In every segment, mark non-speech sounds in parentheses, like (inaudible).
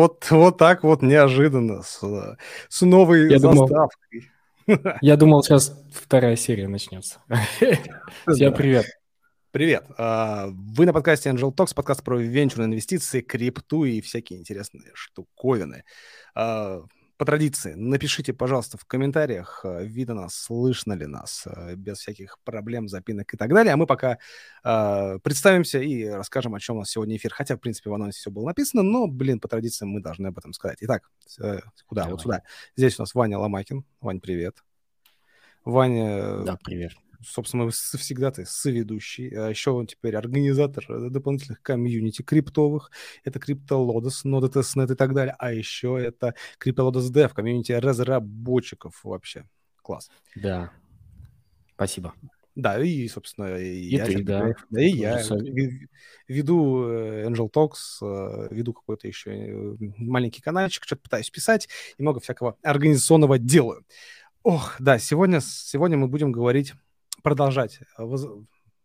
Вот, вот, так вот неожиданно, с, с новой я заставкой. Думал, (laughs) я думал, сейчас вторая серия начнется. Всем привет. Привет. А, вы на подкасте Angel Talks, подкаст про венчурные инвестиции, крипту и всякие интересные штуковины. По традиции, напишите, пожалуйста, в комментариях, э, видно нас, слышно ли нас, э, без всяких проблем, запинок и так далее. А мы пока э, представимся и расскажем, о чем у нас сегодня эфир. Хотя, в принципе, в анонсе все было написано, но, блин, по традиции мы должны об этом сказать. Итак, э, куда? Давай. Вот сюда. Здесь у нас Ваня Ломакин. Вань, привет. Ваня... Да, привет собственно, всегда ты соведущий, а еще он теперь организатор э, дополнительных комьюнити криптовых. Это CryptoLotus, Node.testnet и так далее. А еще это CryptoLotus Dev, комьюнити разработчиков вообще. Класс. Да. Спасибо. Да, и, собственно, и, и я, ты, да. да, и я веду э, Angel Talks, э, веду какой-то еще маленький каналчик, что-то пытаюсь писать и много всякого организационного делаю. Ох, да, сегодня, сегодня мы будем говорить продолжать э, воз,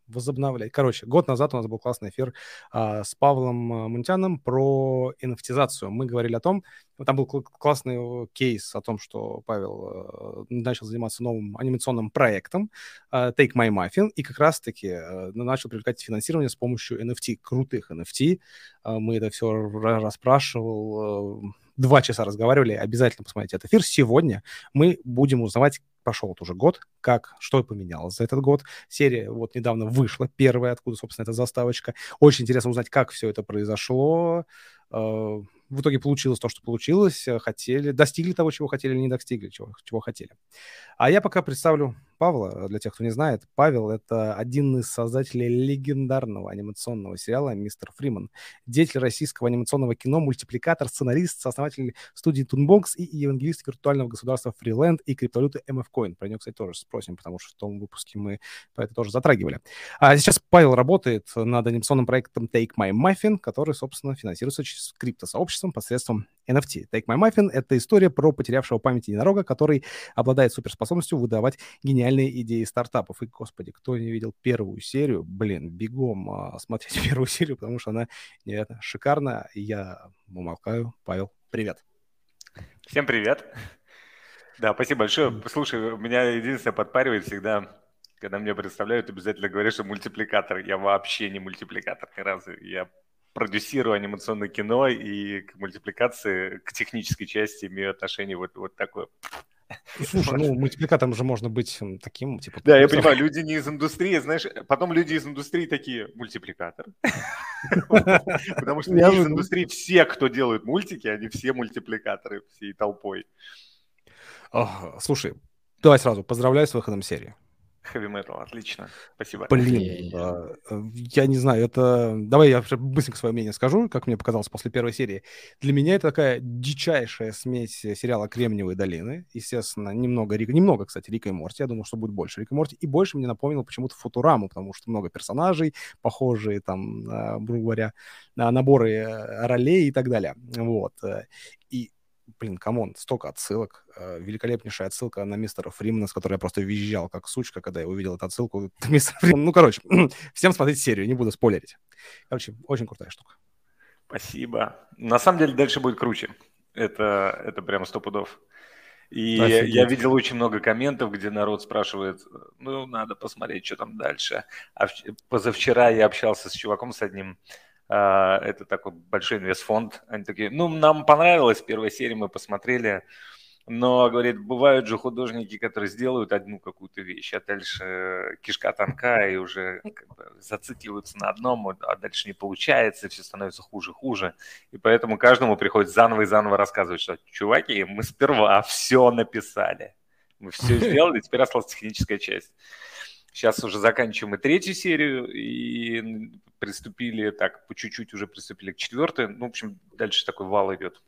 возобновлять. Короче, год назад у нас был классный эфир а, с Павлом э, Мунтяном про инфтизацию. Мы говорили о том, там был классный кейс о том, что Павел э, начал заниматься новым анимационным проектом э, Take My Muffin и как раз-таки э, начал привлекать финансирование с помощью NFT, крутых NFT. Э, мы это все расспрашивал, э, два часа разговаривали. Обязательно посмотрите этот эфир. Сегодня мы будем узнавать, прошел вот уже год, как, что поменялось за этот год. Серия вот недавно вышла, первая, откуда, собственно, эта заставочка. Очень интересно узнать, как все это произошло, э, в итоге получилось то, что получилось. Э, хотели, достигли того, чего хотели, или не достигли, чего, чего хотели. А я пока представлю Павла, для тех, кто не знает. Павел — это один из создателей легендарного анимационного сериала «Мистер Фриман». Деятель российского анимационного кино, мультипликатор, сценарист, сооснователь студии Toonbox и евангелист виртуального государства Freeland и криптовалюты MF Coin. Про него, кстати, тоже спросим, потому что в том выпуске мы про это тоже затрагивали. А сейчас Павел работает над анимационным проектом Take My Muffin, который, собственно, финансируется через криптосообщество сообществом посредством NFT. Take My Muffin — это история про потерявшего память единорога, который обладает суперспособностью выдавать гениальные идеи стартапов. И, господи, кто не видел первую серию, блин, бегом а, смотреть (laughs) первую серию, потому что она невероятно шикарна. Я умолкаю. Павел, привет. Всем привет. Да, спасибо большое. Слушай, меня единственное подпаривает всегда, когда мне представляют, обязательно говорят, что мультипликатор. Я вообще не мультипликатор ни разу. Я продюсирую анимационное кино и к мультипликации, к технической части имею отношение вот, вот такое. Слушай, ну, (laughs) мультипликатором же можно быть таким, типа... Да, я понимаю, люди не из индустрии, знаешь, потом люди из индустрии такие, мультипликатор. (laughs) Потому что из индустрии все, кто делают мультики, они все мультипликаторы всей толпой. Слушай, давай сразу, поздравляю с выходом серии. Heavy metal, отлично. Спасибо. Блин, э, я не знаю, это... Давай я быстренько свое мнение скажу, как мне показалось после первой серии. Для меня это такая дичайшая смесь сериала «Кремниевые долины». Естественно, немного Рика... Немного, кстати, Рика и Морти. Я думал, что будет больше Рика и Морти. И больше мне напомнил почему-то Футураму, потому что много персонажей, похожие там, грубо говоря, на наборы э, ролей и так далее. Вот. Э, и блин, come on, столько отсылок. Э, великолепнейшая отсылка на мистера Фримана, с которой я просто визжал как сучка, когда я увидел эту отсылку. (laughs) Мистер Фриман, ну, короче, (clears throat) всем смотреть серию, не буду спойлерить. Короче, очень крутая штука. Спасибо. На самом деле дальше будет круче. Это, это прямо сто пудов. И Офигеть. я видел очень много комментов, где народ спрашивает, ну, надо посмотреть, что там дальше. А позавчера я общался с чуваком с одним, это такой большой инвестфонд. Они такие, ну, нам понравилась первая серия, мы посмотрели. Но, говорит, бывают же художники, которые сделают одну какую-то вещь, а дальше кишка тонкая и уже как бы зацикливаются на одном, а дальше не получается, все становится хуже-хуже. И поэтому каждому приходится заново и заново рассказывать, что, чуваки, мы сперва все написали, мы все (laughs) сделали, теперь осталась техническая часть. Сейчас уже заканчиваем и третью серию, и приступили так, по чуть-чуть уже приступили к четвертой. Ну, в общем, дальше такой вал идет.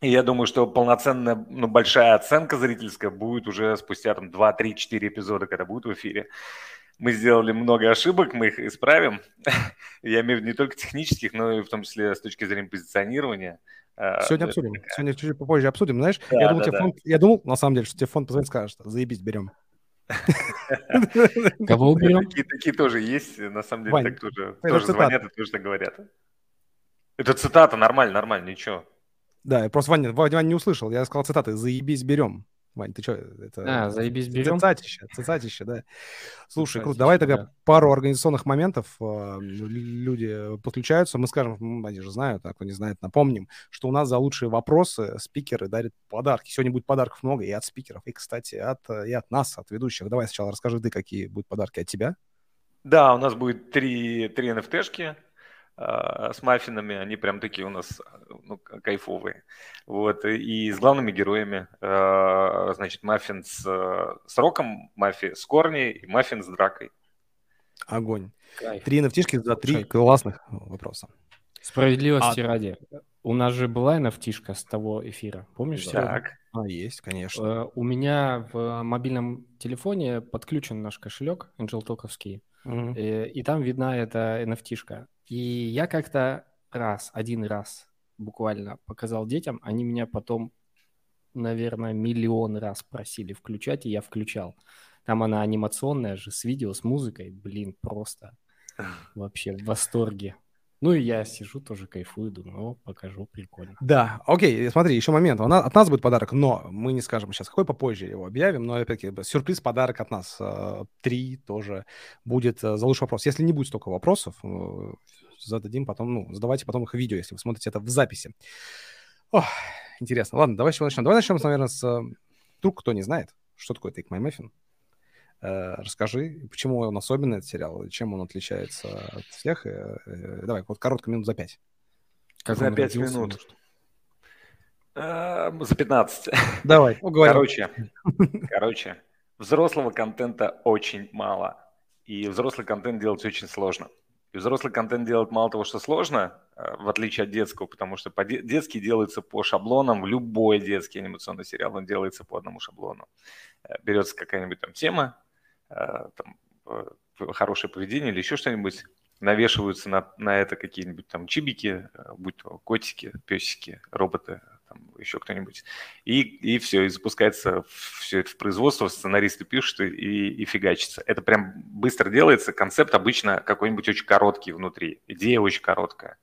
И я думаю, что полноценная, ну, большая оценка зрительская будет уже спустя там 2, 3, 4 эпизода, когда будет в эфире. Мы сделали много ошибок, мы их исправим. (laughs) я имею в виду не только технических, но и в том числе с точки зрения позиционирования. А, Сегодня обсудим. Сегодня чуть-чуть попозже обсудим. Знаешь, да, я, думал, да, да. Фонд, я думал, на самом деле, что тебе фонд позвонит скажет, заебись, берем. (laughs) Кого уберем? Такие, такие тоже есть, на самом деле, Вань, так тоже, тоже звонят и тоже так говорят. Это цитата, нормально, нормально, ничего. Да, я просто Ваня, Ваня не услышал. Я сказал цитаты «Заебись, берем». Вань, ты что? Это... А, заебись, берем? Цитатище, цитатище, да. Слушай, круто. Давай тогда да. пару организационных моментов. А, люди подключаются. Мы скажем, они же знают, а кто не знает, напомним, что у нас за лучшие вопросы спикеры дарят подарки. Сегодня будет подарков много и от спикеров, и, кстати, от, и от нас, от ведущих. Давай сначала расскажи ты, какие будут подарки от тебя. Да, у нас будет три, три NFT-шки с маффинами, они прям такие у нас ну, кайфовые. Вот, и с главными героями, а, значит, маффин с, с роком, мафи с корней и маффин с дракой. Огонь. Кайф. Три nft за три классных вопроса. Справедливости а... ради. У нас же была nft с того эфира, помнишь? Так. А, есть, конечно. Uh, у меня в мобильном телефоне подключен наш кошелек Angel Токовский, uh-huh. и, и там видна эта nft -шка. И я как-то раз, один раз буквально показал детям, они меня потом, наверное, миллион раз просили включать, и я включал. Там она анимационная же, с видео, с музыкой. Блин, просто вообще в восторге. Ну и я сижу, тоже кайфую, думаю, о, покажу, прикольно. Да, окей, смотри, еще момент. От нас будет подарок, но мы не скажем сейчас, какой попозже его объявим, но опять-таки сюрприз, подарок от нас. Э, три тоже будет э, за лучший вопрос. Если не будет столько вопросов, э, зададим потом, ну, задавайте потом их в видео, если вы смотрите это в записи. Ох, интересно. Ладно, давай с чего начнем? Давай начнем, наверное, с... Вдруг кто не знает, что такое Take My Muffin. Э, расскажи, почему он особенный, этот сериал, чем он отличается от всех. Э, э, давай, вот коротко, минут за пять. Как за пять минут. За 15. (laughs) Давай, уговорим. Короче, короче, взрослого контента очень мало. И взрослый контент делать очень сложно. И взрослый контент делать мало того, что сложно, в отличие от детского, потому что детский делается по шаблонам, любой детский анимационный сериал, он делается по одному шаблону. Берется какая-нибудь там тема, Э, там, э, хорошее поведение или еще что-нибудь, навешиваются на, на это какие-нибудь там чибики, э, будь то котики, песики, роботы, там, еще кто-нибудь. И, и все, и запускается все это в производство, сценаристы пишут и, и фигачится. Это прям быстро делается, концепт обычно какой-нибудь очень короткий внутри, идея очень короткая.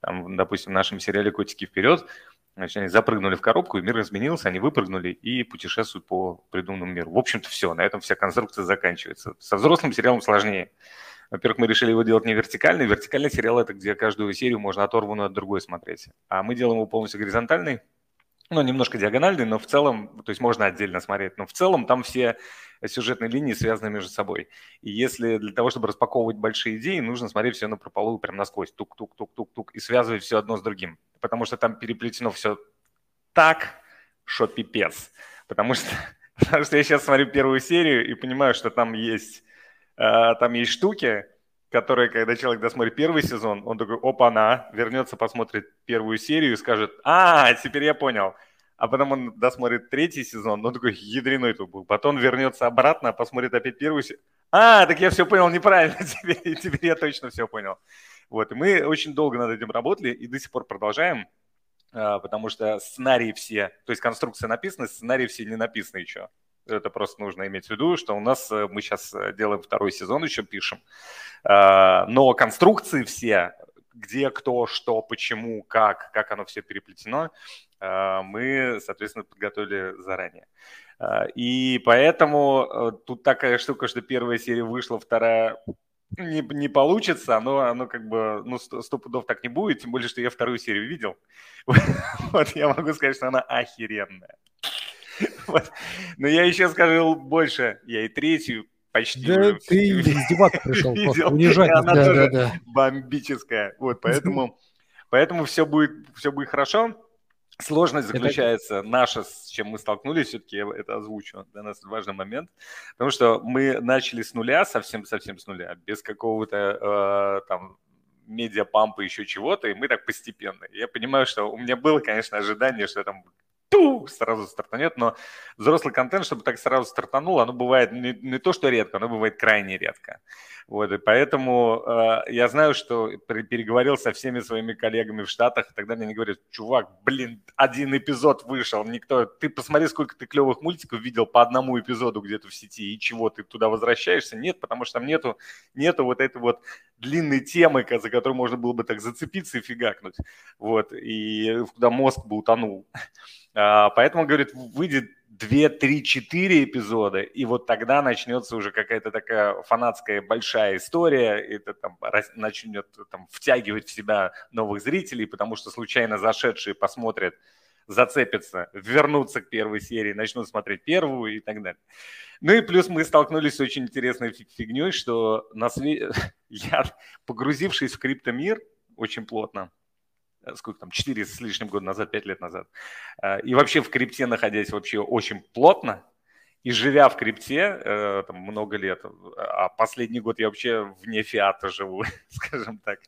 Там, допустим, в нашем сериале «Котики вперед» Значит, они запрыгнули в коробку, и мир изменился, они выпрыгнули и путешествуют по придуманному миру. В общем-то, все, на этом вся конструкция заканчивается. Со взрослым сериалом сложнее. Во-первых, мы решили его делать не вертикальный. Вертикальный сериал – это где каждую серию можно оторванную от другой смотреть. А мы делаем его полностью горизонтальный, ну, немножко диагональный, но в целом, то есть можно отдельно смотреть, но в целом там все сюжетные линии связаны между собой. И если для того, чтобы распаковывать большие идеи, нужно смотреть все на прополу прям насквозь, тук-тук-тук-тук-тук, и связывать все одно с другим. Потому что там переплетено все так, что пипец. Потому что, (laughs) потому что я сейчас смотрю первую серию и понимаю, что там есть, э, там есть штуки, которые, когда человек досмотрит первый сезон, он такой, опа-на, вернется, посмотрит первую серию и скажет, а, теперь я понял. А потом он досмотрит третий сезон, он такой, ядреной тут был. Потом вернется обратно, посмотрит опять первую серию. А, так я все понял неправильно, (laughs) теперь, теперь я точно все понял. Вот, и мы очень долго над этим работали и до сих пор продолжаем, а, потому что сценарии все, то есть конструкция написана, сценарии все не написаны еще. Это просто нужно иметь в виду, что у нас э, мы сейчас э, делаем второй сезон, еще пишем. А, но конструкции все, где, кто, что, почему, как, как оно все переплетено, а, мы, соответственно, подготовили заранее. И поэтому э, тут такая штука, что первая серия вышла, вторая не, не получится, оно, оно как бы, ну, сто пудов так не будет, тем более, что я вторую серию видел. (laughs) Вот я могу сказать, что она охеренная. (laughs) Вот. Но я еще скажу больше. Я и третью почти да уже ты (laughs) издеваться пришел, видел. унижать. Она да, тоже да, да. бомбическая. Вот, поэтому, поэтому все будет, все будет хорошо. Сложность заключается это... наша, с чем мы столкнулись, все-таки я это озвучу, для нас важный момент, потому что мы начали с нуля, совсем-совсем с нуля, без какого-то э, там медиапампа, еще чего-то, и мы так постепенно. Я понимаю, что у меня было, конечно, ожидание, что там ту, сразу стартанет, но взрослый контент, чтобы так сразу стартанул, оно бывает не, не то, что редко, оно бывает крайне редко. Вот, и поэтому э, я знаю, что переговорил со всеми своими коллегами в Штатах, и тогда мне говорят, чувак, блин, один эпизод вышел, никто, ты посмотри, сколько ты клевых мультиков видел по одному эпизоду где-то в сети, и чего, ты туда возвращаешься? Нет, потому что там нету, нету вот этой вот длинной темы, за которую можно было бы так зацепиться и фигакнуть, вот, и куда мозг бы утонул. А, поэтому, говорит, выйдет 2, 3, 4 эпизода, и вот тогда начнется уже какая-то такая фанатская большая история, это там начнет там, втягивать в себя новых зрителей, потому что случайно зашедшие посмотрят, зацепятся, вернутся к первой серии, начнут смотреть первую и так далее. Ну и плюс мы столкнулись с очень интересной фигней, что на све... (laughs) я, погрузившись в криптомир очень плотно, сколько там, 4 с лишним года назад, 5 лет назад. Э, и вообще в крипте находясь вообще очень плотно, и живя в крипте э, там, много лет, а последний год я вообще вне фиата живу, (laughs) скажем так,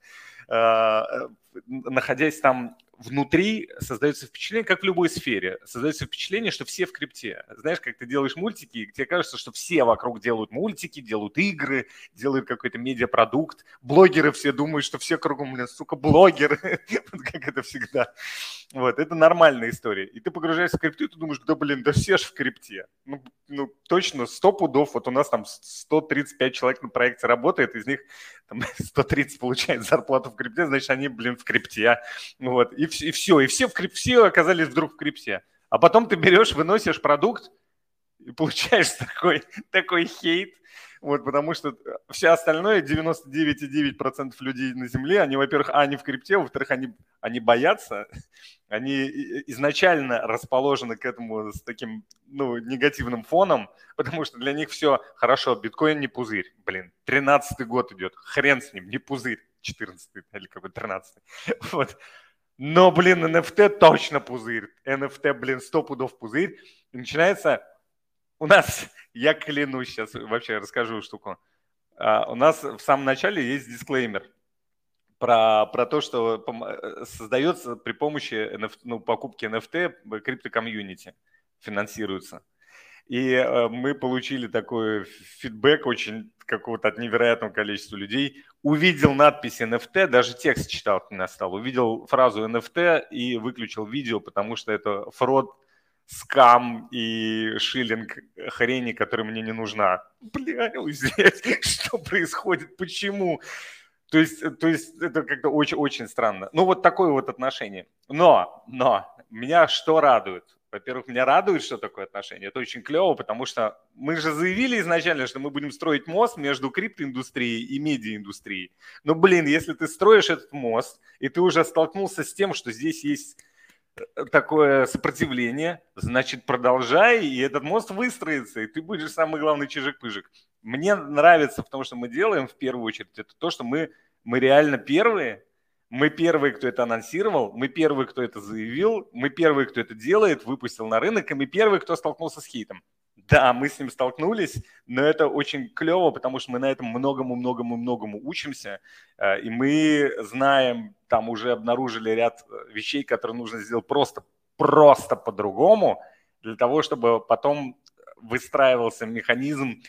находясь там внутри создается впечатление, как в любой сфере, создается впечатление, что все в крипте. Знаешь, как ты делаешь мультики, и тебе кажется, что все вокруг делают мультики, делают игры, делают какой-то медиапродукт. Блогеры все думают, что все кругом, блин, сука, блогеры. (laughs) вот как это всегда. Вот, это нормальная история. И ты погружаешься в крипту, и ты думаешь, да, блин, да все ж в крипте. Ну, ну точно, 100 пудов. Вот у нас там 135 человек на проекте работает, из них там, (laughs) 130 получает зарплату в крипте, значит, они, блин, в крипте. Вот, и, и все, и все, в крип, все оказались вдруг в крипте. А потом ты берешь, выносишь продукт и получаешь (laughs) такой, такой хейт, вот, потому что все остальное, 99,9% людей на Земле, они, во-первых, а, они в крипте, во-вторых, они, они боятся, они изначально расположены к этому с таким, ну, негативным фоном, потому что для них все хорошо, биткоин не пузырь, блин, 13-й год идет, хрен с ним, не пузырь, 14-й или какой 13-й, (laughs) вот. Но, блин, NFT точно пузырь, NFT, блин, 100 пудов пузырь, и начинается у нас, (laughs) я клянусь, сейчас вообще расскажу штуку. А, у нас в самом начале есть дисклеймер про, про то, что э, создается при помощи NFT, ну, покупки NFT криптокомьюнити, финансируется. И э, мы получили такой фидбэк очень какого-то от невероятного количества людей. Увидел надпись NFT, даже текст читал не настал. Увидел фразу NFT и выключил видео, потому что это фрод скам и шиллинг хрени, которая мне не нужна. Бля, здесь (laughs) что происходит? Почему? То есть, то есть это как-то очень-очень странно. Ну, вот такое вот отношение. Но, но, меня что радует? Во-первых, меня радует, что такое отношение. Это очень клево, потому что мы же заявили изначально, что мы будем строить мост между криптоиндустрией и медиаиндустрией. Но, блин, если ты строишь этот мост, и ты уже столкнулся с тем, что здесь есть такое сопротивление, значит, продолжай, и этот мост выстроится, и ты будешь самый главный чижик-пыжик. Мне нравится, потому что мы делаем в первую очередь, это то, что мы, мы реально первые, мы первые, кто это анонсировал, мы первые, кто это заявил, мы первые, кто это делает, выпустил на рынок, и мы первые, кто столкнулся с хейтом. Да, мы с ним столкнулись, но это очень клево, потому что мы на этом многому-многому-многому учимся, э, и мы знаем, там уже обнаружили ряд э, вещей, которые нужно сделать просто, просто по-другому, для того, чтобы потом выстраивался механизм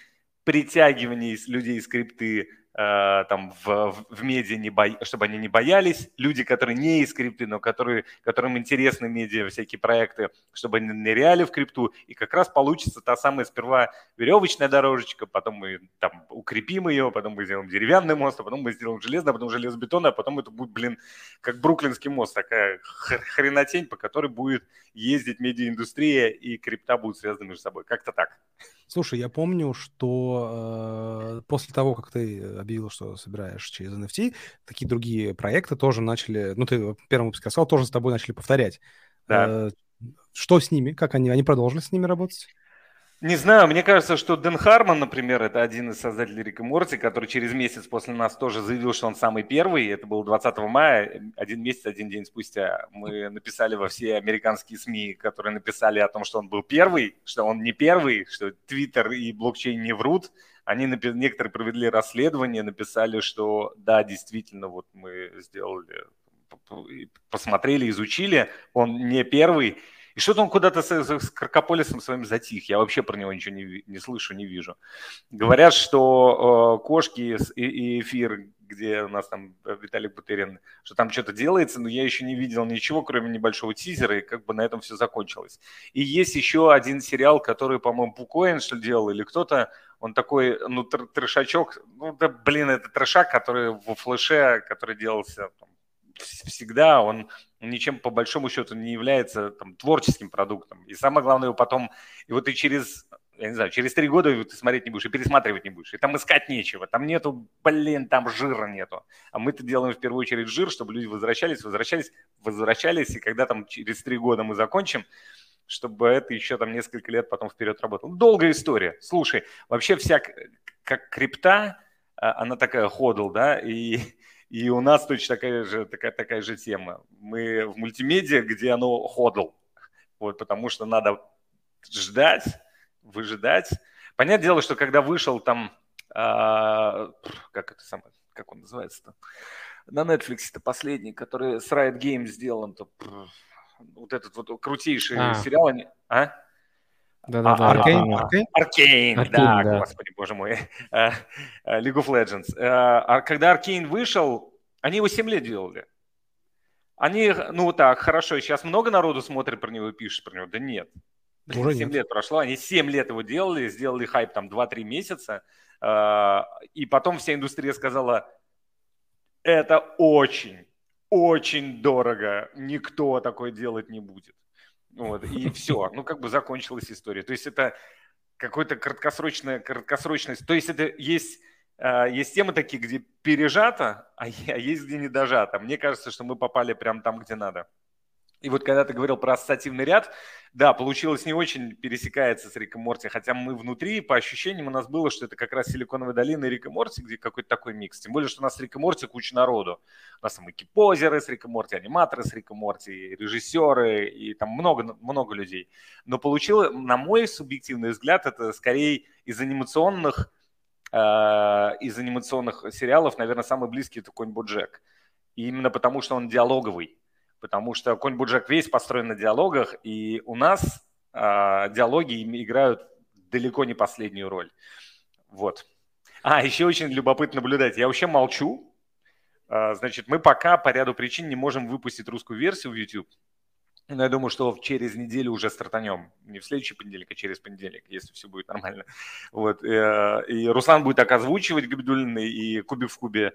притягивания людей из скрипты Э, там в, в медиа, не бо... чтобы они не боялись. Люди, которые не из крипты, но которые, которым интересны медиа, всякие проекты, чтобы они ныряли в крипту. И как раз получится та самая сперва веревочная дорожечка, потом мы там укрепим ее, потом мы сделаем деревянный мост, а потом мы сделаем железный, а потом железобетонный, а потом это будет, блин, как Бруклинский мост, такая хренотень, по которой будет ездить медиаиндустрия и крипта будут связаны между собой. Как-то так. Слушай, я помню, что э, после того, как ты объявил, что собираешь через NFT, такие другие проекты тоже начали, ну, ты в первом выпуске сказал, тоже с тобой начали повторять. Да. Э, что с ними? Как они? Они продолжили с ними работать? Не знаю, мне кажется, что Дэн Харман, например, это один из создателей Рика Морти, который через месяц после нас тоже заявил, что он самый первый. Это было 20 мая, один месяц, один день спустя. Мы написали во все американские СМИ, которые написали о том, что он был первый, что он не первый, что Твиттер и блокчейн не врут. Они, некоторые провели расследование, написали, что да, действительно, вот мы сделали, посмотрели, изучили, он не первый. И что-то он куда-то с, с Кракополисом своим затих. Я вообще про него ничего не, не слышу, не вижу. Говорят, что э, кошки и, и эфир, где у нас там Виталий Бутерин, что там что-то делается, но я еще не видел ничего, кроме небольшого тизера, и как бы на этом все закончилось. И есть еще один сериал, который, по-моему, Пукоин что делал, или кто-то, он такой, ну, тр трешачок, ну, да, блин, это трешак, который в флеше, который делался там, всегда, он ничем по большому счету не является там, творческим продуктом. И самое главное, его потом, и вот ты через, я не знаю, через три года ты смотреть не будешь и пересматривать не будешь. И там искать нечего, там нету, блин, там жира нету. А мы-то делаем в первую очередь жир, чтобы люди возвращались, возвращались, возвращались, и когда там через три года мы закончим, чтобы это еще там несколько лет потом вперед работало. Долгая история. Слушай, вообще вся как крипта, а, она такая ходл, да, и и у нас точно такая же, такая, такая же тема. Мы в мультимедиа, где оно ходл. Вот, потому что надо ждать, выжидать. Понятное дело, что когда вышел там, а, как это самое, как он называется-то, на Netflix это последний, который с Riot Games сделан, то вот этот вот крутейший а. сериал, они, а? Да-да-да. Аркейн? Аркейн, да, да, господи, боже мой. (laughs) Э, э, League of Legends. Э, а когда Аркейн вышел, они его 7 лет делали. Они, ну так, хорошо, сейчас много народу смотрит про него и пишет про него. Да нет. Уже 7 нет. лет прошло, они 7 лет его делали, сделали хайп там 2-3 месяца, и потом вся индустрия сказала, это очень, очень дорого, никто такое делать не будет. Вот, и все. Ну, как бы закончилась история. То есть это какой-то краткосрочная, краткосрочность. То есть это есть, а, есть темы такие, где пережато, а, а есть где не дожато. Мне кажется, что мы попали прямо там, где надо. И вот когда ты говорил про ассоциативный ряд, да, получилось не очень пересекается с Риком Морти, хотя мы внутри, по ощущениям, у нас было, что это как раз Силиконовая долина и Рик и Морти, где какой-то такой микс. Тем более, что у нас Рик и Морти куча народу. У нас там и кипозеры с Рик и Морти, аниматоры с Рик и Морти, и режиссеры, и там много, много людей. Но получилось, на мой субъективный взгляд, это скорее из анимационных, э, из анимационных сериалов, наверное, самый близкий это Конь Боджек. И именно потому, что он диалоговый потому что Конь Буджак весь построен на диалогах, и у нас э, диалоги играют далеко не последнюю роль. Вот. А, еще очень любопытно наблюдать. Я вообще молчу. Э, значит, мы пока по ряду причин не можем выпустить русскую версию в YouTube. Но я думаю, что через неделю уже стартанем. Не в следующий понедельник, а через понедельник, если все будет нормально. Вот. Э, и Руслан будет так озвучивать Габидулины и Кубик в Кубе,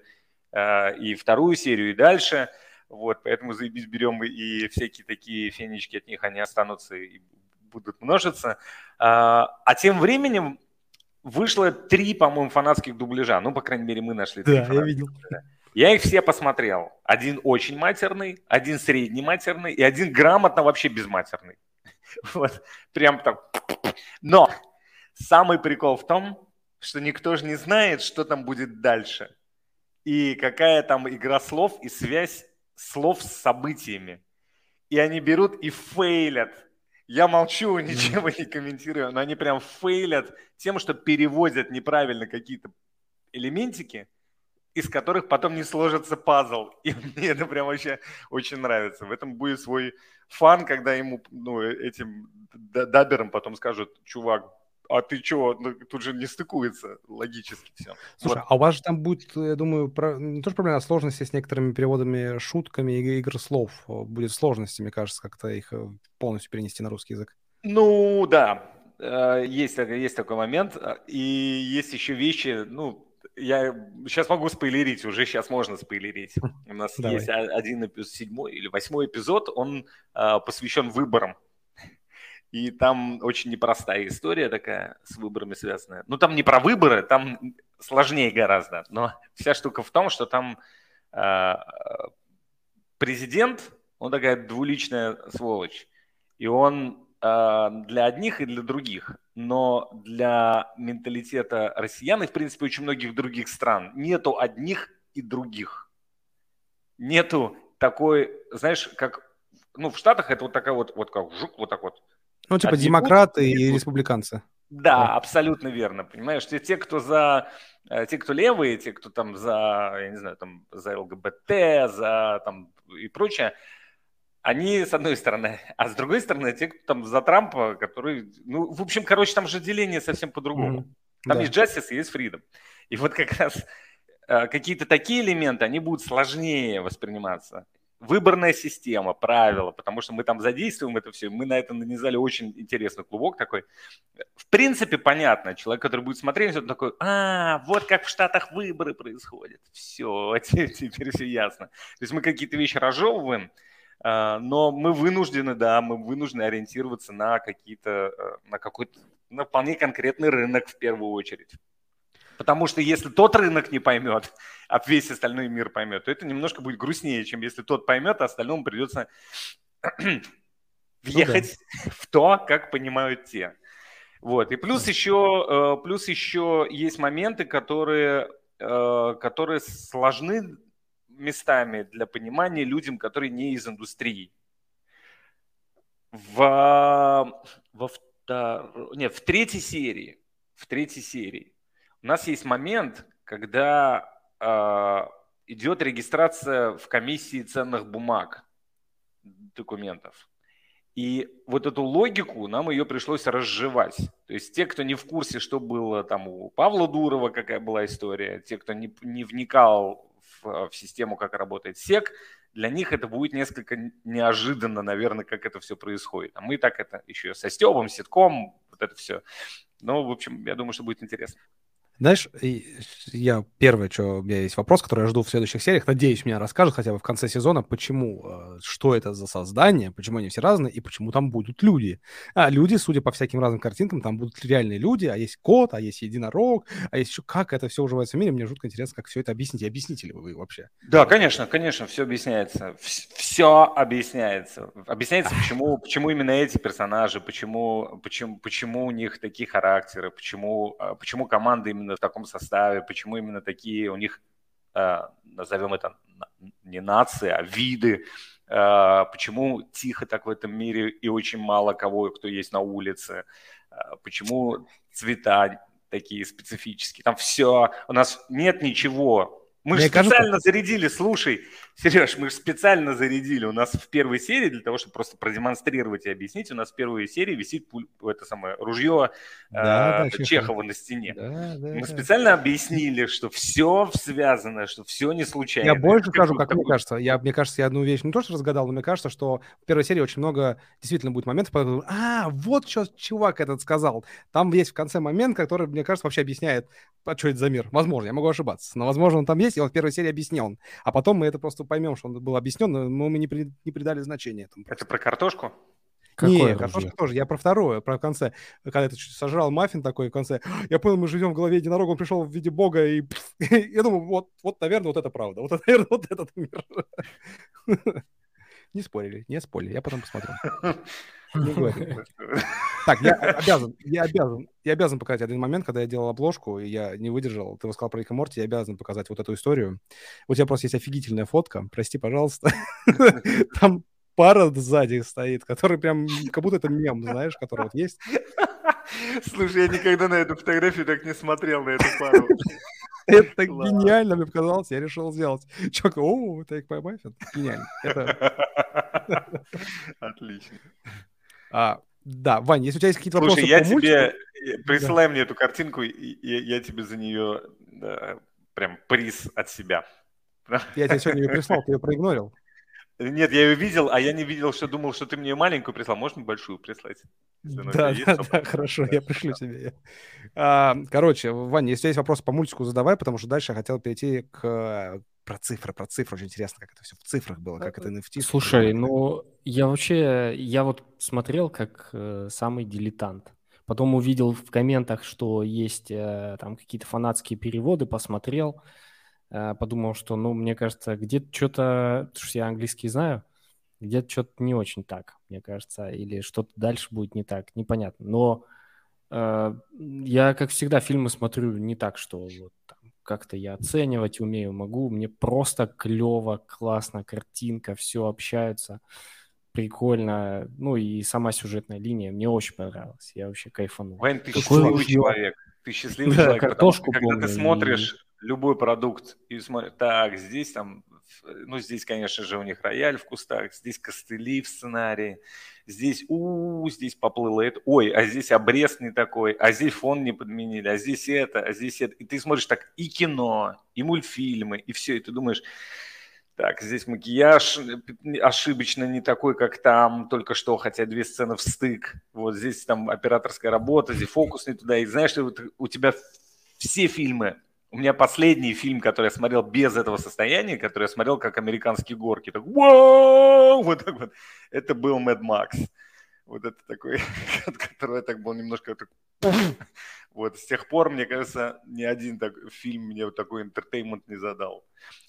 э, и вторую серию, и дальше – вот, поэтому заебись берем и всякие такие фенечки от них, они останутся и будут множиться. А, а тем временем вышло три, по-моему, фанатских дубляжа. Ну, по крайней мере, мы нашли три Да, я видел. Я их все посмотрел. Один очень матерный, один средний матерный и один грамотно вообще безматерный. (laughs) Вот, прям там. Но самый прикол в том, что никто же не знает, что там будет дальше. И какая там игра слов и связь слов с событиями. И они берут и фейлят. Я молчу, (laughs) ничего не комментирую, но они прям фейлят тем, что переводят неправильно какие-то элементики, из которых потом не сложится пазл. И (laughs) мне это прям вообще очень нравится. В этом будет свой фан, когда ему, ну, этим даберам потом скажут, чувак, а ты что, ну, тут же не стыкуется логически все. Слушай, вот. а у вас же там будет, я думаю, про... не то, что проблема, а сложности с некоторыми переводами, шутками и игр слов. Будет сложности, мне кажется, как-то их э, полностью перенести на русский язык. Ну, да, э, есть, есть такой момент. И есть еще вещи, ну, я сейчас могу спойлерить, уже сейчас можно спойлерить. (laughs) У нас есть один эпизод, седьмой или восьмой эпизод, он э, посвящен выборам и там очень непростая история такая с выборами связанная. Ну, там не про выборы, там сложнее гораздо. Но вся штука в том, что там э, президент, он такая двуличная сволочь. И он э, для одних и для других. Но для менталитета россиян и, в принципе, очень многих других стран нету одних и других. Нету такой, знаешь, как ну, в Штатах это вот такая вот, вот как жук, вот так вот ну, типа демократы и республиканцы. Да, да, абсолютно верно. Понимаешь, те, те, кто за, э, те, кто левые, те, кто там за, я не знаю, там за ЛГБТ, за там и прочее, они с одной стороны, а с другой стороны те, кто там за Трампа, который, ну, в общем, короче, там же деление совсем по-другому. Mm-hmm. Там да. есть justice и есть freedom. И вот как раз э, какие-то такие элементы, они будут сложнее восприниматься выборная система, правила, потому что мы там задействуем это все, мы на это нанизали очень интересный клубок такой. В принципе, понятно, человек, который будет смотреть, он такой, а, вот как в Штатах выборы происходят. Все, (laughs) теперь все ясно. То есть мы какие-то вещи разжевываем, а, но мы вынуждены, да, мы вынуждены ориентироваться на какие-то, э, на какой-то, на вполне конкретный рынок в первую очередь. Потому что если тот рынок не поймет, (laughs) а весь остальной мир поймет, то это немножко будет грустнее, чем если тот поймет, а остальному придется (clears throat) въехать ну, да. (laughs) в то, как понимают те. Вот. И плюс еще, э, плюс еще есть моменты, которые, э, которые сложны местами для понимания людям, которые не из индустрии. В, во втор... Нет, в третьей серии, в третьей серии у нас есть момент, когда э, идет регистрация в комиссии ценных бумаг документов. И вот эту логику нам ее пришлось разжевать. То есть те, кто не в курсе, что было там у Павла Дурова, какая была история, те, кто не, не вникал в, в систему, как работает СЕК, для них это будет несколько неожиданно, наверное, как это все происходит. А мы так это еще со Стебом, ситком, вот это все. Ну, в общем, я думаю, что будет интересно. Знаешь, я первое, что у меня есть вопрос, который я жду в следующих сериях. Надеюсь, меня расскажут хотя бы в конце сезона, почему, э, что это за создание, почему они все разные и почему там будут люди. А люди, судя по всяким разным картинкам, там будут реальные люди, а есть кот, а есть единорог, а есть еще как это все уживается в мире. Мне жутко интересно, как все это объяснить. Объясните ли вы вообще? Да, конечно, конечно, все объясняется. Все объясняется. Объясняется, почему, почему именно эти персонажи, почему, почему, почему у них такие характеры, почему, а, почему команда именно именно в таком составе, почему именно такие у них, э, назовем это не нации, а виды, э, почему тихо так в этом мире и очень мало кого, кто есть на улице, э, почему цвета такие специфические. Там все, у нас нет ничего мы же специально кажется... зарядили, слушай, Сереж, мы же специально зарядили. У нас в первой серии, для того, чтобы просто продемонстрировать и объяснить, у нас в первой серии висит пуль, это самое ружье да, э, да, Чехова на стене. Да, да, мы да. специально объяснили, что все связано, что все не случайно. Я больше скажу, как мне кажется. Я, мне кажется, я одну вещь не то, что разгадал, но мне кажется, что в первой серии очень много действительно будет моментов, когда а, вот что чувак этот сказал. Там есть в конце момент, который, мне кажется, вообще объясняет, а что это за мир. Возможно, я могу ошибаться, но, возможно, он там есть, и он в первой серии объяснен. А потом мы это просто поймем, что он был объяснен, но мы не, при, не придали значения этому. Это про картошку? Какое не, картошка тоже. Я про второе, про конце. Когда ты сожрал маффин такой в конце. Я понял, мы живем в голове единорога, он пришел в виде бога, и (laughs) я думаю, вот, вот, наверное, вот это правда. Вот, (laughs) наверное, вот этот мир. Не спорили, не спорили. Я потом посмотрю. (laughs) (laughs) Так, я обязан, я обязан, я обязан показать один момент, когда я делал обложку, и я не выдержал. Ты рассказал про Рика Морти, я обязан показать вот эту историю. У тебя просто есть офигительная фотка, прости, пожалуйста. (laughs) Там пара сзади стоит, который прям, как будто это мем, знаешь, который вот есть. Слушай, я никогда на эту фотографию так не смотрел, на эту пару. Это гениально, мне показалось, я решил сделать. Чувак, о, Take My Muffin. Гениально. (laughs) Отлично. А, да, Вань, если у тебя есть какие-то вопросы Слушай, я тебе... Присылай да. мне эту картинку, и я, тебе за нее да, прям приз от себя. Я тебе сегодня ее прислал, ты ее проигнорил. Нет, я ее видел, а я не видел, что думал, что ты мне маленькую прислал. Можешь мне большую прислать? Да, да, да, хорошо, я пришлю тебе. А, короче, Ваня, если есть вопросы по мультику, задавай, потому что дальше я хотел перейти к про цифры, про цифры. Очень интересно, как это все в цифрах было, как это NFT. Слушай, ну, я вообще, я вот смотрел как э, самый дилетант. Потом увидел в комментах, что есть э, там какие-то фанатские переводы, посмотрел. Э, подумал, что, ну, мне кажется, где-то что-то, потому что я английский знаю, где-то что-то не очень так, мне кажется, или что-то дальше будет не так, непонятно. Но э, я, как всегда, фильмы смотрю не так, что вот там, как-то я оценивать умею, могу. Мне просто клево, классно, картинка, все общаются, прикольно. Ну и сама сюжетная линия мне очень понравилась. Я вообще кайфанул. Вань, ты Какой счастливый человек. Ты счастливый да, человек, картошку потому, когда ты смотришь любой продукт и смотришь, так, здесь там ну, здесь, конечно же, у них рояль в кустах, здесь костыли в сценарии, здесь, у, -у здесь поплыло это, ой, а здесь обрез не такой, а здесь фон не подменили, а здесь это, а здесь это. И ты смотришь так и кино, и мультфильмы, и все, и ты думаешь, так, здесь макияж ошибочно не такой, как там только что, хотя две сцены в стык. Вот здесь там операторская работа, здесь фокус не туда. И знаешь, вот у тебя все фильмы у меня последний фильм, который я смотрел без этого состояния, который я смотрел как «Американские горки», так «Вау!» вот так вот, это был Mad Max. Вот это такой, (laughs) от которого я так был немножко так... Вот, с тех пор, мне кажется, ни один так, фильм мне вот такой entertainment не задал.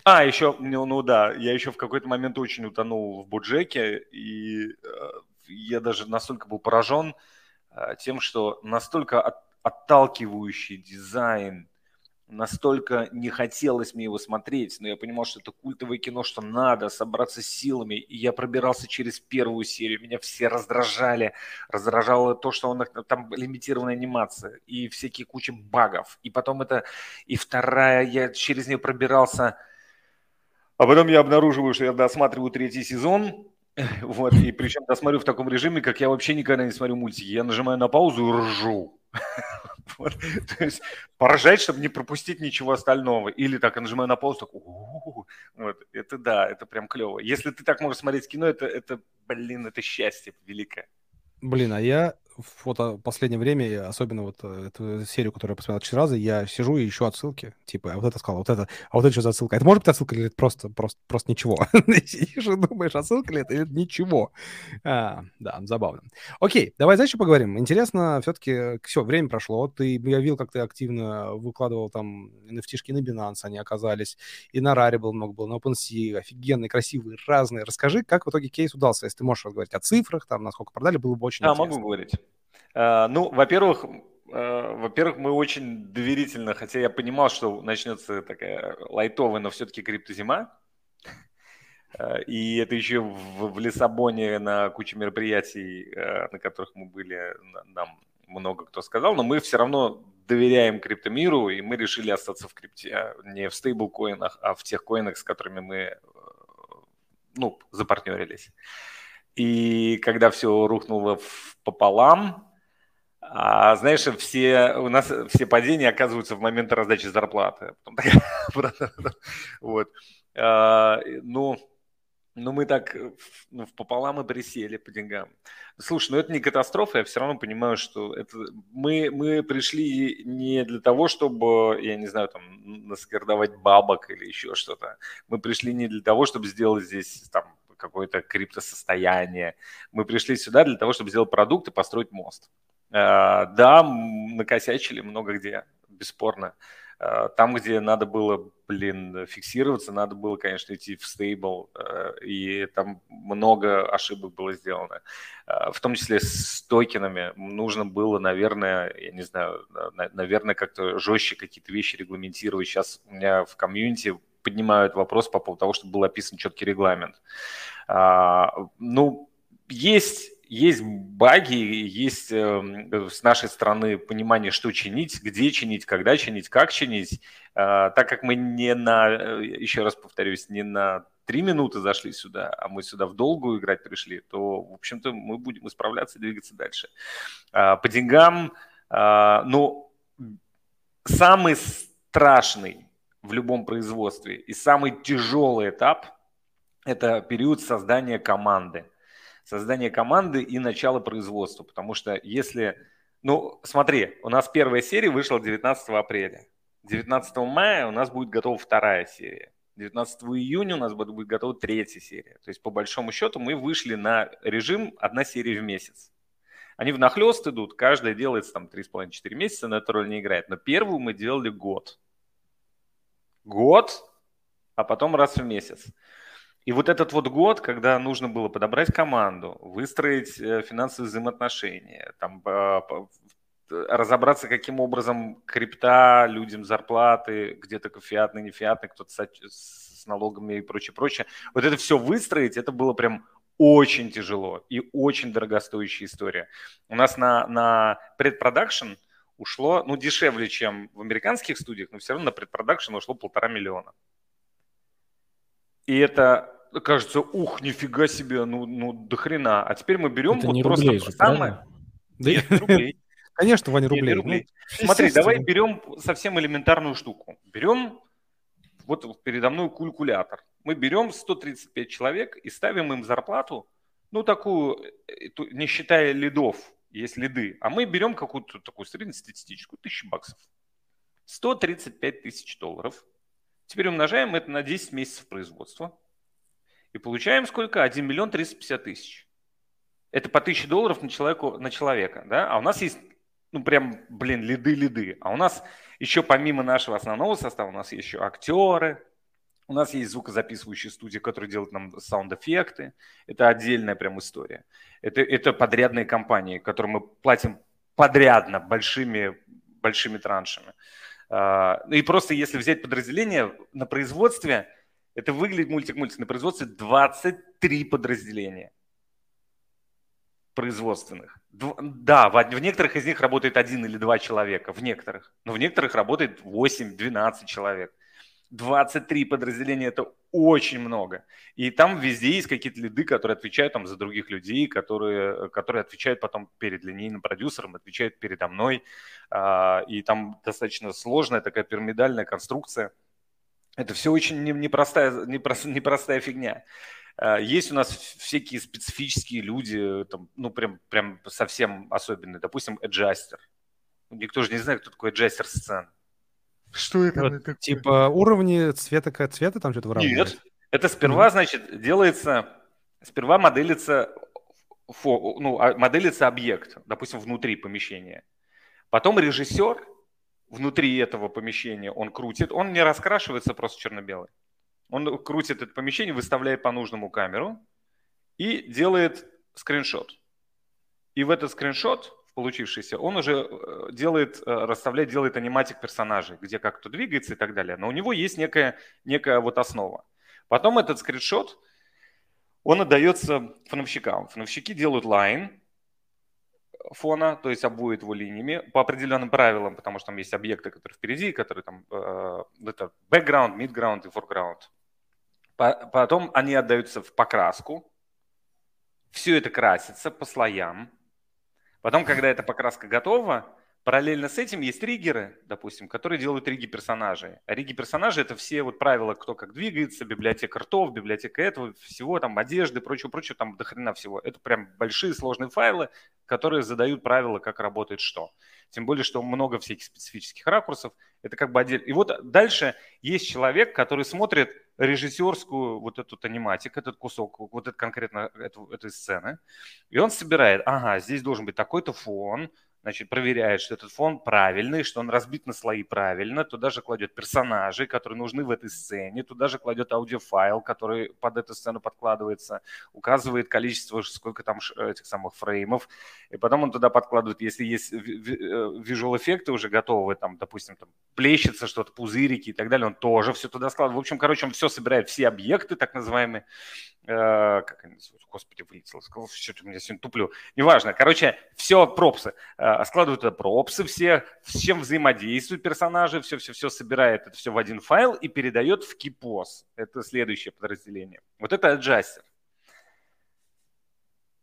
А, еще, ну, ну да, я еще в какой-то момент очень утонул в БоДжеке, и э, я даже настолько был поражен э, тем, что настолько от, отталкивающий дизайн, настолько не хотелось мне его смотреть, но я понимал, что это культовое кино, что надо собраться с силами, и я пробирался через первую серию, меня все раздражали, раздражало то, что он, там лимитированная анимация, и всякие кучи багов, и потом это, и вторая, я через нее пробирался, а потом я обнаруживаю, что я досматриваю третий сезон, вот, и причем досмотрю в таком режиме, как я вообще никогда не смотрю мультики, я нажимаю на паузу и ржу, (laughs) Вот. То есть поражать, чтобы не пропустить ничего остального. Или так, нажимаю на паузу, так, вот. это да, это прям клево. Если ты так можешь смотреть кино, это, это блин, это счастье великое. Блин, а я вот в последнее время, особенно вот э, эту серию, которую я посмотрел четыре раза, я сижу и ищу отсылки. Типа, а вот это сказал, вот это, а вот это что за отсылка? Это может быть отсылка или это просто, просто, просто ничего? Сидишь (laughs) и думаешь, отсылка ли это или ничего? А, да, забавно. Окей, давай дальше поговорим. Интересно, все-таки все, время прошло. Ты, я видел, как ты активно выкладывал там nft на Binance, они оказались, и на Rare был много было, на OpenSea, офигенные, красивые, разные. Расскажи, как в итоге кейс удался, если ты можешь говорить о цифрах, там, насколько продали, было бы очень да, интересно. могу говорить. А, ну, во-первых, а, во-первых, мы очень доверительно, хотя я понимал, что начнется такая лайтовая, но все-таки криптозима. А, и это еще в, в Лиссабоне на куче мероприятий, на которых мы были, нам много кто сказал, но мы все равно доверяем криптомиру, и мы решили остаться в крипте, не в стейблкоинах, а в тех коинах, с которыми мы ну, запартнерились. И когда все рухнуло пополам, а знаешь, все, у нас все падения оказываются в момент раздачи зарплаты. (laughs) Вот. А, ну, ну, мы так ну, пополам и присели по деньгам. Слушай, ну это не катастрофа, я все равно понимаю, что это мы, мы пришли не для того, чтобы, я не знаю, там, наскордовать бабок или еще что-то. Мы пришли не для того, чтобы сделать здесь там какое-то криптосостояние. Мы пришли сюда для того, чтобы сделать продукт и построить мост. Э, да, накосячили много где, бесспорно. Э, там, где надо было, блин, фиксироваться, надо было, конечно, идти в стейбл, э, и там много ошибок было сделано. В том числе с токенами нужно было, наверное, я не знаю, наверное, как-то жестче какие-то вещи регламентировать. Сейчас у меня в комьюнити поднимают вопрос по поводу того, чтобы был описан четкий регламент. Ну, есть есть баги, есть э, с нашей стороны понимание, что чинить, где чинить, когда чинить, как чинить. Э, так как мы не на, э, еще раз повторюсь, не на три минуты зашли сюда, а мы сюда в долгую играть пришли, то, в общем-то, мы будем исправляться и двигаться дальше. Э, по деньгам, э, ну, самый страшный в любом производстве и самый тяжелый этап – это период создания команды – создание команды и начало производства. Потому что если... Ну, смотри, у нас первая серия вышла 19 апреля. 19 мая у нас будет готова вторая серия. 19 июня у нас будет готова третья серия. То есть, по большому счету, мы вышли на режим одна серия в месяц. Они в нахлест идут, каждая делается там 3,5-4 месяца, но эта роль не играет. Но первую мы делали год. Год, а потом раз в месяц. И вот этот вот год, когда нужно было подобрать команду, выстроить э, финансовые взаимоотношения, там, разобраться, каким образом крипта людям зарплаты, где-то фиатный, не фиатный, кто-то с, с налогами и прочее, прочее. Вот это все выстроить, это было прям очень тяжело и очень дорогостоящая история. У нас на, на предпродакшн ушло, ну, дешевле, чем в американских студиях, но все равно на предпродакшн ушло полтора миллиона. И это кажется, ух, нифига себе, ну, ну до хрена. А теперь мы берем это вот не просто рублей же, самое. Да Нет, рублей. (laughs) Конечно, Ваня, рублей. Нет, рублей. Ну, Смотри, давай берем совсем элементарную штуку. Берем вот передо мной калькулятор. Мы берем 135 человек и ставим им зарплату, ну, такую, э, не считая лидов, есть лиды, а мы берем какую-то такую среднестатистическую, тысячу баксов. 135 тысяч долларов. Теперь умножаем это на 10 месяцев производства. И получаем сколько? 1 миллион 350 тысяч. Это по 1000 долларов на, человеку, на человека. Да? А у нас есть, ну прям, блин, лиды-лиды. А у нас еще помимо нашего основного состава, у нас есть еще актеры, у нас есть звукозаписывающие студии, которые делают нам саунд-эффекты. Это отдельная прям история. Это, это подрядные компании, которым мы платим подрядно большими, большими траншами. А, и просто если взять подразделение на производстве, это выглядит мультик-мультик. На производстве 23 подразделения производственных. Да, в некоторых из них работает один или два человека, в некоторых. Но в некоторых работает 8-12 человек. 23 подразделения – это очень много. И там везде есть какие-то лиды, которые отвечают там, за других людей, которые, которые отвечают потом перед линейным продюсером, отвечают передо мной. А, и там достаточно сложная такая пирамидальная конструкция. Это все очень непростая, непростая, непростая фигня. А, есть у нас всякие специфические люди, там, ну, прям, прям совсем особенные. Допустим, эджастер. Никто же не знает, кто такой эджастер сцен. Что это? Вот, такое? Типа уровни цвета, цвета там что-то выравнивает? Нет, это сперва, значит, делается, сперва моделится, фо, ну, а, моделится объект, допустим, внутри помещения. Потом режиссер внутри этого помещения, он крутит, он не раскрашивается просто черно-белый. Он крутит это помещение, выставляет по нужному камеру и делает скриншот. И в этот скриншот получившийся, он уже э, делает, э, расставляет, делает аниматик персонажей, где как кто двигается и так далее. Но у него есть некая, некая вот основа. Потом этот скриншот, он отдается фоновщикам. Фоновщики делают лайн фона, то есть обуют его линиями по определенным правилам, потому что там есть объекты, которые впереди, которые там, э, это background, midground и foreground. Потом они отдаются в покраску. Все это красится по слоям. Потом, когда эта покраска готова, параллельно с этим есть триггеры, допустим, которые делают риги персонажей. А риги персонажей – это все вот правила, кто как двигается, библиотека ртов, библиотека этого, всего, там, одежды, прочего, прочего, там до всего. Это прям большие сложные файлы, которые задают правила, как работает что. Тем более, что много всяких специфических ракурсов. Это как бы отдельно. И вот дальше есть человек, который смотрит режиссерскую вот эту аниматик, этот кусок, вот это конкретно этой сцены, и он собирает, ага, здесь должен быть такой-то фон, значит, проверяет, что этот фон правильный, что он разбит на слои правильно, туда же кладет персонажей, которые нужны в этой сцене, туда же кладет аудиофайл, который под эту сцену подкладывается, указывает количество, сколько там этих самых фреймов, и потом он туда подкладывает, если есть визуал-эффекты уже готовы, там, допустим, там плещется что-то, пузырики и так далее, он тоже все туда складывает. В общем, короче, он все собирает, все объекты так называемые, э, как они называются, господи, вылетело, сказал, что у меня сегодня туплю, неважно, короче, все пропсы, э, складывает это пропсы все, с чем взаимодействуют персонажи, все-все-все собирает это все в один файл и передает в кипос, это следующее подразделение. Вот это аджастер.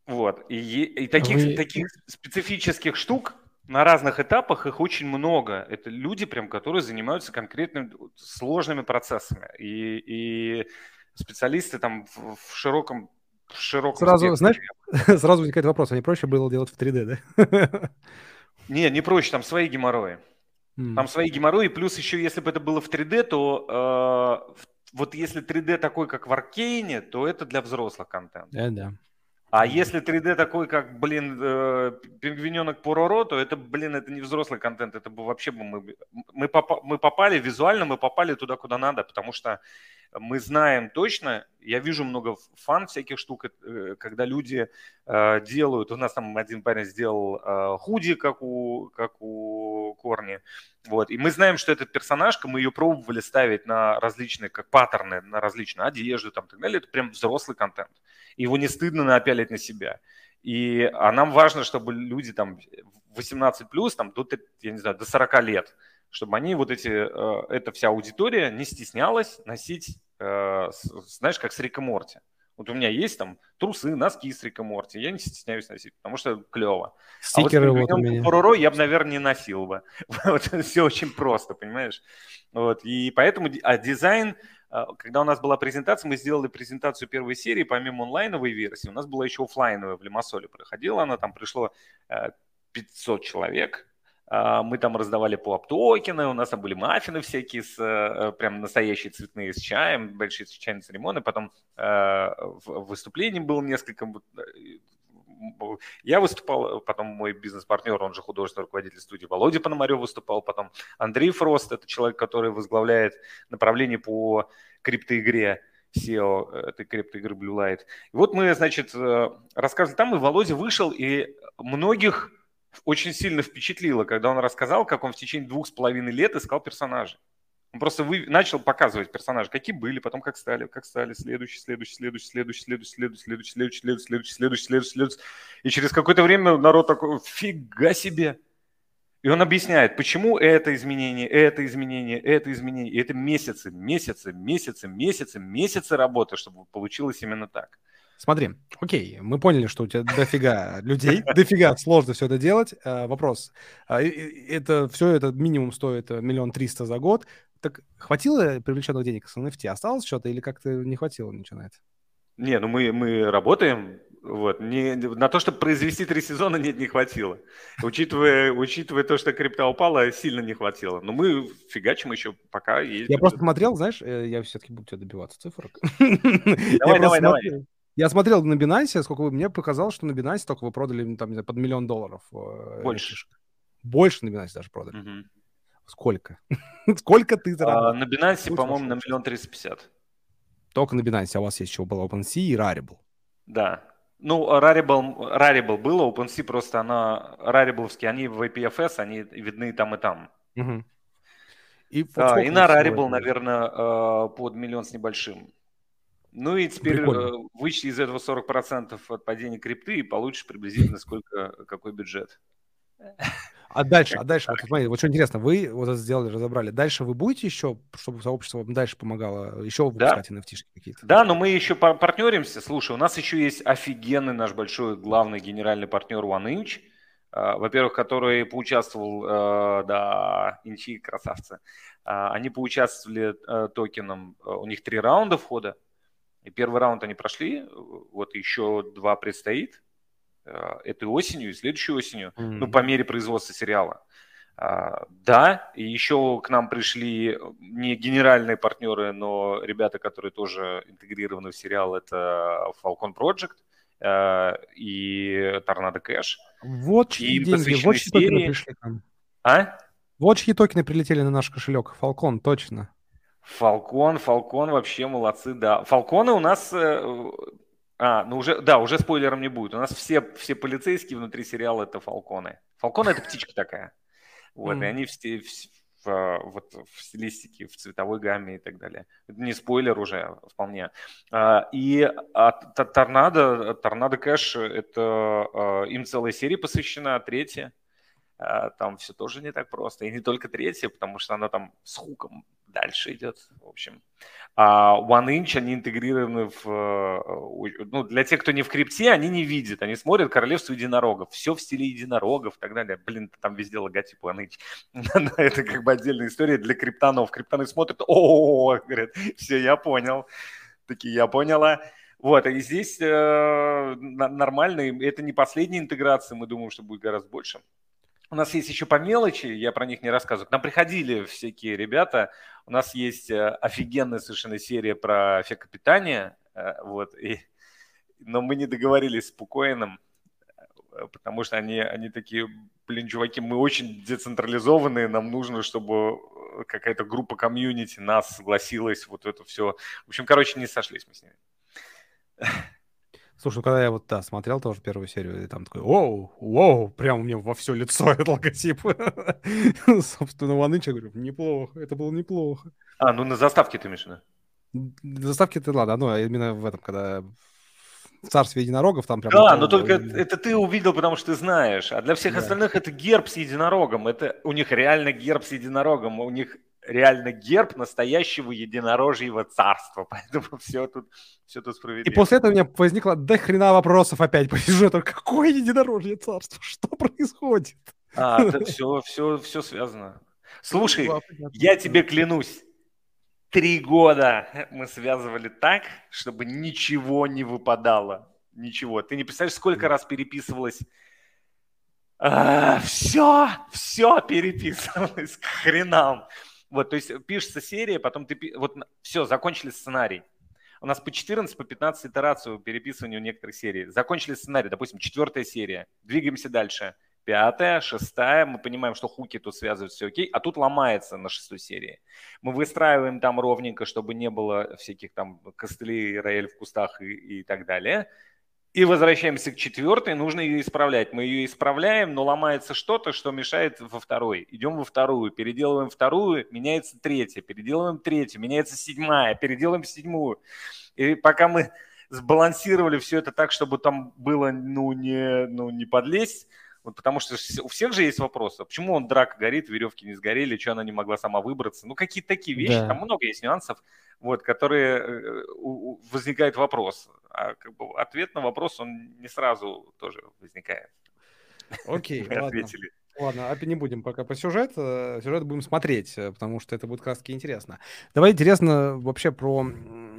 Вот, и, и таких, Вы... таких специфических штук на разных этапах их очень много. Это люди, прям, которые занимаются конкретными сложными процессами. И, и специалисты там в, в широком в широком Сразу, знаешь, (laughs) сразу возникает вопрос, а не проще было делать в 3D, да? (laughs) Не, не проще, там свои геморрои. Mm. Там свои геморрои, плюс еще, если бы это было в 3D, то э, вот если 3D такой, как в Аркейне, то это для взрослых контент. Да, да. А если 3D такой, как, блин, э, пингвиненок Пороро, то это, блин, это не взрослый контент, это бы вообще бы мы, мы, попа- мы попали, визуально мы попали туда, куда надо, потому что мы знаем точно, я вижу много фан всяких штук, э, когда люди э, делают, у нас там один парень сделал э, худи, как у, как у Корни, вот, и мы знаем, что этот персонажка, мы ее пробовали ставить на различные, как паттерны, на различные одежды там так далее, это прям взрослый контент, его не стыдно напялить на себя. И, а нам важно, чтобы люди там 18 плюс, там до, я не знаю, до 40 лет, чтобы они вот эти, эта вся аудитория не стеснялась носить э, знаешь, как с Рика Морти. Вот у меня есть там трусы, носки с Рика Морти. Я не стесняюсь носить, потому что клево. Стикеры а вот, вот у меня. Пороро я бы, наверное, не носил бы. (laughs) вот все очень просто, понимаешь? Вот. И поэтому а дизайн, а, когда у нас была презентация, мы сделали презентацию первой серии, помимо онлайновой версии, у нас была еще офлайновая в Лимассоле проходила, она там пришло 500 э, человек, мы там раздавали поп-токены, у нас там были маффины всякие, с, э, прям настоящие цветные с чаем, большие чайные церемонии. Потом э, выступлений было несколько. Э, я выступал, потом мой бизнес-партнер, он же художественный руководитель студии Володя Пономарев выступал, потом Андрей Фрост, это человек, который возглавляет направление по криптоигре. SEO этой криптоигры Blue Light. И вот мы, значит, рассказывали там, и Володя вышел, и многих очень сильно впечатлило, когда он рассказал, как он в течение двух с половиной лет искал персонажей. Он просто вы... начал показывать персонажи, какие были, потом как стали, как стали, следующий, следующий, следующий, следующий, следующий, следующий, следующий, следующий, следующий, следующий, следующий, следующий. И через какое-то время народ такой, фига себе. И он объясняет, почему это изменение, это изменение, это изменение. И это месяцы, месяцы, месяцы, месяцы, месяцы работы, чтобы получилось именно так. Смотри, окей, мы поняли, что у тебя дофига людей, (laughs) дофига сложно все это делать. А, вопрос, а, это все это минимум стоит э, миллион триста за год. Так хватило привлеченных денег с NFT? Осталось что-то или как-то не хватило ничего на это? Не, ну мы, мы работаем, вот, не, на то, чтобы произвести три сезона, нет, не хватило. Учитывая, учитывая то, что крипта упала, сильно не хватило. Но мы фигачим еще пока есть. Я просто смотрел, знаешь, э, я все-таки буду тебя добиваться цифрок. (laughs) Давай, давай, давай. Я смотрел на Binance, сколько вы, мне показалось, что на Binance только вы продали там, не знаю, под миллион долларов. Э, Больше. Больше на Binance даже продали. Угу. Сколько? (laughs) Сколько ты заработал? А, на Binance, по-моему, на миллион триста пятьдесят. Только на Binance, а у вас есть еще было OpenSea и Rarible. Да. Ну, Rarible, Rarible было, OpenSea просто она, Rarible, они в APFS, они видны там и там. Угу. И, а, и на Rarible, наверное, э, под миллион с небольшим. Ну и теперь Прикольно. Э, вычти из этого 40% от падения крипты и получишь приблизительно сколько, какой бюджет. А дальше, а дальше, вот смотри, вот что интересно, вы вот это сделали, разобрали. Дальше вы будете еще, чтобы сообщество вам дальше помогало, еще выпускать да. nft какие-то? Да, но мы еще партнеримся. Слушай, у нас еще есть офигенный наш большой главный генеральный партнер OneInch, а, во-первых, который поучаствовал, э, да, инчи красавцы, они поучаствовали э, токеном, у них три раунда входа, и первый раунд они прошли, вот еще два предстоит э, этой осенью и следующей осенью, mm-hmm. ну, по мере производства сериала. А, да, и еще к нам пришли не генеральные партнеры, но ребята, которые тоже интегрированы в сериал, это Falcon Project э, и Tornado Cash. Вот чьи деньги, вот чьи токены пришли к нам. А? Вот чьи токены прилетели на наш кошелек. Falcon, точно. Фалкон, Фалкон вообще молодцы, да. Фалконы у нас... Э, а, ну уже, да, уже спойлером не будет. У нас все, все полицейские внутри сериала это Фалконы. Фалкон это птичка такая. Вот, и они в, в, вот, в стилистике, в цветовой гамме и так далее. Это не спойлер уже вполне. А, и а, Торнадо, Торнадо Кэш, это а, им целая серия посвящена, третья. А, там все тоже не так просто. И не только третья, потому что она там с хуком дальше идет, в общем. А One Inch, они интегрированы в... Э, ну, для тех, кто не в крипте, они не видят. Они смотрят «Королевство единорогов». Все в стиле единорогов и так далее. Блин, там везде логотип One Inch. (laughs) Это как бы отдельная история для криптонов. Криптоны смотрят, о, говорят, (laughs) все, я понял. Такие, я поняла. Вот, и здесь э, нормально, это не последняя интеграция, мы думаем, что будет гораздо больше. У нас есть еще по мелочи, я про них не рассказываю. К нам приходили всякие ребята. У нас есть э, офигенная совершенно серия про эффект питания. Э, вот, и, но мы не договорились с Пукоином, э, потому что они, они такие, блин, чуваки, мы очень децентрализованные, нам нужно, чтобы какая-то группа комьюнити нас согласилась, вот это все. В общем, короче, не сошлись мы с ними. Слушай, ну когда я вот, да, смотрел тоже первую серию, и там такой, оу, оу, прям мне во все лицо (laughs) этот логотип. (laughs) Собственно, Ваныча, говорю, неплохо, это было неплохо. А, ну на заставке ты имеешь, да? На заставке ты, ладно, ну, а именно в этом, когда в царстве единорогов там прям... Да, но только это ты увидел, потому что ты знаешь. А для всех да. остальных это герб с единорогом. Это у них реально герб с единорогом. У них реально герб настоящего единорожьего царства. (laughs) Поэтому все тут, все тут справедливо. И после этого у меня возникло до хрена вопросов опять по сюжету. Какое единорожье царство? Что происходит? А, это все, все, все связано. Слушай, я тебе клянусь, три года мы связывали так, чтобы ничего не выпадало. Ничего. Ты не представляешь, сколько раз переписывалось а, все, все переписывалось к хренам. Вот, то есть пишется серия, потом ты... Вот все, закончили сценарий. У нас по 14, по 15 итерацию переписывания у некоторых серий. Закончили сценарий, допустим, четвертая серия. Двигаемся дальше. Пятая, шестая, мы понимаем, что хуки тут связывают, все окей, а тут ломается на шестой серии. Мы выстраиваем там ровненько, чтобы не было всяких там костылей, рояль в кустах и, и так далее. И возвращаемся к четвертой, нужно ее исправлять. Мы ее исправляем, но ломается что-то, что мешает во второй. Идем во вторую, переделываем вторую, меняется третья, переделываем третью, меняется седьмая, переделываем седьмую. И пока мы сбалансировали все это так, чтобы там было, ну, не, ну, не подлезть, вот потому что у всех же есть вопросы. А почему он драка горит, веревки не сгорели, что она не могла сама выбраться? Ну, какие-то такие вещи, да. там много есть нюансов, вот, которые э, возникает вопрос. А как бы ответ на вопрос, он не сразу тоже возникает. Окей, ладно. Ответили. Ладно, опять не будем пока по сюжету. Э, сюжет будем смотреть, э, потому что это будет как интересно. Давай интересно вообще про...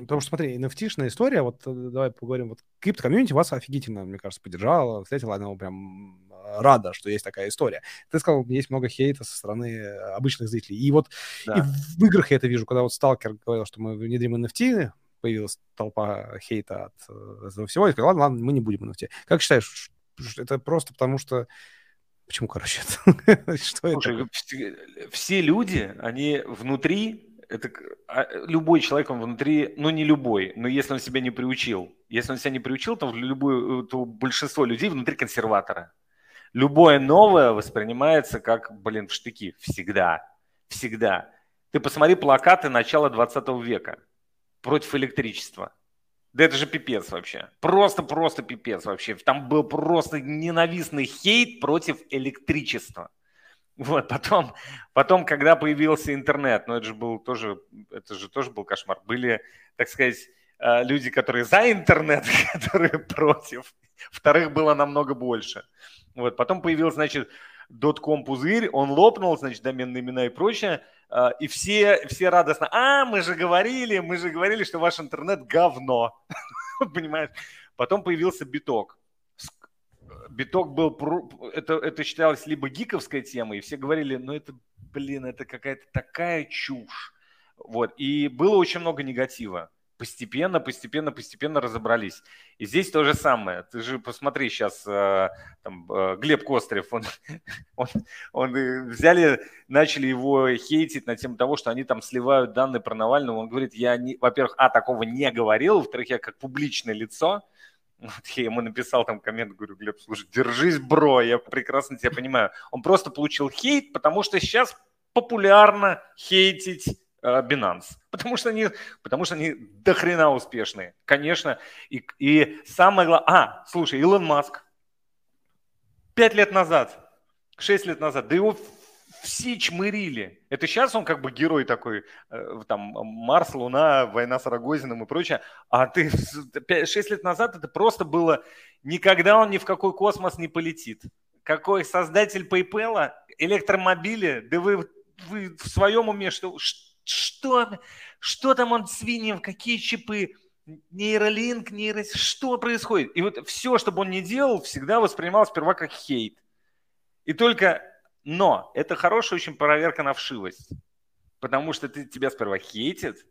Потому что, смотри, nft история, вот давай поговорим. Вот крипто-комьюнити вас офигительно, мне кажется, поддержала, встретила, она прям рада, что есть такая история. Ты сказал, есть много хейта со стороны обычных зрителей. И вот да. и в играх я это вижу, когда вот Сталкер говорил, что мы внедрим NFT, появилась толпа хейта от э, этого всего, и сказал, ладно, ладно, мы не будем NFT. Как считаешь, это просто потому что Почему, короче, (laughs) что Слушай, это? все люди, они внутри, это а, любой человек, он внутри, ну не любой, но если он себя не приучил, если он себя не приучил, то, любой, то большинство людей внутри консерватора любое новое воспринимается как, блин, в штыки. Всегда. Всегда. Ты посмотри плакаты начала 20 века против электричества. Да это же пипец вообще. Просто-просто пипец вообще. Там был просто ненавистный хейт против электричества. Вот, потом, потом, когда появился интернет, ну это же был тоже, это же тоже был кошмар. Были, так сказать, э, люди, которые за интернет, (laughs) которые против. Вторых было намного больше. Вот, потом появился, значит, dotcom пузырь, он лопнул, значит, доменные имена и прочее, и все, все радостно, а, мы же говорили, мы же говорили, что ваш интернет говно, (laughs) понимаешь? Потом появился биток. Биток был, это, это считалось либо гиковской темой, и все говорили, ну это, блин, это какая-то такая чушь. Вот, и было очень много негатива постепенно, постепенно, постепенно разобрались. И здесь то же самое. Ты же посмотри сейчас, э, там, э, Глеб Кострев, он, (laughs) он, он э, взяли, начали его хейтить на тему того, что они там сливают данные про Навального. Он говорит, я, не, во-первых, а, такого не говорил, во-вторых, я как публичное лицо, вот я ему написал там коммент, говорю, Глеб, слушай, держись, бро, я прекрасно тебя понимаю. Он просто получил хейт, потому что сейчас популярно хейтить Binance, потому что они, потому что они дохрена успешные, конечно. И, и самое главное... А, слушай, Илон Маск. Пять лет назад, шесть лет назад, да его все чмырили. Это сейчас он как бы герой такой, э, там, Марс, Луна, война с Рогозиным и прочее. А ты шесть лет назад это просто было, никогда он ни в какой космос не полетит. Какой создатель PayPal, электромобили, да вы, вы в своем уме, что, что, что там он свиньям, какие чипы, нейролинк, нейро... Что происходит? И вот все, что бы он ни делал, всегда воспринималось сперва как хейт. И только, но это хорошая очень проверка на вшивость. Потому что ты, тебя сперва хейтит,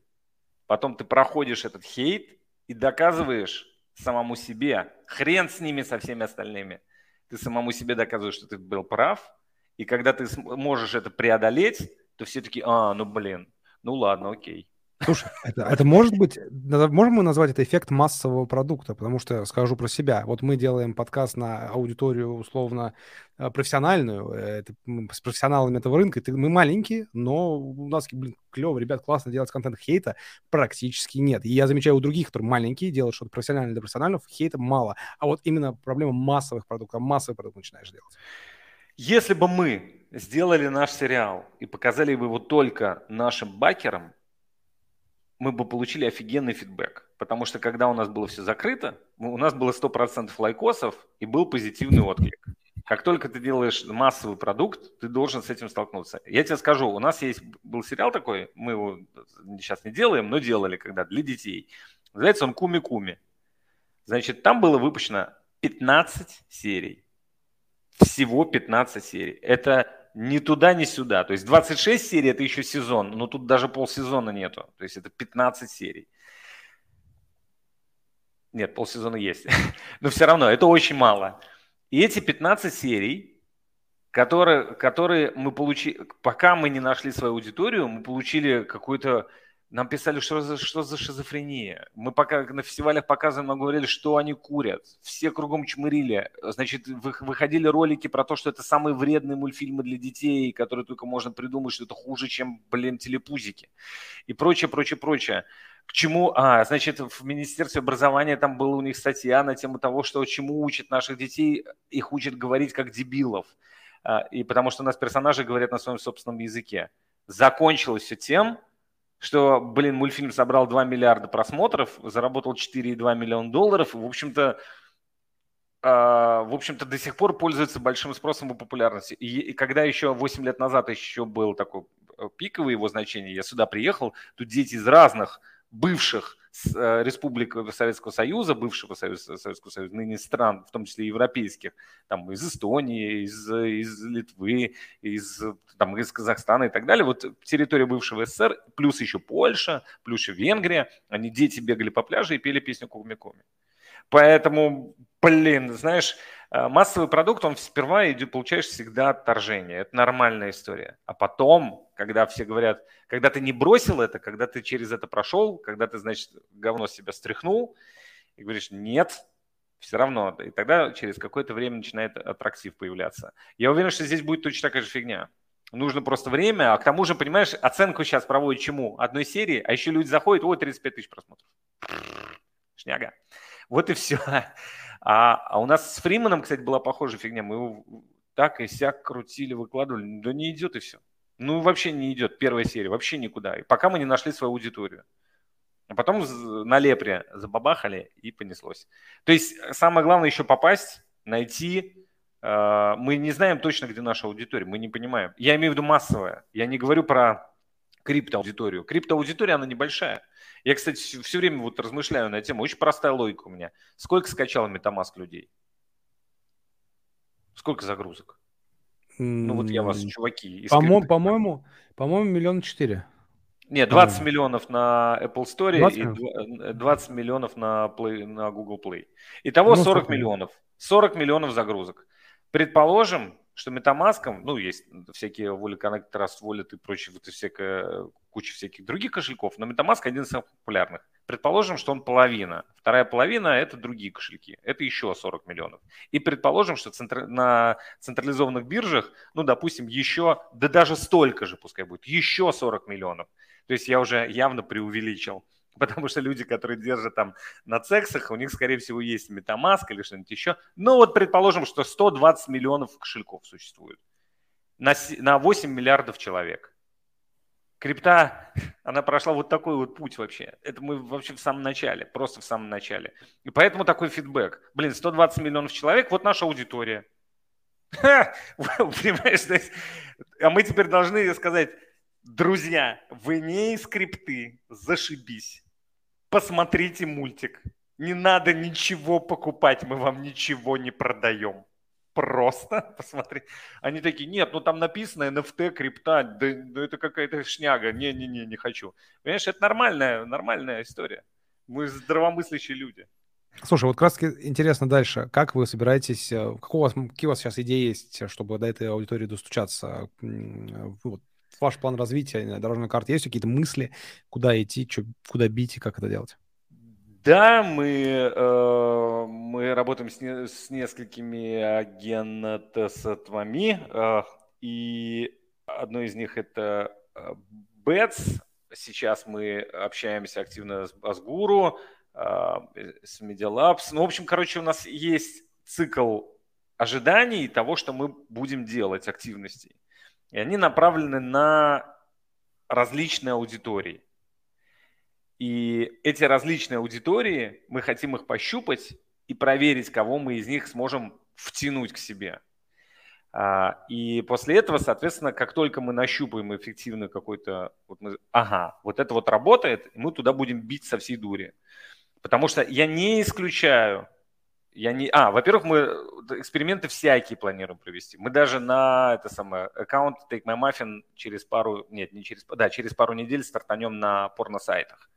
потом ты проходишь этот хейт и доказываешь самому себе, хрен с ними, со всеми остальными. Ты самому себе доказываешь, что ты был прав, и когда ты можешь это преодолеть, то все таки а, ну блин, ну ладно, окей. Слушай, это, это может быть, можем мы назвать это эффект массового продукта, потому что скажу про себя. Вот мы делаем подкаст на аудиторию условно э, профессиональную, э, это, с профессионалами этого рынка, это, мы маленькие, но у нас, блин, клево, ребят, классно делать контент, хейта практически нет. И я замечаю у других, которые маленькие, делают что-то профессиональное для профессионалов, хейта мало. А вот именно проблема массовых продуктов, массовый продукт начинаешь делать. Если бы мы сделали наш сериал и показали бы его только нашим бакерам, мы бы получили офигенный фидбэк. Потому что когда у нас было все закрыто, у нас было 100% лайкосов и был позитивный отклик. Как только ты делаешь массовый продукт, ты должен с этим столкнуться. Я тебе скажу, у нас есть был сериал такой, мы его сейчас не делаем, но делали когда для детей. Называется он Куми-Куми. Значит, там было выпущено 15 серий. Всего 15 серий. Это ни туда, ни сюда. То есть 26 серий – это еще сезон, но тут даже полсезона нету. То есть это 15 серий. Нет, полсезона есть. (laughs) но все равно, это очень мало. И эти 15 серий, которые, которые мы получили, пока мы не нашли свою аудиторию, мы получили какую-то нам писали, что за, что за шизофрения. Мы пока на фестивалях показываем, мы говорили, что они курят. Все кругом чмырили. Значит, выходили ролики про то, что это самые вредные мультфильмы для детей, которые только можно придумать, что это хуже, чем, блин, телепузики. И прочее, прочее, прочее. К чему? А, значит, в Министерстве образования там была у них статья на тему того, что чему учат наших детей, их учат говорить как дебилов. А, и потому что у нас персонажи говорят на своем собственном языке. Закончилось все тем, что, блин, мультфильм собрал 2 миллиарда просмотров, заработал 4,2 миллиона долларов, в общем-то, э, в общем-то, до сих пор пользуется большим спросом и популярностью. И, и когда еще 8 лет назад еще был такой э, пиковый его значение, я сюда приехал, тут дети из разных бывших республик Советского Союза, бывшего Союза, Советского Союза, ныне стран, в том числе европейских, там из Эстонии, из, из Литвы, из, там, из Казахстана и так далее. Вот территория бывшего СССР, плюс еще Польша, плюс еще Венгрия, они дети бегали по пляжу и пели песню Куми-Куми. Поэтому, блин, знаешь, э, массовый продукт, он сперва идет, получаешь всегда отторжение. Это нормальная история. А потом, когда все говорят, когда ты не бросил это, когда ты через это прошел, когда ты, значит, говно себя стряхнул, и говоришь, нет, все равно. И тогда через какое-то время начинает аттрактив появляться. Я уверен, что здесь будет точно такая же фигня. Нужно просто время, а к тому же, понимаешь, оценку сейчас проводят чему? Одной серии, а еще люди заходят, ой, 35 тысяч просмотров. Шняга. Вот и все. А, а у нас с Фриманом, кстати, была похожая фигня. Мы его так и сяк крутили, выкладывали. Да не идет и все. Ну, вообще не идет первая серия, вообще никуда. И пока мы не нашли свою аудиторию. А потом на лепре забабахали и понеслось. То есть самое главное еще попасть, найти. Э, мы не знаем точно, где наша аудитория, мы не понимаем. Я имею в виду массовая. Я не говорю про криптоаудиторию. Криптоаудитория, она небольшая. Я, кстати, все время вот размышляю на тему. Очень простая логика у меня. Сколько скачало Metamask людей? Сколько загрузок? Ну вот я вас, чуваки. По-моему, по-моему, по-моему, миллион четыре. Нет, 20 по миллионов на Apple Store 20? и 20 миллионов на, Play, на Google Play. Итого ну, 40 миллионов. 40 миллионов загрузок. Предположим, что MetaMask, ну, есть всякие Wallet Connect, Trust Wallet и прочие, вот и всякая куча всяких других кошельков, но MetaMask один из самых популярных. Предположим, что он половина. Вторая половина – это другие кошельки. Это еще 40 миллионов. И предположим, что центр... на централизованных биржах, ну, допустим, еще, да даже столько же пускай будет, еще 40 миллионов. То есть я уже явно преувеличил. (laughs) Потому что люди, которые держат там на цексах, у них, скорее всего, есть MetaMask или что-нибудь еще. Ну вот предположим, что 120 миллионов кошельков существует на 8 миллиардов человек. Крипта, она прошла вот такой вот путь вообще. Это мы вообще в самом начале, просто в самом начале. И поэтому такой фидбэк. Блин, 120 миллионов человек, вот наша аудитория. Понимаешь, а мы теперь должны сказать, друзья, вы не из скрипты, зашибись посмотрите мультик. Не надо ничего покупать, мы вам ничего не продаем. Просто (laughs) посмотри. Они такие, нет, ну там написано NFT, крипта, да, да это какая-то шняга. Не-не-не, не хочу. Понимаешь, это нормальная, нормальная история. Мы здравомыслящие люди. Слушай, вот как раз интересно дальше. Как вы собираетесь, э, какого у вас, какие у вас сейчас идеи есть, чтобы до этой аудитории достучаться? Вот, ваш план развития дорожной карты? Есть какие-то мысли, куда идти, что, куда бить и как это делать? Да, мы, э, мы работаем с, не, с несколькими агентствами, э, и одно из них это Bets. Сейчас мы общаемся активно с Асгуру, э, с Media Labs. Ну, в общем, короче, у нас есть цикл ожиданий того, что мы будем делать, активностей. И они направлены на различные аудитории. И эти различные аудитории, мы хотим их пощупать и проверить, кого мы из них сможем втянуть к себе. А, и после этого, соответственно, как только мы нащупаем эффективный какой-то, вот мы, ага, вот это вот работает, мы туда будем бить со всей дури. Потому что я не исключаю, я не, а, во-первых, мы эксперименты всякие планируем провести. Мы даже на это самое аккаунт Take My Muffin через пару, нет, не через, да, через пару недель стартанем на порно-сайтах.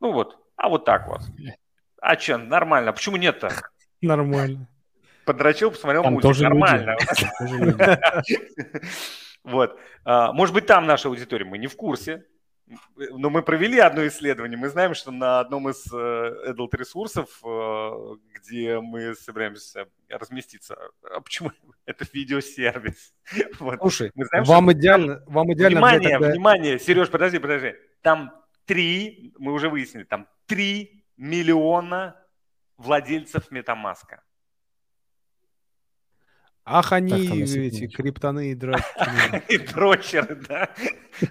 Ну вот, а вот так вот. А что, нормально. Почему нет-то? (laughs) Нормально подрочил, посмотрел там мультик. Нормально. (laughs) (laughs) Вот. А, может быть, там наша аудитория, мы не в курсе. Но мы провели одно исследование. Мы знаем, что на одном из э, adult ресурсов, э, где мы собираемся разместиться, а почему это видеосервис? Вот. Слушай, мы знаем, вам, что... идеально, вам идеально... Внимание, тогда... внимание, Сереж, подожди, подожди. Там три, мы уже выяснили, там три миллиона владельцев Метамаска. Ах, они эти криптоны и дрочеры. (laughs) И дрочеры, да.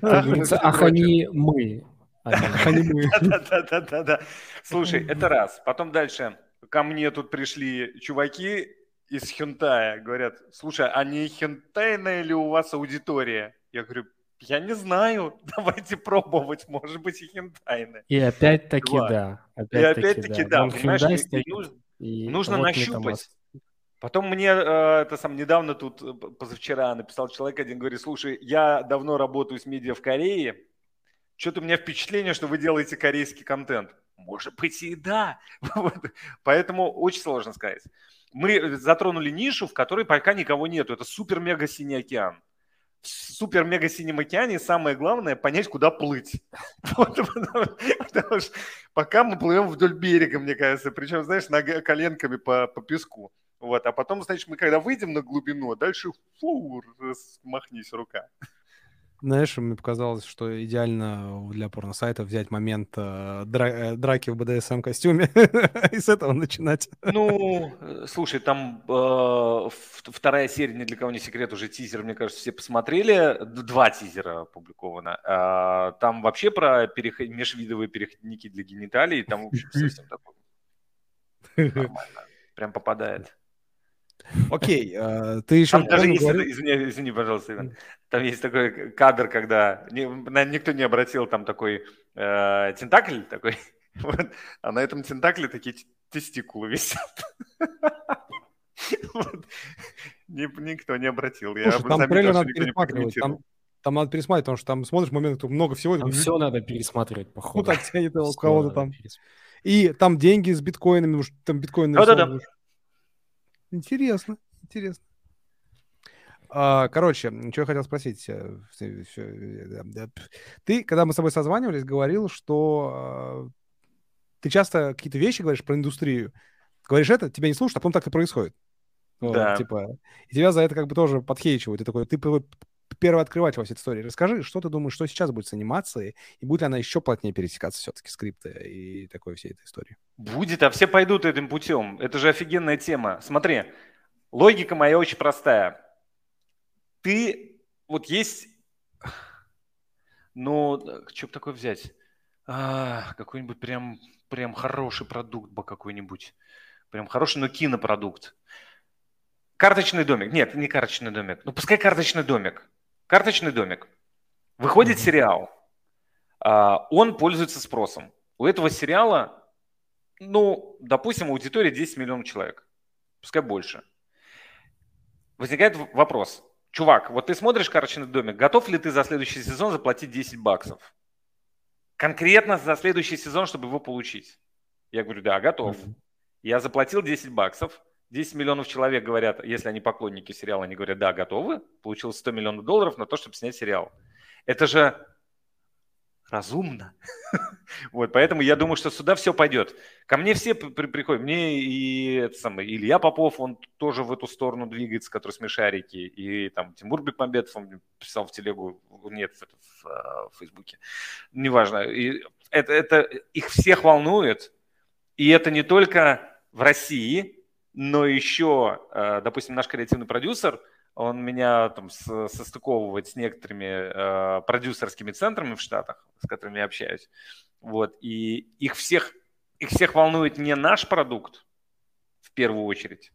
Ах, они мы. Ах, они мы. Да-да-да. Слушай, это раз. Потом дальше. Ко мне тут пришли чуваки из Хентая. Говорят, слушай, а не хентайная ли у вас аудитория? Я говорю, я не знаю, (laughs) давайте пробовать, может быть, и хентайны. И опять-таки да. и опять-таки да. Понимаешь, нужно нащупать. Потом мне э, это сам недавно тут э, позавчера написал человек один, говорит, слушай, я давно работаю с медиа в Корее, что-то у меня впечатление, что вы делаете корейский контент. Может быть и да. (laughs) Поэтому очень сложно сказать. Мы затронули нишу, в которой пока никого нету. Это супер-мега-синий океан. В супер-мега-синем самое главное понять, куда плыть. (laughs) потому, что пока мы плывем вдоль берега, мне кажется, причем, знаешь, коленками по, по песку. Вот, а потом, значит, мы когда выйдем на глубину, а дальше фу, махнись рука. Знаешь, мне показалось, что идеально для порно-сайта взять момент э, дра- э, драки в БДСМ-костюме (laughs) и с этого начинать. Ну, э, слушай, там э, вторая серия, ни для кого не секрет, уже тизер, мне кажется, все посмотрели. Два тизера опубликовано. Э, там вообще про переход... межвидовые переходники для гениталий, там, в общем, совсем. (laughs) Нормально. Прям попадает. Окей, э, ты еще... Там даже есть, говорил... извини, извини, пожалуйста, Иван. Там есть такой кадр, когда никто не обратил, там такой э, тентакль такой, (laughs) вот, а на этом тентакле такие тестикулы висят. (laughs) Вот. Никто не обратил. Слушай, там трейлер надо пересматривать. Там, там надо пересматривать, потому что там смотришь момент, много всего. Там все надо пересматривать, походу. Ну так тянет у кого-то там. И там деньги с биткоинами, там биткоин... Да-да-да. Интересно, интересно. А, короче, что я хотел спросить. Э, ты, когда мы с тобой созванивались, говорил, что а, ты часто какие-то вещи говоришь про индустрию. Говоришь это, тебя не слушают, а потом так и происходит. Да. Вот, типа, и тебя за это как бы тоже подхейчивают. Ты такой, ты первый открыватель во всей истории. Расскажи, что ты думаешь, что сейчас будет с анимацией, и будет ли она еще плотнее пересекаться все-таки скрипты и такой всей этой истории? Будет, а все пойдут этим путем. Это же офигенная тема. Смотри, логика моя очень простая. Ты, вот есть, ну, что бы такое взять? А, какой-нибудь прям, прям хороший продукт бы какой-нибудь. Прям хороший, но кинопродукт. Карточный домик. Нет, не карточный домик. Ну, пускай карточный домик. Карточный домик. Выходит сериал. А, он пользуется спросом. У этого сериала, ну, допустим, аудитория 10 миллионов человек. Пускай больше. Возникает вопрос. Чувак, вот ты смотришь «Карточный домик», готов ли ты за следующий сезон заплатить 10 баксов? Конкретно за следующий сезон, чтобы его получить. Я говорю, да, готов. Я заплатил 10 баксов, 10 миллионов человек говорят, если они поклонники сериала, они говорят, да, готовы. Получилось 100 миллионов долларов на то, чтобы снять сериал. Это же разумно. (laughs) вот, поэтому я думаю, что сюда все пойдет. Ко мне все при приходят, мне и это самое, Илья Попов, он тоже в эту сторону двигается, который смешарики, и там Тимур Бекмамбетов, он писал в телегу, нет, в, в, в, в Фейсбуке, неважно. И это, это их всех волнует, и это не только в России, но еще, э, допустим, наш креативный продюсер он меня там состыковывает с некоторыми э, продюсерскими центрами в Штатах, с которыми я общаюсь. Вот, и их всех, их всех волнует не наш продукт в первую очередь,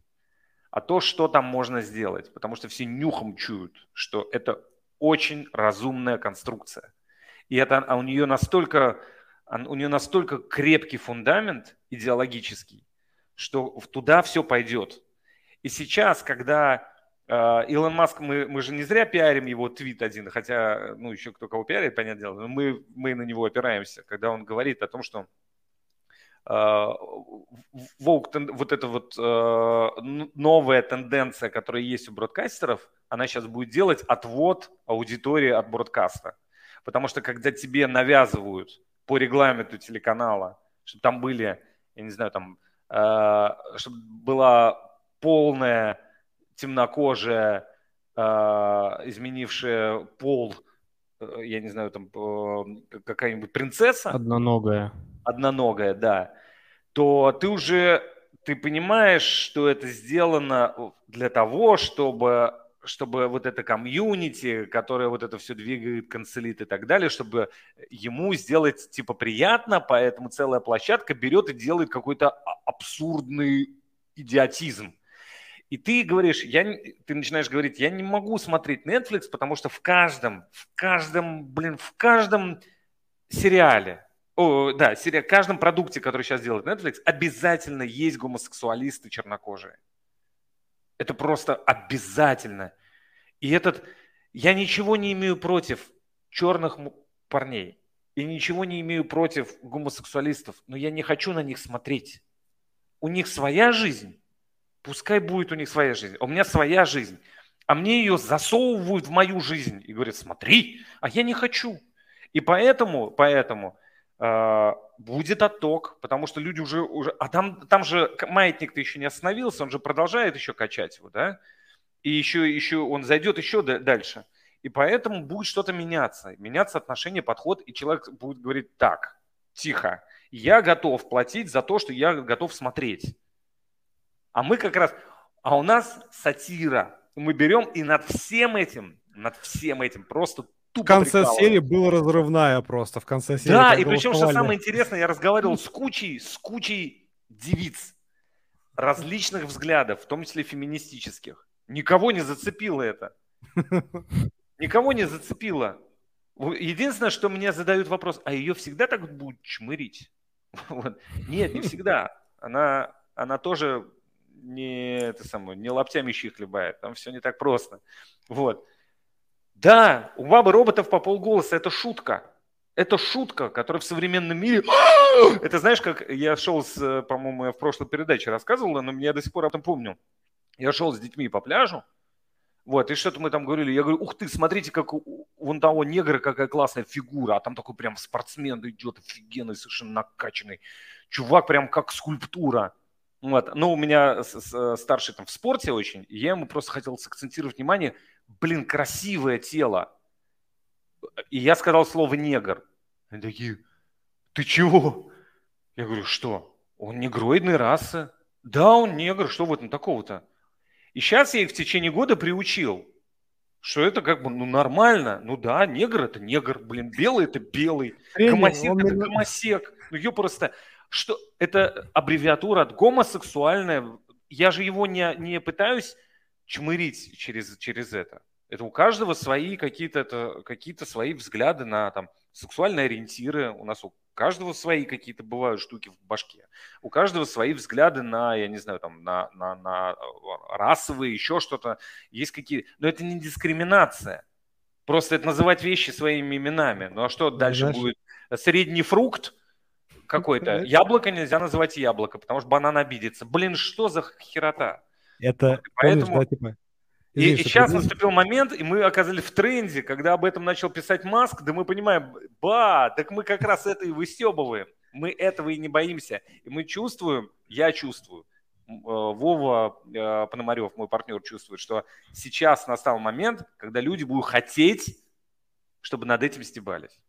а то, что там можно сделать. Потому что все нюхом чуют, что это очень разумная конструкция. И это а у нее настолько, у нее настолько крепкий фундамент идеологический, что туда все пойдет. И сейчас, когда а, Илон Маск, мы, мы же не зря пиарим его твит один, хотя, ну, еще кто кого пиарит, понятное дело, но мы, мы на него опираемся, когда он говорит о том, что uh, вот эта вот uh, новая тенденция, которая есть у бродкастеров, она сейчас будет делать отвод аудитории от бродкаста. Потому что когда тебе навязывают по регламенту телеканала, чтобы там были, я не знаю, там, чтобы была полная темнокожая, э, изменившая пол, э, я не знаю, там э, какая-нибудь принцесса. Одноногая. Одноногая, да. То ты уже, ты понимаешь, что это сделано для того, чтобы чтобы вот это комьюнити, которое вот это все двигает, канцелит и так далее, чтобы ему сделать типа приятно, поэтому целая площадка берет и делает какой-то абсурдный идиотизм. И ты говоришь, я, ты начинаешь говорить, я не могу смотреть Netflix, потому что в каждом, в каждом, блин, в каждом сериале, о, да, в каждом продукте, который сейчас делает Netflix, обязательно есть гомосексуалисты чернокожие. Это просто обязательно. И этот, я ничего не имею против черных парней. И ничего не имею против гомосексуалистов, но я не хочу на них смотреть. У них своя жизнь, Пускай будет у них своя жизнь. У меня своя жизнь. А мне ее засовывают в мою жизнь и говорят, смотри, а я не хочу. И поэтому, поэтому будет отток, потому что люди уже, уже а там, там же маятник-то еще не остановился, он же продолжает еще качать его, да, и еще, еще он зайдет еще дальше. И поэтому будет что-то меняться, меняться отношение, подход, и человек будет говорить так, тихо, я готов платить за то, что я готов смотреть. А мы как раз, а у нас сатира. Мы берем и над всем этим, над всем этим просто тупо В конце серии была разрывная просто, в конце серии. Да, и причем, что самое интересное, я разговаривал с кучей, с кучей девиц различных взглядов, в том числе феминистических. Никого не зацепило это. (laughs) Никого не зацепило. Единственное, что мне задают вопрос, а ее всегда так будут чмырить? (laughs) Вот. Нет, не всегда. Она, она тоже не, это самое, не лоптями щи хлебает, там все не так просто. Вот. Да, у бабы роботов по полголоса это шутка. Это шутка, которая в современном мире... (gasps) Это знаешь, как я шел, с, по-моему, я в прошлой передаче рассказывал, но я до сих пор об этом помню. Я шел с детьми по пляжу, вот, и что-то мы там говорили. Я говорю, ух ты, смотрите, как у вон того негра какая классная фигура, а там такой прям спортсмен идет, офигенный, совершенно накачанный. Чувак прям как скульптура. Вот. Ну, у меня старший там в спорте очень, и я ему просто хотел сакцентировать внимание, блин, красивое тело. И я сказал слово негр. Они такие, ты чего? Я говорю, что? Он негроидной расы. Да, он негр, что в этом такого-то? И сейчас я их в течение года приучил, что это как бы, ну, нормально. Ну да, негр это негр, блин, белый это белый, гомосек это гомосек. Ну, ее просто что это аббревиатура от гомосексуальная. Я же его не, не пытаюсь чмырить через, через это. Это у каждого свои какие-то это, какие-то свои взгляды на там, сексуальные ориентиры. У нас у каждого свои какие-то бывают штуки в башке. У каждого свои взгляды на, я не знаю, там, на, на, на расовые, еще что-то. Есть какие Но это не дискриминация. Просто это называть вещи своими именами. Ну а что дальше Знаешь... будет? Средний фрукт – какой-то. Яблоко нельзя называть яблоко, потому что банан обидится. Блин, что за херота? Это, Поэтому... помнишь, да, типа... И, и сейчас ты... наступил момент, и мы оказались в тренде, когда об этом начал писать Маск, да мы понимаем, ба, так мы как раз это и выстебываем. Мы этого и не боимся. И мы чувствуем, я чувствую, э, Вова э, Пономарев, мой партнер, чувствует, что сейчас настал момент, когда люди будут хотеть, чтобы над этим стебались.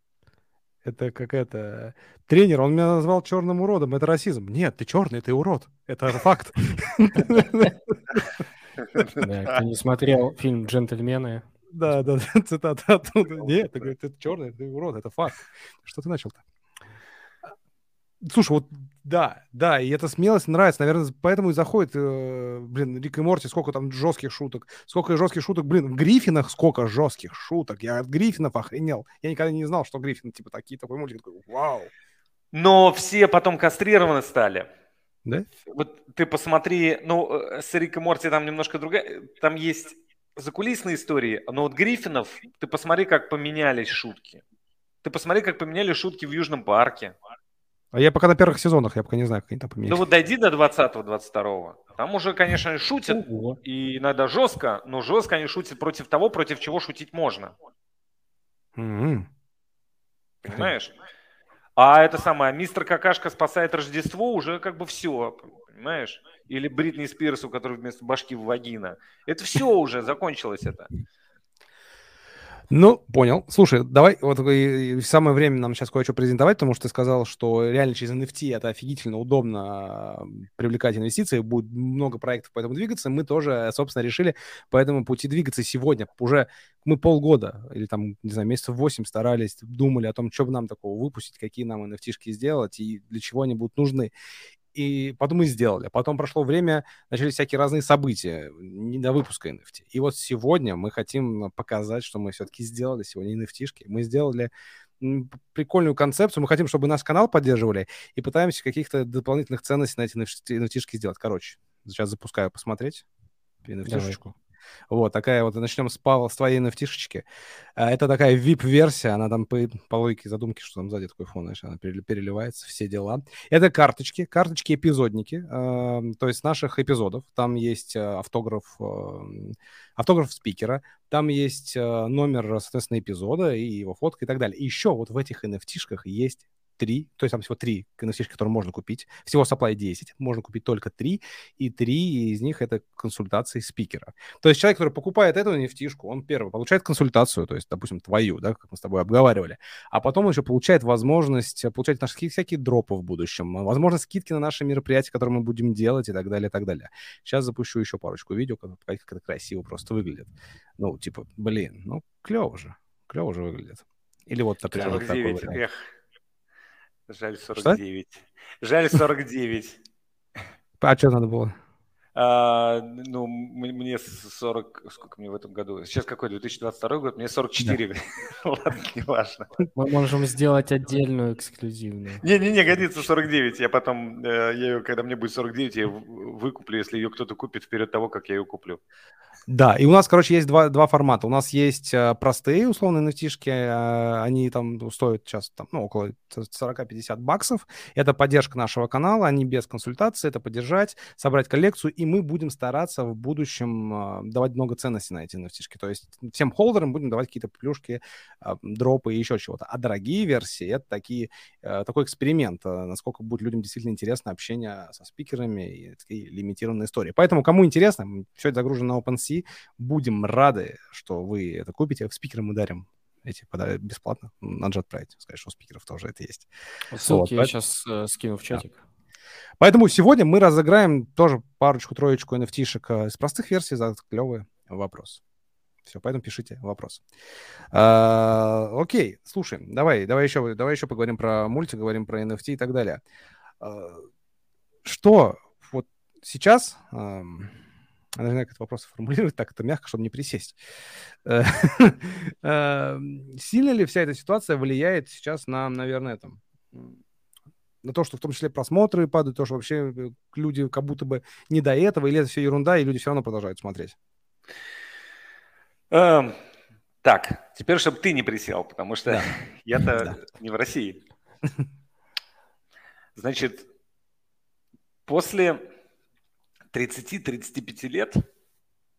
Это какая-то... Тренер, он меня назвал черным уродом. Это расизм. Нет, ты черный, ты урод. Это факт. Да, ты не смотрел фильм «Джентльмены»? Да, да, цитата оттуда. Нет, ты это черный, ты урод, это факт. Что ты начал-то? Слушай, вот да, да, и эта смелость нравится, наверное, поэтому и заходит, э, блин, Рик и Морти, сколько там жестких шуток, сколько жестких шуток, блин, в Гриффинах сколько жестких шуток, я от Гриффинов охренел, я никогда не знал, что Гриффин, типа, такие, такой мультик, такой, вау. Но все потом кастрированы стали. Да? Вот ты посмотри, ну, э, с Рик и Морти там немножко другая, там есть закулисные истории, но вот Гриффинов, ты посмотри, как поменялись шутки. Ты посмотри, как поменялись шутки в Южном парке. А я пока на первых сезонах, я пока не знаю, как они там поменялись. Ну вот дойди до 20-22. Там уже, конечно, шутят, Ого. и иногда жестко, но жестко они шутят против того, против чего шутить можно. Mm-hmm. Понимаешь? А это самое, мистер Какашка спасает Рождество, уже как бы все, понимаешь? Или Бритни Спирс, у которой вместо башки вагина. Это все уже, закончилось это. Ну, понял. Слушай, давай, вот и самое время нам сейчас кое-что презентовать, потому что ты сказал, что реально через NFT это офигительно удобно привлекать инвестиции, будет много проектов по этому двигаться. Мы тоже, собственно, решили по этому пути двигаться сегодня. Уже мы полгода или там, не знаю, месяцев восемь старались, думали о том, что бы нам такого выпустить, какие нам NFT-шки сделать и для чего они будут нужны и потом мы сделали. Потом прошло время, начались всякие разные события, не до выпуска NFT. И вот сегодня мы хотим показать, что мы все-таки сделали сегодня NFT-шки. Мы сделали прикольную концепцию. Мы хотим, чтобы наш канал поддерживали, и пытаемся каких-то дополнительных ценностей на эти NFT-шки сделать. Короче, сейчас запускаю посмотреть NFT-шку. Вот, такая вот, начнем с, Павла, с твоей nft а, Это такая VIP-версия, она там по, по логике задумки, что там сзади такой фон, знаешь, она переливается, все дела. Это карточки, карточки-эпизодники, э, то есть наших эпизодов. Там есть э, автограф, э, автограф спикера, там есть э, номер, соответственно, эпизода и его фотка и так далее. И еще вот в этих NFT-шках есть три, то есть там всего три NFT, которые можно купить. Всего supply 10, можно купить только три, и три из них это консультации спикера. То есть человек, который покупает эту NFT, он первый получает консультацию, то есть, допустим, твою, да, как мы с тобой обговаривали, а потом он еще получает возможность получать наши всякие дропы в будущем, возможно, скидки на наши мероприятия, которые мы будем делать и так далее, и так далее. Сейчас запущу еще парочку видео, как, как это красиво просто выглядит. Ну, типа, блин, ну, клево же, клево же выглядит. Или вот, например, вот такой вариант. Эх. Жаль 49. Что? Жаль 49. А что надо было? А, ну, мне 40... Сколько мне в этом году? Сейчас какой? 2022 год? Мне 44. Да. (laughs) Ладно, не важно. Мы можем сделать отдельную эксклюзивную. Не-не-не, годится 49. Я потом, э, я ее, когда мне будет 49, я выкуплю, если ее кто-то купит вперед того, как я ее куплю. Да, и у нас, короче, есть два, два формата. У нас есть э, простые, условные nft э, они там стоят сейчас там, ну, около 40-50 баксов. Это поддержка нашего канала, они без консультации, это поддержать, собрать коллекцию, и мы будем стараться в будущем э, давать много ценностей на эти nft То есть всем холдерам будем давать какие-то плюшки, дропы и еще чего-то. А дорогие версии — это такие, такой эксперимент, насколько будет людям действительно интересно общение со спикерами и такие лимитированные истории. Поэтому, кому интересно, все это загружено на OpenSea, России. Будем рады, что вы это купите. Спикеры мы дарим эти подарки бесплатно. Надо же отправить, сказать, что у спикеров тоже это есть. Ссылки вот, я сейчас э, скину в чатик. Да. Поэтому сегодня мы разыграем тоже парочку-троечку NFT-шек э, из простых версий за клевый вопрос. Все, поэтому пишите вопрос. А, окей, слушай, давай, давай еще, давай еще поговорим про мультик, говорим про NFT и так далее. А, что вот сейчас... А, не знаю, как этот вопрос формулировать так, это мягко, чтобы не присесть. Э, (laughs) э, сильно ли вся эта ситуация влияет сейчас на, наверное, там, на то, что в том числе просмотры падают, то, что вообще э, люди как будто бы не до этого, или это все ерунда, и люди все равно продолжают смотреть? Эм, так, теперь, чтобы ты не присел, потому что (laughs) я-то не в России. Значит, после 30-35 лет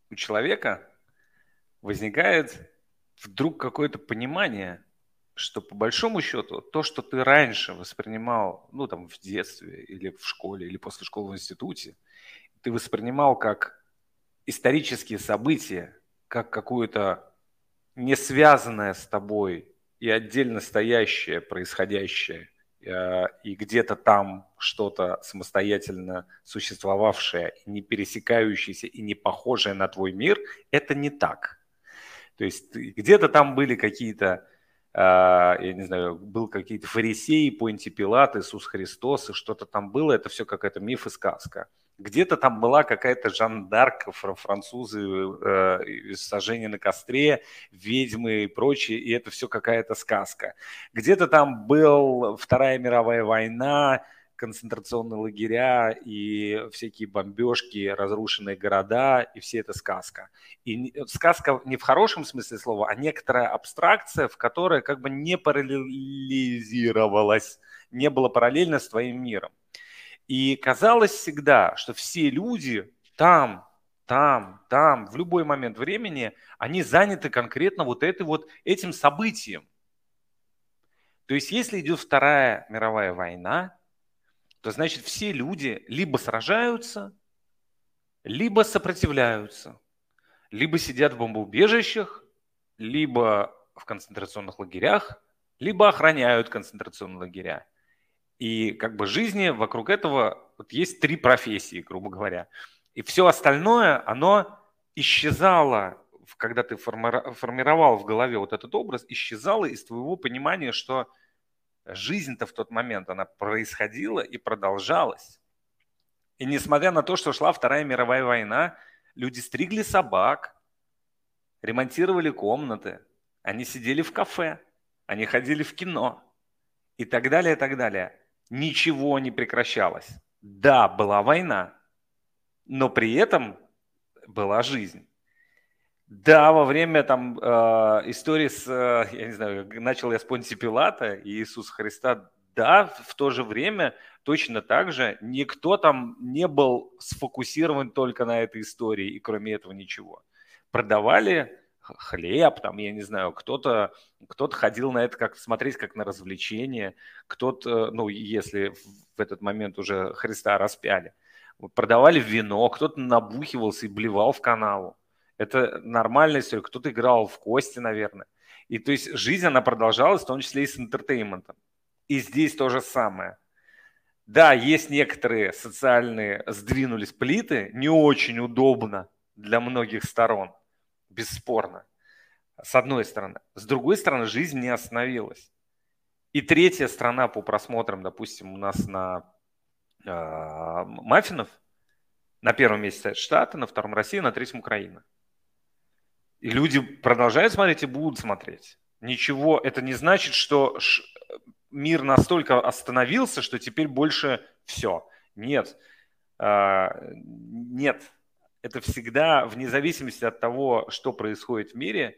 у человека возникает вдруг какое-то понимание, что по большому счету то, что ты раньше воспринимал, ну там в детстве или в школе, или после школы в институте, ты воспринимал как исторические события, как какое-то не связанное с тобой и отдельно стоящее, происходящее и где-то там что-то самостоятельно существовавшее, не пересекающееся и не похожее на твой мир, это не так. То есть где-то там были какие-то, э, я не знаю, был какие-то фарисеи, Понти Пилат, Иисус Христос, и что-то там было, это все какая-то миф и сказка. Где-то там была какая-то Жан Дарк, французы, э, сожжение на костре, ведьмы и прочее, и это все какая-то сказка. Где-то там был Вторая мировая война, концентрационные лагеря и всякие бомбежки, разрушенные города, и все это сказка. И сказка не в хорошем смысле слова, а некоторая абстракция, в которой как бы не параллелизировалась, не было параллельно с твоим миром. И казалось всегда, что все люди там, там, там, в любой момент времени, они заняты конкретно вот, этой вот этим событием. То есть если идет Вторая мировая война, то значит все люди либо сражаются, либо сопротивляются, либо сидят в бомбоубежищах, либо в концентрационных лагерях, либо охраняют концентрационные лагеря. И как бы жизни вокруг этого вот есть три профессии, грубо говоря. И все остальное, оно исчезало, когда ты формировал в голове вот этот образ, исчезало из твоего понимания, что жизнь-то в тот момент, она происходила и продолжалась. И несмотря на то, что шла Вторая мировая война, люди стригли собак, ремонтировали комнаты, они сидели в кафе, они ходили в кино и так далее, и так далее ничего не прекращалось. Да, была война, но при этом была жизнь. Да, во время там э, истории с, э, я не знаю, начал я с Понти Пилата и Иисуса Христа, да, в то же время точно так же никто там не был сфокусирован только на этой истории, и кроме этого ничего. Продавали хлеб, там, я не знаю, кто-то кто ходил на это как смотреть как на развлечение, кто-то, ну, если в этот момент уже Христа распяли, продавали вино, кто-то набухивался и блевал в каналу. Это нормальная история. Кто-то играл в кости, наверное. И то есть жизнь, она продолжалась, в том числе и с интертейментом. И здесь то же самое. Да, есть некоторые социальные сдвинулись плиты, не очень удобно для многих сторон – бесспорно. С одной стороны. С другой стороны, жизнь не остановилась. И третья страна по просмотрам, допустим, у нас на э, маффинов, на первом месте Штаты, на втором Россия, на третьем Украина. И люди продолжают смотреть и будут смотреть. Ничего, это не значит, что мир настолько остановился, что теперь больше все. Нет. Э, нет, это всегда, вне зависимости от того, что происходит в мире,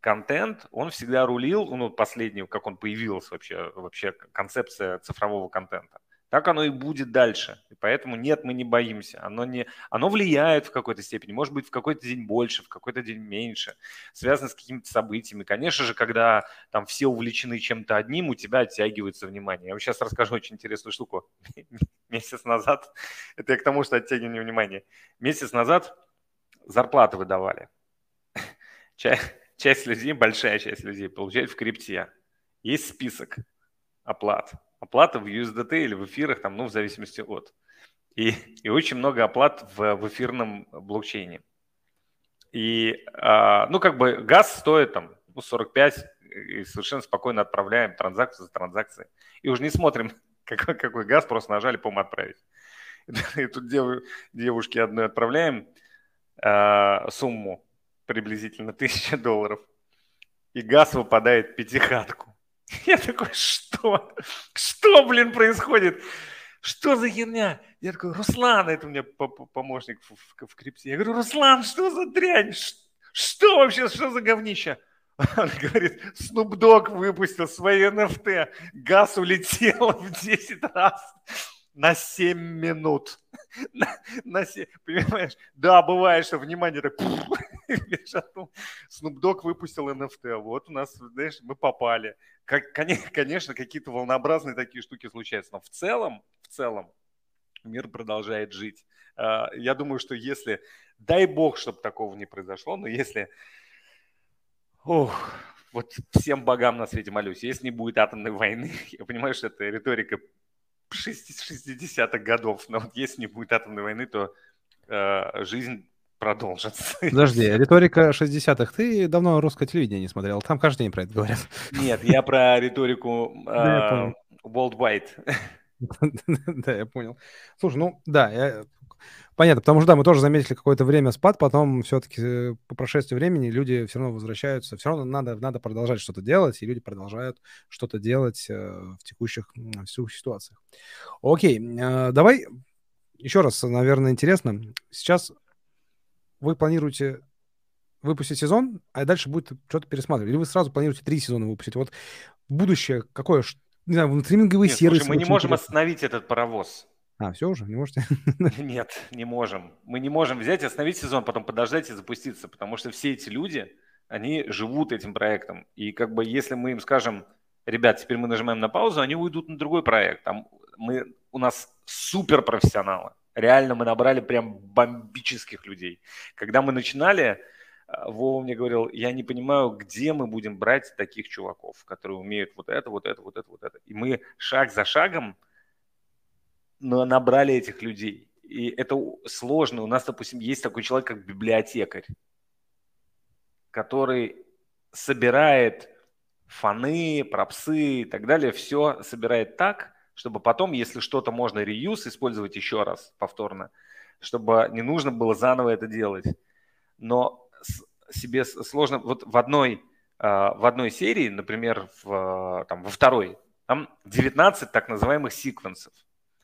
контент, он всегда рулил, ну, последний, как он появился вообще, вообще концепция цифрового контента. Так оно и будет дальше. И поэтому нет, мы не боимся. Оно, не, оно влияет в какой-то степени. Может быть, в какой-то день больше, в какой-то день меньше. Связано с какими-то событиями. Конечно же, когда там все увлечены чем-то одним, у тебя оттягивается внимание. Я вам сейчас расскажу очень интересную штуку. (laughs) Месяц назад, это я к тому, что оттягивание внимания. Месяц назад зарплаты выдавали. (laughs) Часть людей, большая часть людей получает в крипте. Есть список оплат оплата в USDT или в эфирах, там, ну, в зависимости от. И, и очень много оплат в, в эфирном блокчейне. И, а, ну, как бы газ стоит там ну, 45, и совершенно спокойно отправляем транзакцию за транзакцией. И уже не смотрим, (laughs) какой, какой газ, просто нажали, по отправить. (laughs) И тут дев, девушке одной отправляем а, сумму приблизительно (laughs) 1000 долларов. И газ выпадает пятихатку. (laughs) Я такой, что? Что, блин, происходит? Что за херня? Я такой, Руслан, это у меня помощник в, в, в крипте. Я говорю, Руслан, что за дрянь? Что вообще, что за говнище? (laughs) Он говорит, Snoop выпустил свои NFT, газ улетел в 10 раз на 7 минут. (laughs) На, на 7, понимаешь? Да, бывает, что внимание так (laughs) Snoop Dogg выпустил NFT. Вот у нас, знаешь, мы попали. Как, конечно, какие-то волнообразные такие штуки случаются. Но в целом, в целом, мир продолжает жить. А, я думаю, что если, дай бог, чтобы такого не произошло, но если ох, вот всем богам на свете молюсь, если не будет атомной войны, (laughs) я понимаю, что это риторика 60-х годов, но вот если не будет атомной войны, то э, жизнь продолжится. Подожди, риторика 60-х. Ты давно русское телевидение не смотрел. Там каждый день про это говорят. Нет, я про риторику (laughs) э, worldwide. (laughs) Да, я понял. Слушай, ну да, я... понятно, потому что да, мы тоже заметили какое-то время спад, потом все-таки э, по прошествии времени люди все равно возвращаются, все равно надо, надо продолжать что-то делать, и люди продолжают что-то делать э, в текущих, в текущих ситуациях. Окей, э, давай еще раз, наверное, интересно. Сейчас вы планируете выпустить сезон, а дальше будет что-то пересматривать? Или вы сразу планируете три сезона выпустить? Вот будущее какое? Не знаю, стриминговые Нет, сервисы. Слушай, мы не можем интересно. остановить этот паровоз. А, все уже, не можете? Нет, не можем. Мы не можем взять остановить сезон, потом подождать и запуститься, потому что все эти люди, они живут этим проектом. И как бы если мы им скажем, ребят, теперь мы нажимаем на паузу, они уйдут на другой проект. Там мы, у нас супер профессионалы. Реально мы набрали прям бомбических людей. Когда мы начинали, э, Вова мне говорил, я не понимаю, где мы будем брать таких чуваков, которые умеют вот это, вот это, вот это, вот это. И мы шаг за шагом набрали этих людей. И это сложно. У нас, допустим, есть такой человек, как библиотекарь, который собирает фаны, пропсы и так далее, все собирает так, чтобы потом, если что-то можно реюз, использовать еще раз повторно, чтобы не нужно было заново это делать. Но себе сложно, вот в одной, а, в одной серии, например, в, там, во второй, там 19 так называемых секвенсов.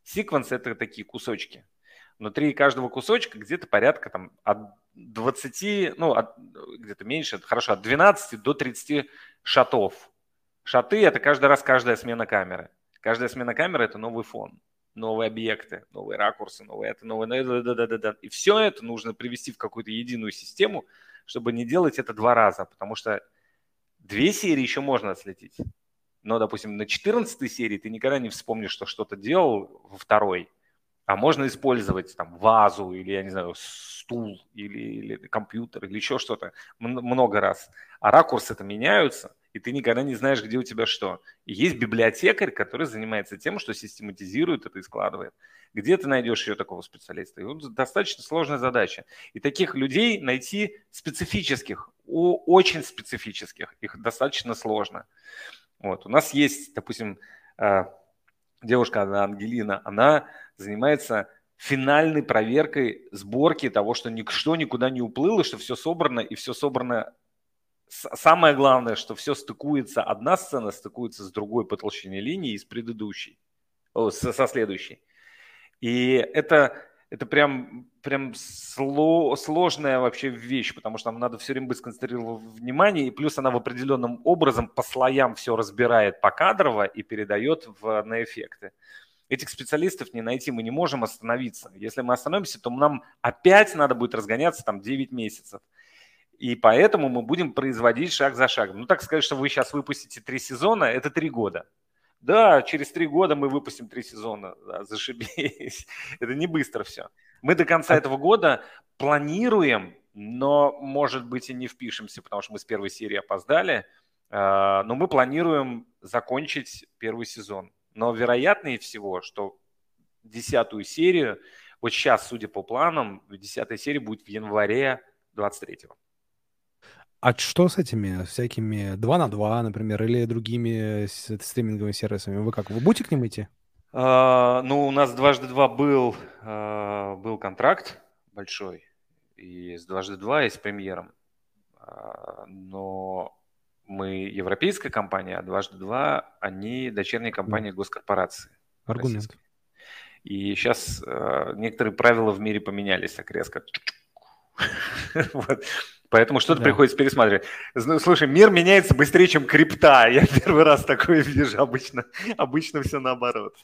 Секвенс – это такие кусочки. Внутри каждого кусочка где-то порядка там, от 20, ну, от, где-то меньше, хорошо, от 12 до 30 шатов. Шаты – это каждый раз каждая смена камеры. Каждая смена камеры – это новый фон, новые объекты, новые ракурсы, новые это, новые... Да, да, да, да, да. И все это нужно привести в какую-то единую систему, чтобы не делать это два раза, потому что две серии еще можно отследить. Но, допустим, на 14 серии ты никогда не вспомнишь, что что-то делал во второй. А можно использовать там вазу или, я не знаю, стул или, или компьютер или еще что-то много раз. А ракурсы это меняются, и ты никогда не знаешь, где у тебя что. И есть библиотекарь, который занимается тем, что систематизирует это и складывает. Где ты найдешь еще такого специалиста? И вот достаточно сложная задача. И таких людей найти специфических, очень специфических, их достаточно сложно. Вот. У нас есть, допустим, э, девушка она, Ангелина, она занимается финальной проверкой сборки того, что никто никуда не уплыло, что все собрано, и все собрано самое главное, что все стыкуется, одна сцена стыкуется с другой по толщине линии из предыдущей, о, со, со следующей. И это, это прям, прям сло, сложная вообще вещь, потому что нам надо все время быть сконцентрировано внимание, и плюс она в определенном образом по слоям все разбирает покадрово и передает в, на эффекты. Этих специалистов не найти, мы не можем остановиться. Если мы остановимся, то нам опять надо будет разгоняться там 9 месяцев. И поэтому мы будем производить шаг за шагом. Ну, так сказать, что вы сейчас выпустите три сезона, это три года. Да, через три года мы выпустим три сезона. Да, зашибись. (laughs) Это не быстро все. Мы до конца этого года планируем, но, может быть, и не впишемся, потому что мы с первой серии опоздали. А, но мы планируем закончить первый сезон. Но вероятнее всего, что десятую серию, вот сейчас, судя по планам, десятая серия будет в январе 23-го. А что с этими всякими 2 на 2, например, или другими стриминговыми сервисами? Вы как, вы будете к ним идти? А, ну, у нас дважды два был, а, был контракт большой, и с дважды два, и с премьером. А, но мы европейская компания, а дважды два, они дочерние компании госкорпорации. Аргумент. И сейчас а, некоторые правила в мире поменялись так резко. (laughs) вот. Поэтому что-то да. приходится пересматривать. Слушай, мир меняется быстрее, чем крипта. (laughs) Я первый раз такое вижу. Обычно, обычно все наоборот.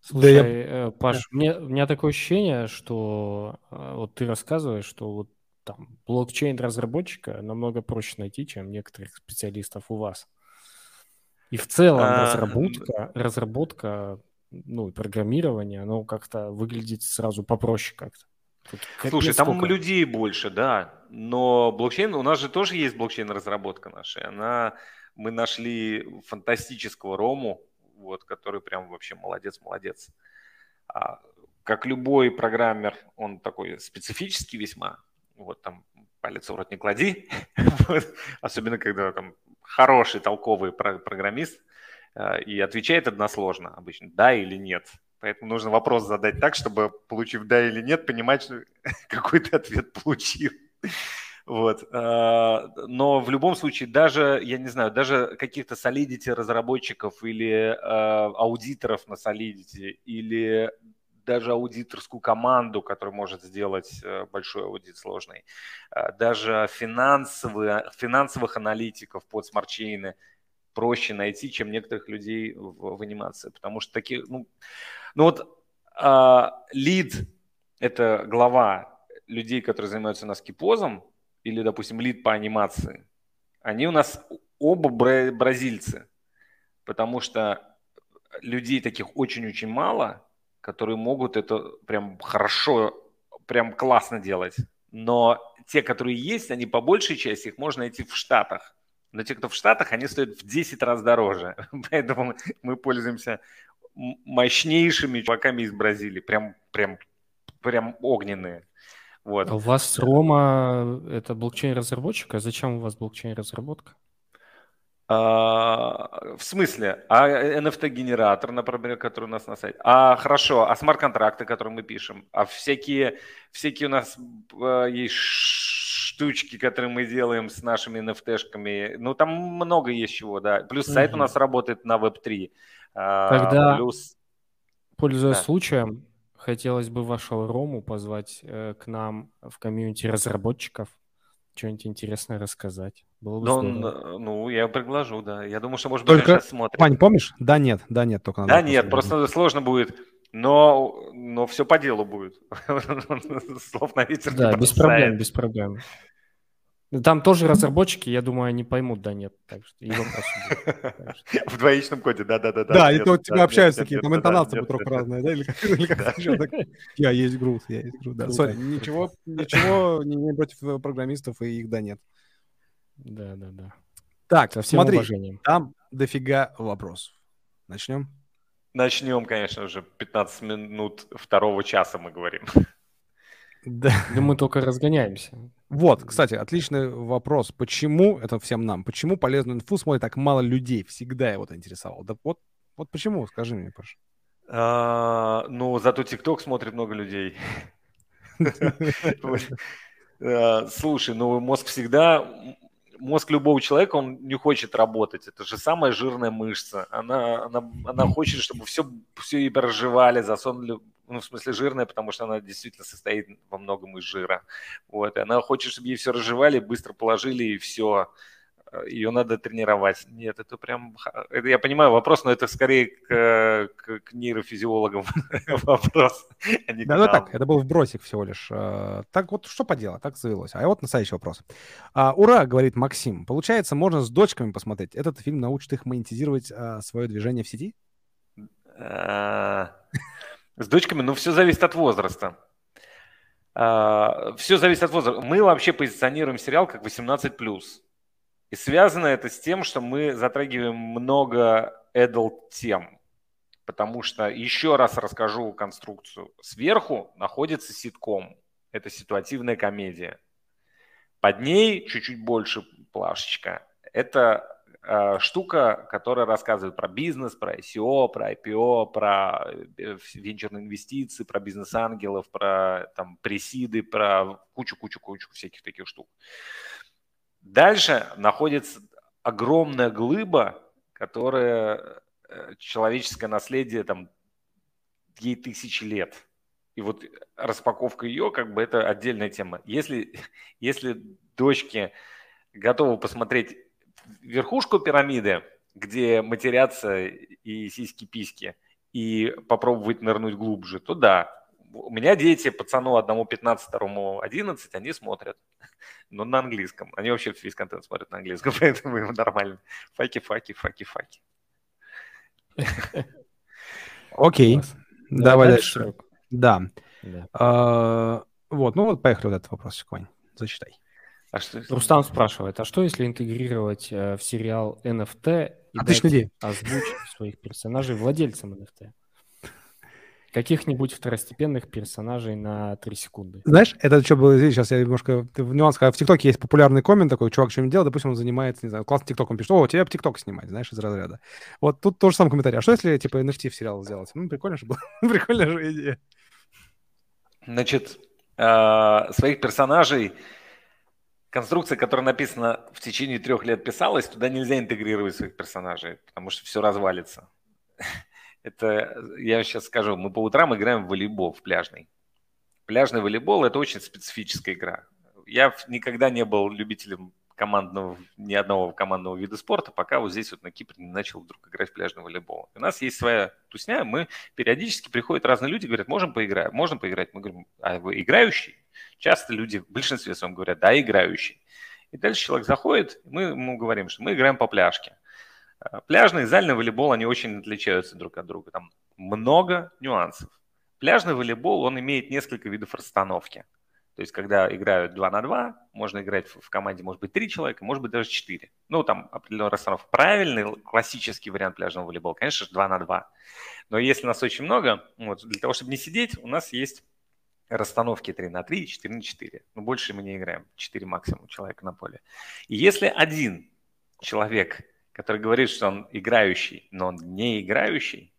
Слушай, да я... Э, Паш, да. мне, у меня такое ощущение, что э, вот ты рассказываешь, что вот там блокчейн разработчика намного проще найти, чем некоторых специалистов у вас. И в целом а... разработка, разработка, ну, программирование, оно как-то выглядит сразу попроще как-то. Слушай, там сколько. людей больше, да. Но блокчейн, у нас же тоже есть блокчейн-разработка наша. Она, мы нашли фантастического Рому, вот, который прям вообще молодец-молодец. А, как любой программер, он такой специфический весьма. Вот там палец в рот не клади. (laughs) Особенно, когда там хороший, толковый программист а, и отвечает односложно обычно, да или нет. Поэтому нужно вопрос задать так, чтобы, получив да или нет, понимать, что (laughs) какой ты ответ получил. Вот. А, но в любом случае, даже, я не знаю, даже каких-то Solidity разработчиков или а, аудиторов на Solidity, или даже аудиторскую команду, которая может сделать э, большой аудит сложный, даже финансовые, финансовых аналитиков под смарчейны проще найти, чем некоторых людей в, в анимации, потому что такие, ну, ну вот лид uh, – это глава людей, которые занимаются у нас кипозом, или, допустим, лид по анимации, они у нас оба бразильцы, потому что людей таких очень-очень мало, которые могут это прям хорошо, прям классно делать. Но те, которые есть, они по большей части, их можно найти в Штатах. Но те, кто в Штатах, они стоят в 10 раз дороже. (laughs) Поэтому мы пользуемся мощнейшими чуваками из Бразилии. Прям, прям, прям огненные. Вот. А у вас Рома – это блокчейн-разработчик, а зачем у вас блокчейн-разработка? А, в смысле? А NFT-генератор, например, который у нас на сайте? А хорошо, а смарт-контракты, которые мы пишем? А всякие, всякие у нас а, есть штучки, которые мы делаем с нашими NFT-шками. Ну, там много есть чего, да. Плюс угу. сайт у нас работает на Web3. А, Тогда, плюс... пользуясь да. случаем, Хотелось бы вашего Рому позвать э, к нам в комьюнити разработчиков, что-нибудь интересное рассказать. Было бы Но, здорово. Ну, я приглажу, да. Я думаю, что, может быть, только... сейчас смотрит. Вань, помнишь? Да, нет, да, нет, только Да, нет, просто сложно будет. Но, но все по делу будет. (laughs) Слов на ветер Да, без проблем, без проблем. Там тоже разработчики, я думаю, они поймут, да, нет. Так что и (laughs) В двоичном коде, да-да-да. Да, это вот тебя общаются такие, там интонация будет только разная, да? Или (laughs) как Я есть груз, я есть груз, да. Сори, ничего, ничего не против программистов и их да нет. Да, да, да. Так, смотри, там дофига вопросов. Начнем? Начнем, конечно же, 15 минут второго часа мы говорим. Да. Да мы только разгоняемся. Вот, кстати, отличный вопрос. Почему, это всем нам, почему полезную инфу смотрит так мало людей? Всегда его это интересовало. Да вот, вот почему, скажи мне, Паша. А, ну, зато ТикТок смотрит много людей. (laughs) (laughs) А, слушай, ну мозг всегда, мозг любого человека, он не хочет работать. Это же самая жирная мышца. Она, она, она хочет, чтобы все, все и проживали, засунули ну, в смысле жирная, потому что она действительно состоит во многом из жира. Вот, и она хочет, чтобы ей все разжевали, быстро положили, и все. Э, Ее надо тренировать. Нет, это прям... Это, я понимаю вопрос, но это скорее к, к, к нейрофизиологам (laughs) вопрос, а Да, ну так, это был вбросик всего лишь. Э, так вот, что поделать, так завелось. А вот настоящий вопрос. А, ура, говорит Максим. Получается, можно с дочками посмотреть. Этот фильм научит их монетизировать а, свое движение в сети? Э, с дочками, ну, все зависит от возраста. Все зависит от возраста. Мы вообще позиционируем сериал как 18+. И связано это с тем, что мы затрагиваем много adult тем. Потому что, еще раз расскажу конструкцию. Сверху находится ситком. Это ситуативная комедия. Под ней чуть-чуть больше плашечка. Это Э, штука, которая рассказывает про бизнес, про ICO, про IPO, про э, венчурные инвестиции, про бизнес-ангелов, про там пресиды, про кучу-кучу-кучу всяких таких штук. Дальше находится огромная глыба, которая э, человеческое наследие там ей тысячи лет. И вот распаковка ее, как бы, это отдельная тема. Если, (laughs) если дочки готовы посмотреть верхушку пирамиды, где матерятся и сиськи-письки, и попробовать нырнуть глубже, то да. У меня дети, пацану одному 15, второму 11, они смотрят. (laughs) Но на английском. Они вообще весь контент смотрят на английском, (laughs) поэтому им нормально. Факи, факи, факи, факи. (laughs) Окей. Давай дальше. Да. А, Вот, ну вот поехали вот этот вопрос, Вань, зачитай. А что... Рустам спрашивает, а что если интегрировать э, в сериал NFT и Отличная идея. озвучить своих персонажей владельцам NFT? Каких-нибудь второстепенных персонажей на 3 секунды. Знаешь, это что было здесь, сейчас я немножко в нюанс, когда в ТикТоке есть популярный коммент такой, чувак что-нибудь делает, допустим, он занимается, не знаю, классный ТикТок, он пишет, о, тебе ТикТок снимать, знаешь, из разряда. Вот тут тоже самый комментарий. А что если, типа, NFT в сериал сделать? Ну, прикольно же было. (laughs) Прикольная же идея. Значит, э, своих персонажей конструкция, которая написана в течение трех лет писалась, туда нельзя интегрировать своих персонажей, потому что все развалится. Это, я сейчас скажу, мы по утрам играем в волейбол, в пляжный. Пляжный волейбол – это очень специфическая игра. Я никогда не был любителем командного, ни одного командного вида спорта, пока вот здесь вот на Кипре не начал вдруг играть в пляжный волейбол. У нас есть своя тусня, мы периодически приходят разные люди, говорят, можем поиграть, можно поиграть. Мы говорим, а вы играющий? Часто люди в большинстве своем говорят, да, играющий. И дальше человек заходит, мы ему говорим, что мы играем по пляжке. А, пляжный и зальный волейбол, они очень отличаются друг от друга. Там много нюансов. Пляжный волейбол, он имеет несколько видов расстановки. То есть, когда играют 2 на 2, можно играть в команде, может быть, 3 человека, может быть, даже 4. Ну, там определенная расстановка. Правильный, классический вариант пляжного волейбола, конечно же, 2 на 2. Но если нас очень много, вот, для того, чтобы не сидеть, у нас есть расстановки 3 на 3 4 на 4. Но больше мы не играем. 4 максимум человека на поле. И если один человек, который говорит, что он играющий, но он не играющий,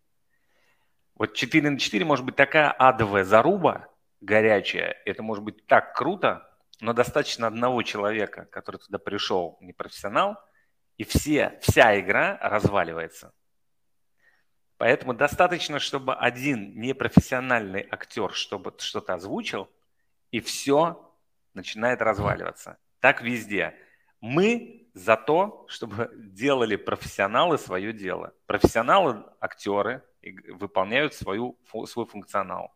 вот 4 на 4 может быть такая адовая заруба, горячее, это может быть так круто, но достаточно одного человека, который туда пришел, не профессионал, и все, вся игра разваливается. Поэтому достаточно, чтобы один непрофессиональный актер чтобы что-то озвучил, и все начинает разваливаться. Так везде. Мы за то, чтобы делали профессионалы свое дело. Профессионалы, актеры выполняют свою, свой функционал.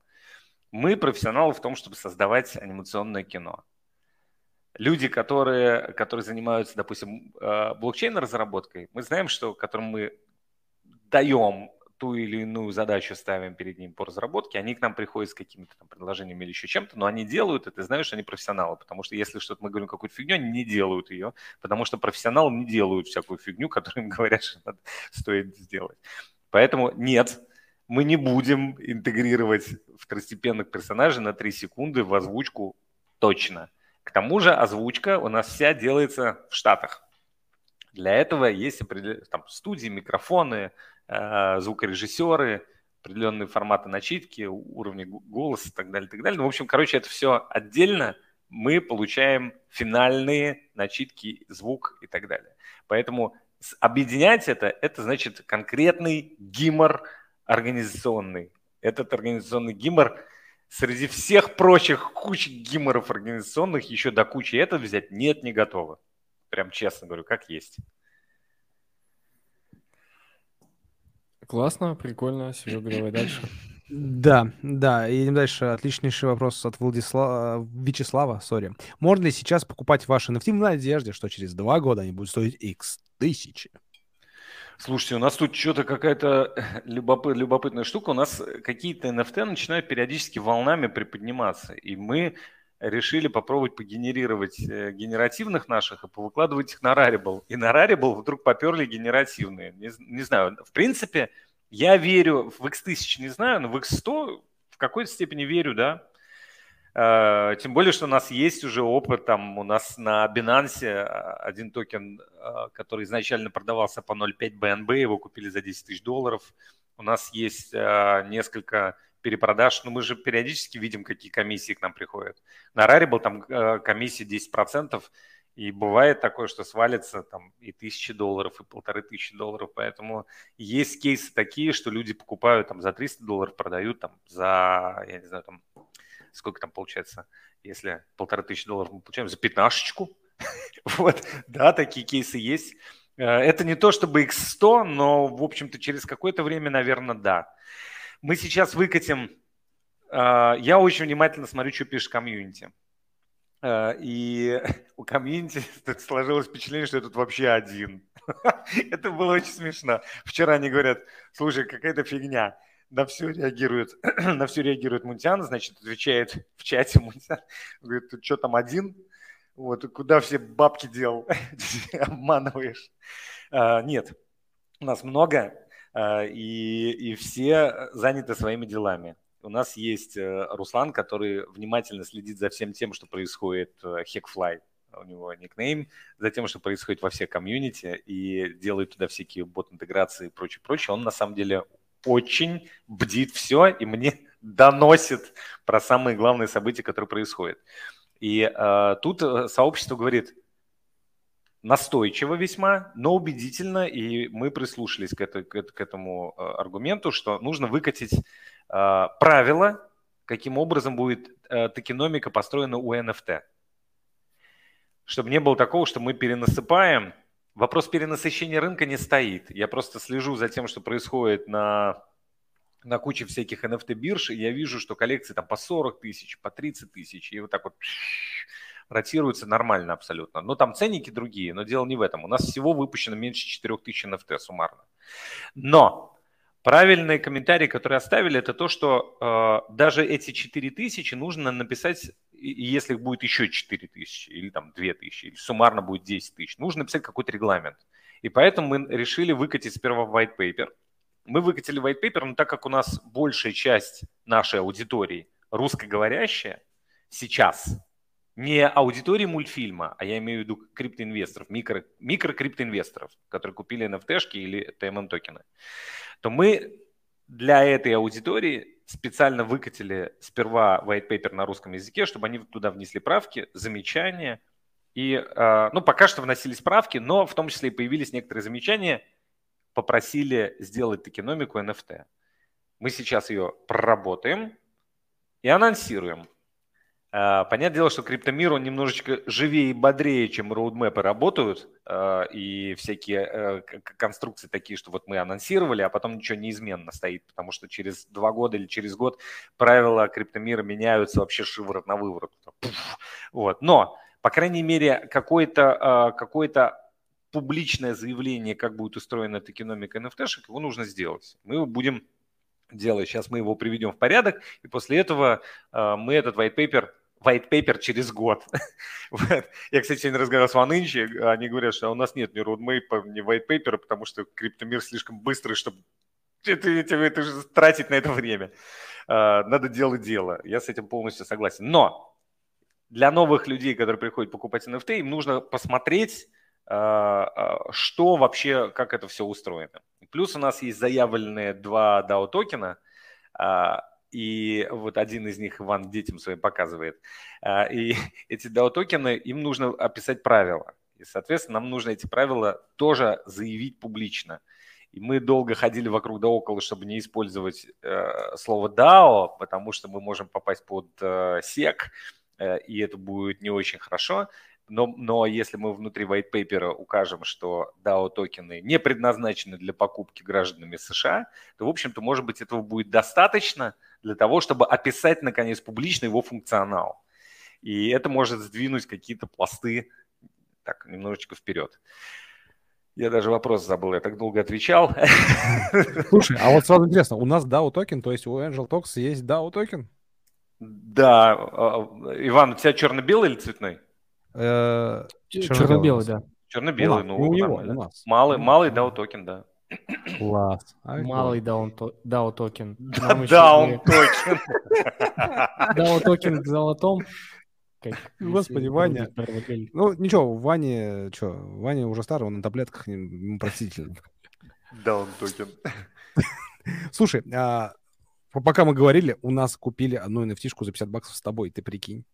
Мы профессионалы в том, чтобы создавать анимационное кино. Люди, которые, которые занимаются, допустим, э, блокчейн-разработкой, мы знаем, что которым мы даем ту или иную задачу ставим перед ним по разработке, они к нам приходят с какими-то там предложениями или еще чем-то, но они делают это, знаешь, они профессионалы, потому что если что-то мы говорим какую-то фигню, они не делают ее, потому что профессионалы не делают всякую фигню, (laughs) которую им говорят, что надо, стоит сделать. Поэтому нет, мы не будем интегрировать второстепенных персонажей на 3 секунды в озвучку точно. К тому же озвучка у нас вся делается в Штатах. Для этого есть там, студии, микрофоны, э, звукорежиссеры, определенные форматы начитки, уровни голоса и так далее, так далее. Ну, в общем, короче, это все отдельно. Мы получаем финальные начитки, звук и так далее. Поэтому объединять это, это значит конкретный гимор организационный. Этот организационный гимор среди всех прочих куч гиморов организационных еще до кучи это взять нет, не готово. Прям честно говорю, как есть. Классно, прикольно. Серега, давай дальше. Да, да, едем дальше. Отличнейший вопрос от Владислава, Вячеслава, сори. Можно ли сейчас покупать ваши NFT в надежде, что через два года они будут стоить x тысячи? Слушайте, у нас тут что-то какая-то (laughs) любопыт, любопытная штука. У нас какие-то NFT начинают периодически волнами приподниматься. И мы решили попробовать погенерировать э, генеративных наших и повыкладывать их на Rarible. И на Rarible вдруг поперли генеративные. Не, не знаю, в принципе, я верю в X1000, не знаю, но в X100 в какой-то степени верю, да. Э, тем более, что у нас есть уже опыт, там у нас на Binance э, один токен, который изначально продавался по 0,5 BNB, его купили за 10 тысяч долларов. У нас есть несколько перепродаж, но мы же периодически видим, какие комиссии к нам приходят. На Rarible там комиссия 10%, и бывает такое, что свалится там и тысячи долларов, и полторы тысячи долларов. Поэтому есть кейсы такие, что люди покупают там за 300 долларов, продают там за, я не знаю, там сколько там получается, если полторы тысячи долларов мы получаем за пятнашечку. (laughs) вот, да, такие кейсы есть. Э, это не то чтобы X100, но, в общем-то, через какое-то время, наверное, да. Мы сейчас выкатим... Э, я очень внимательно смотрю, что пишет комьюнити. Э, и (laughs) у комьюнити (laughs) сложилось впечатление, что я тут вообще один. (laughs) Это было очень смешно. Вчера они говорят, слушай, какая-то фигня. на все реагирует, (clears throat) на все реагирует Мунтян, значит, отвечает в чате Мунтян, говорит, ты что там один? Вот, куда все бабки дел? Обманываешь. А, нет, у нас много, и, и все заняты своими делами. У нас есть э, Руслан, который внимательно следит за всем тем, что происходит в Hackfly. У него никнейм, за тем, что происходит во всех комьюнити, и делает туда всякие бот-интеграции и прочее, прочее. Он на самом деле очень бдит все и мне (laughs) доносит про самые главные события, которые происходят. И э, тут э, сообщество говорит настойчиво весьма, но убедительно, и мы прислушались к, это, к, этому э, аргументу, что нужно выкатить э, правила, каким образом будет э, токеномика построена у NFT. Чтобы не было такого, что мы перенасыпаем – Вопрос перенасыщения рынка не стоит. Я просто слежу за тем, что происходит на, на куче всяких NFT-бирж, и я вижу, что коллекции там по 40 тысяч, по 30 тысяч, и вот так вот ротируются нормально абсолютно. Но там ценники другие, но дело не в этом. У нас всего выпущено меньше 4 тысяч NFT суммарно. Но правильные комментарии, которые оставили, это то, что э, даже эти 4 тысячи нужно написать если будет еще 4 тысячи, или там 2 тысячи, или суммарно будет 10 тысяч, нужно написать какой-то регламент. И поэтому мы решили выкатить сперва white paper. Мы выкатили white paper, но так как у нас большая часть нашей аудитории русскоговорящая сейчас, не аудитории мультфильма, а я имею в виду криптоинвесторов, микро, микрокриптоинвесторов, которые купили NFT-шки или TMM токены, то мы для этой аудитории специально выкатили сперва white paper на русском языке, чтобы они туда внесли правки, замечания. И, а, ну, пока что вносились правки, но в том числе и появились некоторые замечания, попросили сделать токеномику NFT. Мы сейчас ее проработаем и анонсируем. А, понятное дело, что криптомир, он немножечко живее и бодрее, чем роудмэпы работают, а, и всякие э, конструкции такие, что вот мы анонсировали, а потом ничего неизменно стоит, потому что через два года или через год правила криптомира меняются вообще шиворот на выворот. Вот. Но, по крайней мере, какое-то какое публичное заявление, как будет устроена эта экономика NFT, его нужно сделать. Мы его будем делать. Сейчас мы его приведем в порядок, и после этого мы этот white paper white paper через год. (laughs) Я, кстати, сегодня разговаривал с Ванынчи, они говорят, что у нас нет ни roadmap, ни white paper, потому что криптомир слишком быстрый, чтобы это, это, это же тратить на это время. А, надо делать дело. Я с этим полностью согласен. Но для новых людей, которые приходят покупать NFT, им нужно посмотреть, а, а, что вообще, как это все устроено. Плюс у нас есть заявленные два DAO токена, и вот один из них Иван детям своим показывает. А, и (laughs) эти DAO-токены, им нужно описать правила. И, соответственно, нам нужно эти правила тоже заявить публично. И мы долго ходили вокруг да около, чтобы не использовать э, слово DAO, потому что мы можем попасть под э, SEC, э, и это будет не очень хорошо. Но, но если мы внутри white paper укажем, что DAO токены не предназначены для покупки гражданами США, то, в общем-то, может быть, этого будет достаточно для того, чтобы описать, наконец, публично его функционал. И это может сдвинуть какие-то пласты так немножечко вперед. Я даже вопрос забыл, я так долго отвечал. Слушай, а вот сразу интересно, у нас DAO токен, то есть у Angel Talks есть DAO токен? Да. А, Иван, у тебя черно-белый или цветной? Э, черно-белый, да. Черно-белый, ну, у него, у нас. Малый, малый DAO токен, да. Класс. Малый DAO токен. DAO токен. DAO токен к золотом. Господи, Ваня. Ну, ничего, Ваня, что, Ваня уже старый, он на таблетках, простительно. DAO токен. (laughs) Слушай, а, пока мы говорили, у нас купили одну nft за 50 баксов с тобой, ты прикинь.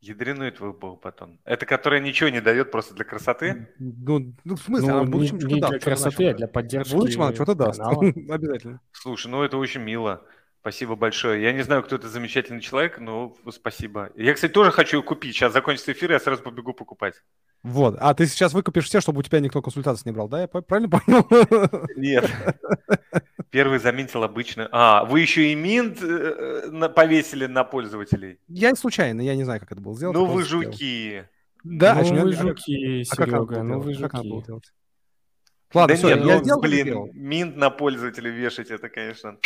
Ядреной твой был батон. Это которая ничего не дает просто для красоты? Ну, ну в смысле, ну, она в будущем не, не для красоты, а для поддержки В будущем она что-то даст, (laughs) обязательно. Слушай, ну это очень мило. Спасибо большое. Я не знаю, кто это замечательный человек, но спасибо. Я, кстати, тоже хочу купить. Сейчас закончится эфир, я сразу побегу покупать. Вот. А ты сейчас выкупишь все, чтобы у тебя никто консультации не брал, да? Я правильно понял? Нет. (laughs) Первый заметил обычно. А, вы еще и минт э, повесили на пользователей? Я случайно, я не знаю, как это было сделано. Ну вы жуки. Да, ну вы жуки, а Серега, ну вы жуки. Ладно, да все, нет, я ну, сделал, блин, минт на пользователей вешать, это, конечно...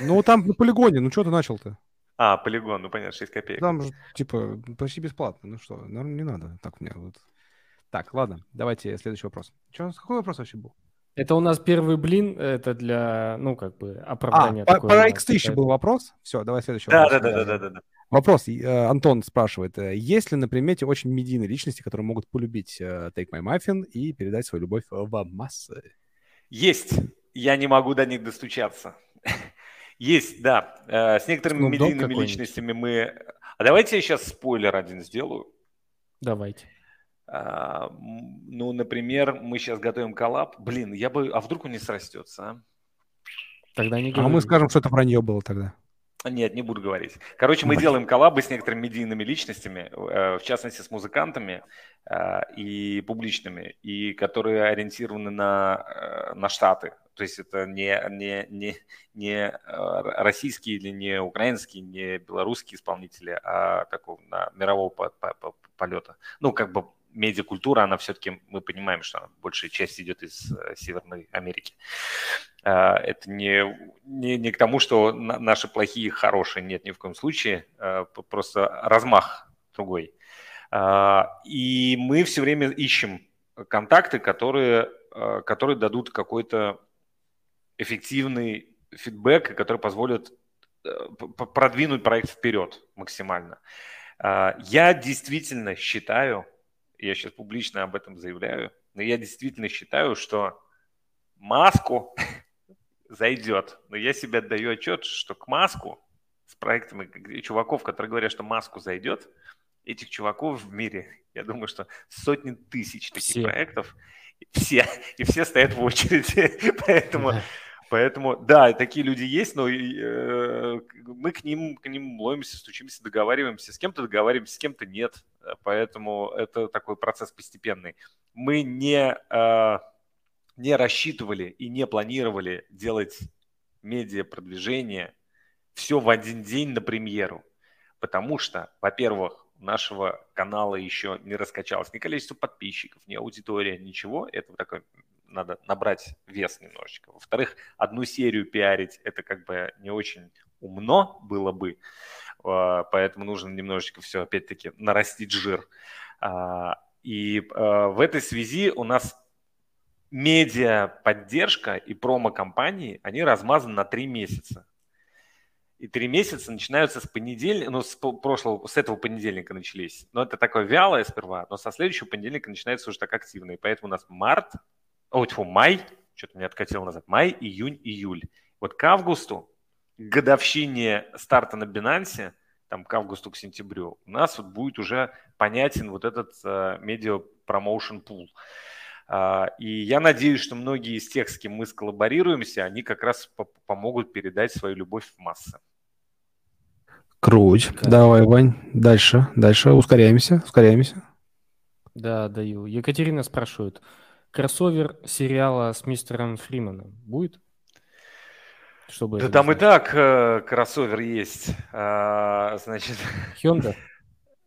Ну, там на полигоне, ну что ты начал-то? А, полигон, ну понятно, 6 копеек. Там же, типа, почти бесплатно. Ну что, ну, не надо так мне вот. Так, ладно, давайте следующий вопрос. Че, какой вопрос вообще был? Это у нас первый блин, это для, ну, как бы, оправдания. А, по, X1000 был вопрос? Все, давай следующий да, вопрос. Да, да, да, да, да. Вопрос. Э, Антон спрашивает, э, есть ли на примете очень медийные личности, которые могут полюбить э, Take My Muffin и передать свою любовь в массы? Есть. Я не могу до них достучаться. (laughs) Есть, да. С некоторыми медийными личностями мы... А давайте я сейчас спойлер один сделаю. Давайте. А, ну, например, мы сейчас готовим коллаб. Блин, я бы... А вдруг он не срастется, а? Тогда не говорим. А мы скажем, что это вранье было тогда. Нет, не буду говорить. Короче, мы делаем коллабы с некоторыми медийными личностями, э, в частности с музыкантами э, и публичными, и которые ориентированы на, э, на Штаты. То есть это не, не, не, не российские или не украинские, не белорусские исполнители, а такого на мирового полета. Ну, как бы медиакультура, она все-таки, мы понимаем, что большая часть идет из э, Северной Америки. А, это не, не, не к тому, что наши плохие хорошие, нет, ни в коем случае, а, просто размах другой. А, и мы все время ищем контакты, которые, которые дадут какой-то эффективный фидбэк, который позволит э, продвинуть проект вперед максимально. Я действительно считаю, я сейчас публично об этом заявляю, но я действительно считаю, что маску (laughs) зайдет. Но я себе отдаю отчет, что к маску с проектами чуваков, которые говорят, что маску зайдет, этих чуваков в мире, я думаю, что сотни тысяч таких все. проектов, все, и все стоят в очереди. (laughs) Поэтому Поэтому, да, такие люди есть, но э, мы к ним, к ним ломимся, стучимся, договариваемся. С кем-то договариваемся, с кем-то нет. Поэтому это такой процесс постепенный. Мы не, э, не рассчитывали и не планировали делать медиа-продвижение все в один день на премьеру. Потому что, во-первых, нашего канала еще не раскачалось ни количество подписчиков, ни аудитория, ничего. Это такой надо набрать вес немножечко. Во-вторых, одну серию пиарить это как бы не очень умно было бы, а, поэтому нужно немножечко все опять-таки нарастить жир. А, и а, в этой связи у нас медиа поддержка и промо-компании, они размазаны на три месяца. И три месяца начинаются с понедельника, ну, с прошлого, с этого понедельника начались. Но это такое вялое сперва, но со следующего понедельника начинается уже так активно. И поэтому у нас март, о, тьфу, май, что-то меня откатило назад, май, июнь, июль. Вот к августу, к годовщине старта на Binance, там к августу, к сентябрю, у нас вот будет уже понятен вот этот uh, Promotion Pool. Uh, и я надеюсь, что многие из тех, с кем мы сколлаборируемся, они как раз помогут передать свою любовь в массы. Круть. Да. Давай, Вань, дальше, дальше, ускоряемся, ускоряемся. Да, даю. Екатерина спрашивает, кроссовер сериала с мистером Фриманом будет? Чтобы да там знать. и так э, кроссовер есть. А, значит... (laughs) Hyundai?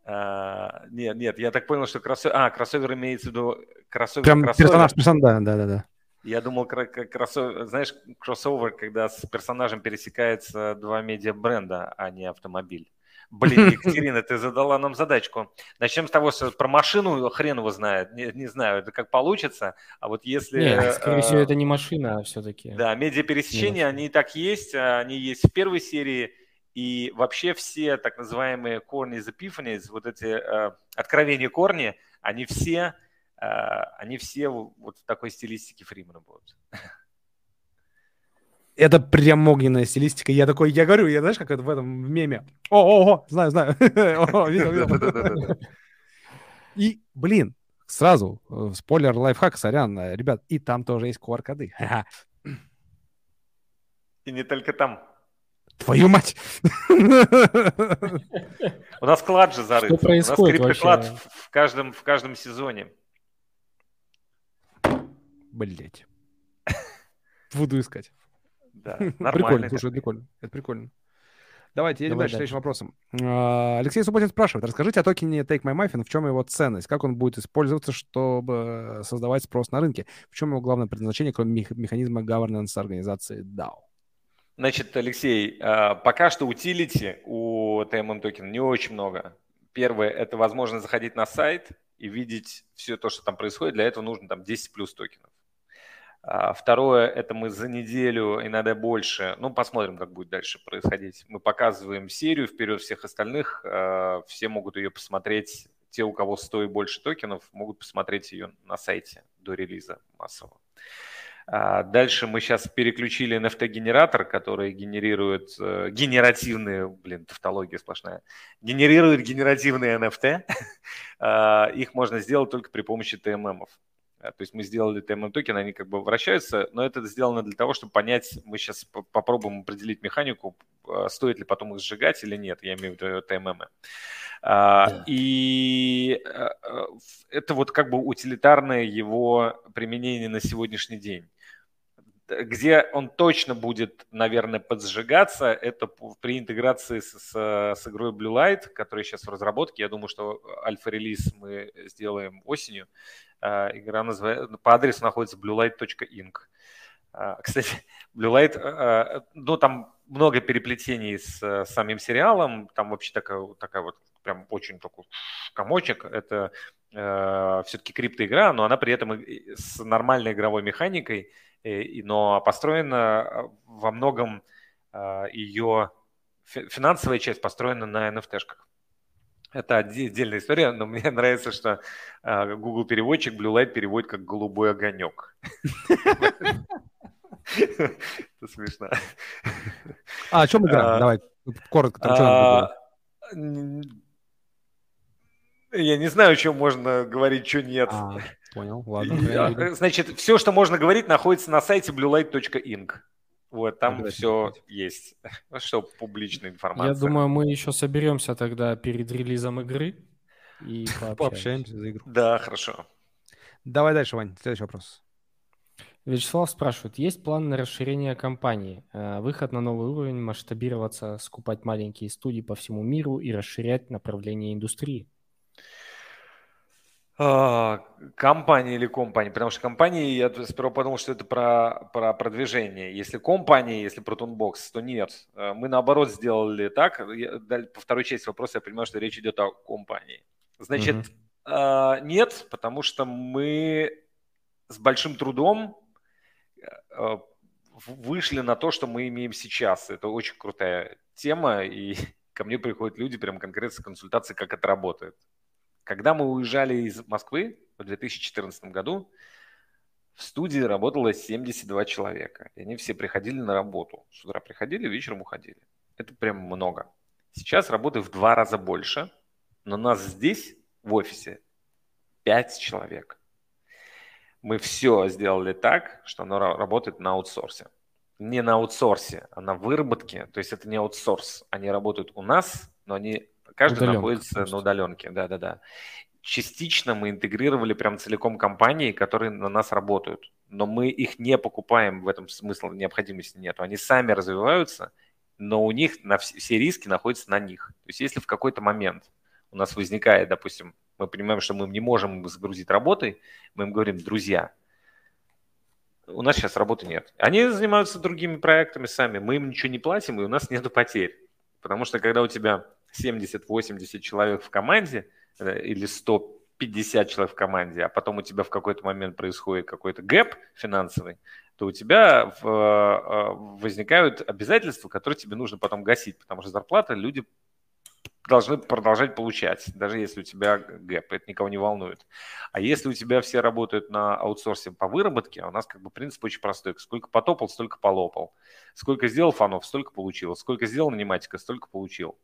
А, нет, нет, я так понял, что кроссовер... А, кроссовер имеется в виду... Кроссовер, Прям кроссовер. персонаж, персонаж, да, да, да. да. Я думал, кроссовер, знаешь, кроссовер, когда с персонажем пересекается два медиа-бренда, а не автомобиль. Блин, (laughs) Екатерина, ты задала нам задачку. Начнем с того, что про машину хрен его знает. Не, не знаю, это как получится. А вот если... Нет, скорее всего, это не машина, а все-таки... Да, медиапересечения, они и так есть. А они есть в первой серии. И вообще все так называемые корни из Epiphanies, вот эти э, откровения корни, они все, э, они все вот в такой стилистике Фримана будут. (laughs) Это прям огненная стилистика. Я такой, я говорю, я знаешь, как это в этом меме. О, о, о, знаю, знаю. (laughs) видел, видел. (laughs) И, блин, сразу, э, спойлер, лайфхак, сорян, э, ребят, и там тоже есть QR-коды. И не только там. Твою мать! (laughs) У нас клад же зарыт. Что происходит У нас криптоклад в каждом, в каждом сезоне. Блять. Буду искать. Да, прикольно, слушай, это прикольно. Это прикольно. Давайте едем Давай дальше, дальше. следующим вопросом. А, Алексей Субботин спрашивает, расскажите о токене Take My Muffin, в чем его ценность, как он будет использоваться, чтобы создавать спрос на рынке, в чем его главное предназначение, кроме механизма governance организации DAO? Значит, Алексей, а, пока что утилити у TMM токена не очень много. Первое – это возможность заходить на сайт и видеть все то, что там происходит. Для этого нужно там 10 плюс токенов. А, второе – это мы за неделю, иногда больше, ну, посмотрим, как будет дальше происходить. Мы показываем серию вперед всех остальных, а, все могут ее посмотреть, те, у кого 100 и больше токенов, могут посмотреть ее на сайте до релиза массового. А дальше мы сейчас переключили NFT-генератор, который генерирует э, генеративные, блин, тавтология сплошная, генерирует генеративные NFT. (laughs) Их можно сделать только при помощи TMM-ов. А, то есть мы сделали TMM токены, они как бы вращаются, но это сделано для того, чтобы понять, мы сейчас попробуем определить механику, стоит ли потом их сжигать или нет, я имею в виду TMM. Да. И это вот как бы утилитарное его применение на сегодняшний день где он точно будет, наверное, подсжигаться, это при интеграции с, с, с игрой Blue Light, которая сейчас в разработке. Я думаю, что альфа-релиз мы сделаем осенью. А, игра называется, по адресу находится bluelight.inc. А, кстати, (laughs) Blue Light, а, ну, там много переплетений с самим сериалом, там вообще такая, такая вот прям очень такой комочек. Это э, все-таки криптоигра, но она при этом с нормальной игровой механикой – Э, но построена а, во многом а, ее финансовая часть построена на NFT-шках. Это отдельная история, но мне нравится, что а, Google переводчик Blue Light переводит как голубой огонек. Это смешно. А о чем игра? Давай, коротко. Я не знаю, что можно говорить, что нет. Понял, ладно. Значит, все, что можно говорить, находится на сайте bluelight.inc. Вот, там Обязательно. все есть. (laughs) Что публичная информация. Я думаю, мы еще соберемся тогда перед релизом игры и (laughs) пообщаемся, пообщаемся за игру. Да, хорошо. Давай дальше, Вань, следующий вопрос. Вячеслав спрашивает, есть план на расширение компании, э, выход на новый уровень, масштабироваться, скупать маленькие студии по всему миру и расширять направление индустрии? А, компания или компания? Потому что компании, я сперва подумал, что это про, про продвижение. Если компания, если Protonbox, то нет. А, мы наоборот сделали так. Я, по второй части вопроса я понимаю, что речь идет о компании. Значит, mm-hmm. нет, потому что мы с большим трудом вышли на то, что мы имеем сейчас. Это очень крутая тема, и (laughs) ко мне приходят люди прям конкретно с консультацией, как это работает. Когда мы уезжали из Москвы в 2014 году, в студии работало 72 человека. И они все приходили на работу. С утра приходили, вечером уходили. Это прям много. Сейчас работы в два раза больше, но нас здесь, в офисе, 5 человек. Мы все сделали так, что оно работает на аутсорсе. Не на аутсорсе, а на выработке. То есть это не аутсорс. Они работают у нас, но они Каждый Удаленка, находится просто. на удаленке, да-да-да. Частично мы интегрировали прям целиком компании, которые на нас работают, но мы их не покупаем, в этом смысла необходимости нет. Они сами развиваются, но у них на все, все риски находятся на них. То есть если в какой-то момент у нас возникает, допустим, мы понимаем, что мы не можем загрузить работой, мы им говорим, друзья, у нас сейчас работы нет. Они занимаются другими проектами сами, мы им ничего не платим, и у нас нет потерь. Потому что когда у тебя 70-80 человек в команде э, или 150 человек в команде, а потом у тебя в какой-то момент происходит какой-то гэп финансовый, то у тебя в, э, возникают обязательства, которые тебе нужно потом гасить, потому что зарплата люди должны продолжать получать, даже если у тебя гэп, это никого не волнует. А если у тебя все работают на аутсорсе по выработке, а у нас как бы принцип очень простой. Сколько потопал, столько полопал. Сколько сделал фанов, столько получил. Сколько сделал аниматика, столько получил.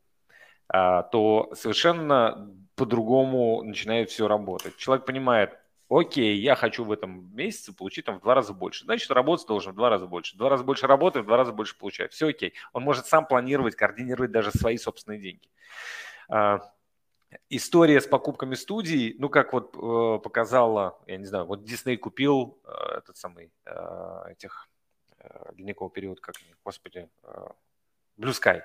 А, то совершенно по-другому начинает все работать. Человек понимает, окей, я хочу в этом месяце получить там в два раза больше. Значит, работать должен в два раза больше. В два раза больше работает, в два раза больше получает. Все окей. Он может сам планировать, координировать даже свои собственные деньги. А, история с покупками студий, ну, как вот э, показала, я не знаю, вот Дисней купил э, этот самый, э, этих, э, ледниковый период, как, господи, э, Blue Sky.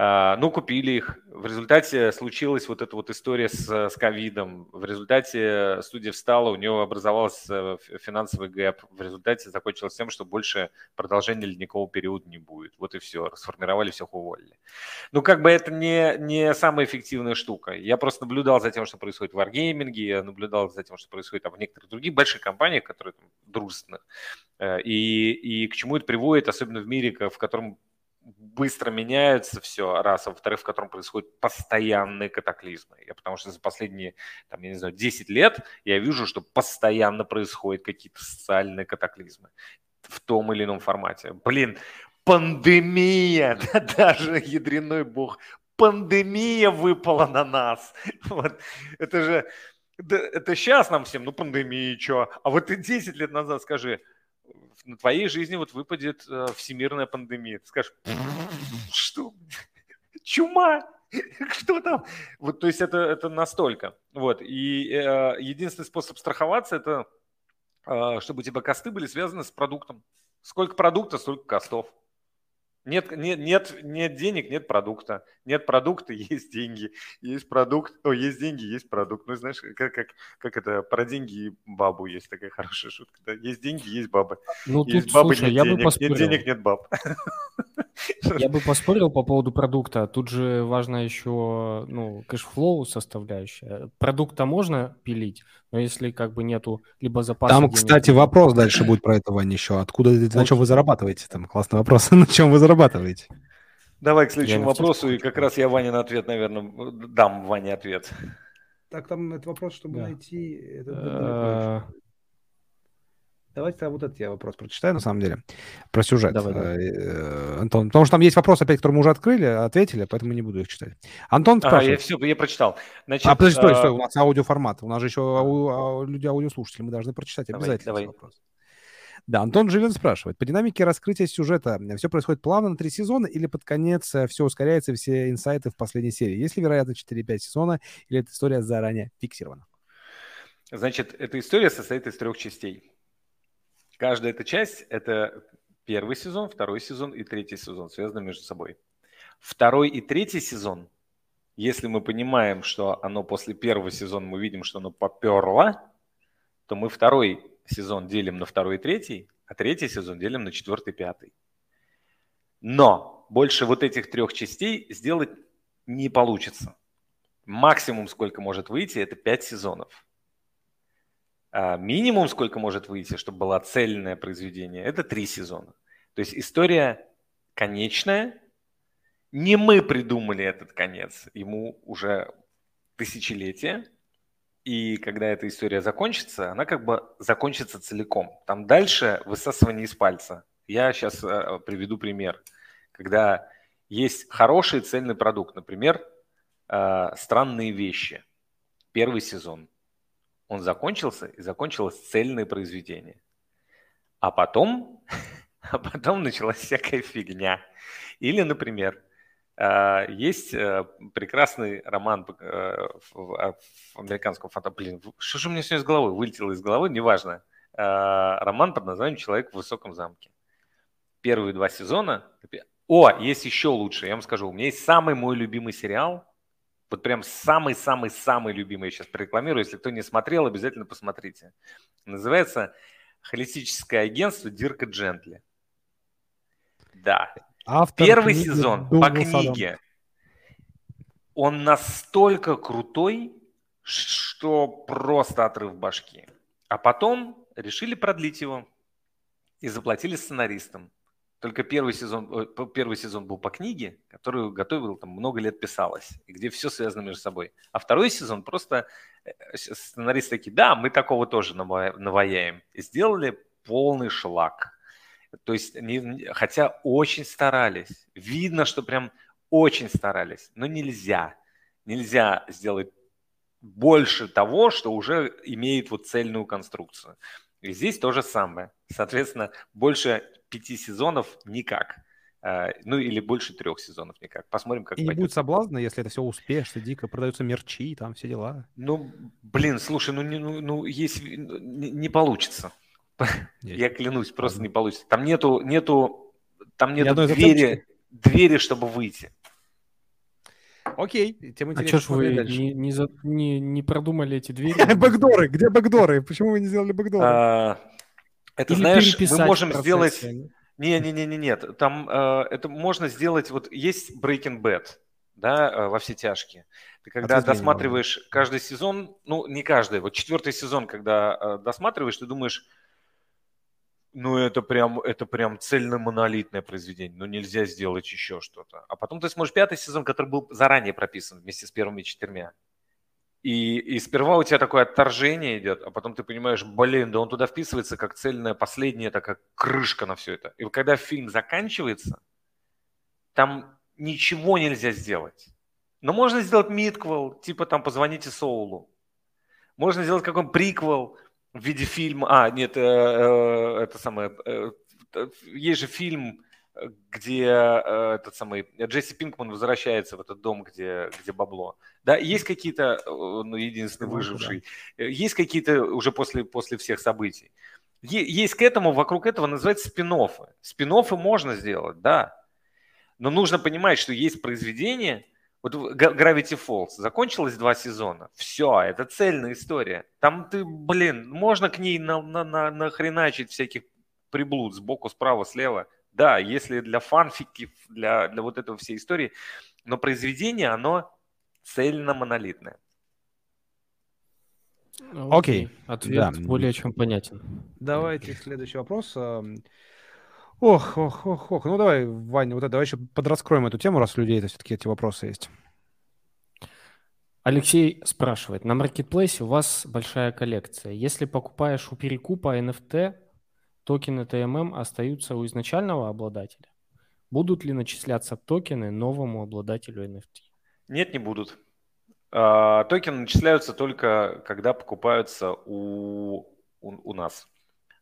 А, ну, купили их. В результате случилась вот эта вот история с, с ковидом. В результате студия встала, у нее образовался финансовый гэп. В результате закончилось тем, что больше продолжения ледникового периода не будет. Вот и все. Расформировали, всех уволили. Ну, как бы это не, не самая эффективная штука. Я просто наблюдал за тем, что происходит в Wargaming, я наблюдал за тем, что происходит там, в некоторых других больших компаниях, которые там, дружественных. Э, и, и к чему это приводит, особенно в мире, в котором быстро меняется все, раз, а во-вторых, в котором происходят постоянные катаклизмы. Я потому что за последние, там, я не знаю, 10 лет я вижу, что постоянно происходят какие-то социальные катаклизмы в том или ином формате. Блин, пандемия, (laughs) да, даже ядреной бог, пандемия выпала на нас. (laughs) Вот. Это же, это, это сейчас нам всем, ну пандемия, что? А вот ты 10 лет назад скажи, на твоей жизни вот выпадет э, всемирная пандемия. Ты скажешь, что? (laughs) Чума? (laughs) Что там? Вот, то есть это, это настолько. Вот. И э, единственный способ страховаться – это э, чтобы у тебя косты были связаны с продуктом. Сколько продукта, столько костов. Нет, нет, нет, нет денег, нет продукта. Нет продукта, (laughs) есть деньги. Есть продукт, о, есть деньги, есть продукт. Ну, знаешь, как, как, как это, про деньги и бабу есть такая (laughs) хорошая шутка. Да? Есть деньги, есть бабы. Ну, есть тут, бабы, слушай, нет я денег. бы поспорил. Нет денег, нет баб. (laughs) Я бы поспорил по поводу продукта. Тут же важно еще, ну, cash flow составляющая. Продукта можно пилить, но если как бы нету либо запаса Там, денег, кстати, вопрос дальше будет про это, Вань, еще. Откуда, на чем вы зарабатываете? Там классный вопрос. (laughs) На чем вы зарабатываете? Давай к следующему Я вопросу, и как раз я Ване на ответ, наверное, дам Ване ответ. Так, там это вопрос, чтобы Да. найти... Э, Давайте тогда вот этот я вопрос прочитаю, на самом деле, про сюжет. Давай, давай. Э, Антон, потому что там есть вопросы, опять, которые мы уже открыли, ответили, поэтому не буду их читать. Антон А, я спрашивает. все, я прочитал. Значит, А, подожди, стой, а, стой, у нас аудиоформат. У нас же еще ау- ау- люди аудиослушатели, мы должны прочитать Давай, обязательно давай. эти вопросы. Да, Антон Жилин спрашивает. По динамике раскрытия сюжета все происходит плавно на три сезона или под конец все ускоряется, все инсайты в последней серии? Есть ли вероятность 4-5 сезона или эта история заранее фиксирована? Значит, эта история состоит из трех частей. Каждая эта часть – это первый сезон, второй сезон и третий сезон, связаны между собой. Второй и третий сезон, если мы понимаем, что оно после первого сезона, мы видим, что оно поперло, то мы второй сезон делим на второй и третий, а третий сезон делим на четвертый и пятый. Но больше вот этих трех частей сделать не получится. Максимум, сколько может выйти, это пять сезонов. А минимум, сколько может выйти, чтобы было цельное произведение, это три сезона. То есть история конечная. Не мы придумали этот конец, ему уже тысячелетие. И когда эта история закончится, она как бы закончится целиком. Там дальше высасывание из пальца. Я сейчас э, приведу пример. Когда есть хороший цельный продукт, например, э, «Странные вещи», первый сезон. Он закончился, и закончилось цельное произведение. А потом, (laughs) а потом началась всякая фигня. Или, например, э, есть э, прекрасный роман э, в, американском фото... Блин, что же у меня сегодня из головы? Вылетело из головы, неважно. Роман под названием «Человек в высоком замке». Первые два сезона... О, есть еще лучше, я вам скажу. У меня есть самый мой любимый сериал. Вот прям самый-самый-самый любимый я сейчас прорекламирую. Если кто не смотрел, обязательно посмотрите. Называется «Холистическое агентство Дирка Джентли». Да, Автор Первый сезон по книге. Он настолько крутой, что просто отрыв башки. А потом решили продлить его и заплатили сценаристам. Только первый сезон, п- первый сезон был по книге, которую готовил, там много лет писалось, где все связано между собой. А второй сезон просто э, с- сценаристы такие, да, мы такого тоже нава- наваяем. И сделали полный шлак. То есть, не- хотя очень старались. Видно, что прям очень старались. Но нельзя. Нельзя сделать больше того, что уже имеет вот цельную конструкцию. И здесь то же самое. Соответственно, больше пяти сезонов никак. Э, Ну или больше трех сезонов никак. Посмотрим, как И не пойдет. будет соблазна, если это все успешно, дико продаются мерчи, там все дела. Ну, блин, слушай, ну, не, ну, ну есть, не, не получится. Я клянусь, просто Ладно. не получится. Там нету, нету, там нету двери, двери, чтобы выйти. Окей, тем интереснее. А что ж вы не, не, за, не, не продумали эти двери? (laughs) Бэкдоры, где бэкдоры? Почему вы не сделали бэкдоры? А, это, Или знаешь, мы можем сделать... Не-не-не, нет, там э, это можно сделать, вот есть Breaking Bad, да, э, во все тяжкие. Ты когда досматриваешь можно. каждый сезон, ну, не каждый, вот четвертый сезон, когда э, досматриваешь, ты думаешь, ну, это прям, это прям цельно-монолитное произведение, ну, нельзя сделать еще что-то. А потом ты смотришь пятый сезон, который был заранее прописан вместе с первыми четырьмя. И, и сперва у тебя такое отторжение идет, а потом ты понимаешь, блин, да он туда вписывается как цельная последняя такая крышка на все это. И когда фильм заканчивается, там ничего нельзя сделать. Но можно сделать мидквел, типа там «Позвоните Соулу». Можно сделать какой-нибудь приквел в виде фильма. А, нет, э, э, это самое... Э, есть же фильм где э, этот самый Джесси Пинкман возвращается в этот дом, где, где бабло. Да, есть какие-то, э, ну, единственный выживший, да. Э, есть какие-то уже после, после всех событий. Есть к этому, вокруг этого называется спин-оффы. спин можно сделать, да. Но нужно понимать, что есть произведение, вот Gravity Falls, закончилось два сезона, все, это цельная история. Там ты, блин, можно к ней на, на, на, нахреначить всяких приблуд сбоку, справа, слева – да, если для фанфики, для, для вот этого всей истории, но произведение, оно цельно-монолитное. Окей. Okay. Ответ да. более чем понятен. Давайте следующий вопрос. Ох, ох, ох, ох. Ну давай, Ваня, вот это, давай еще подраскроем эту тему, раз у людей это все-таки эти вопросы есть. Алексей спрашивает, на маркетплейсе у вас большая коллекция. Если покупаешь у перекупа NFT, токены ТММ остаются у изначального обладателя? Будут ли начисляться токены новому обладателю NFT? Нет, не будут. А, токены начисляются только, когда покупаются у, у, у нас.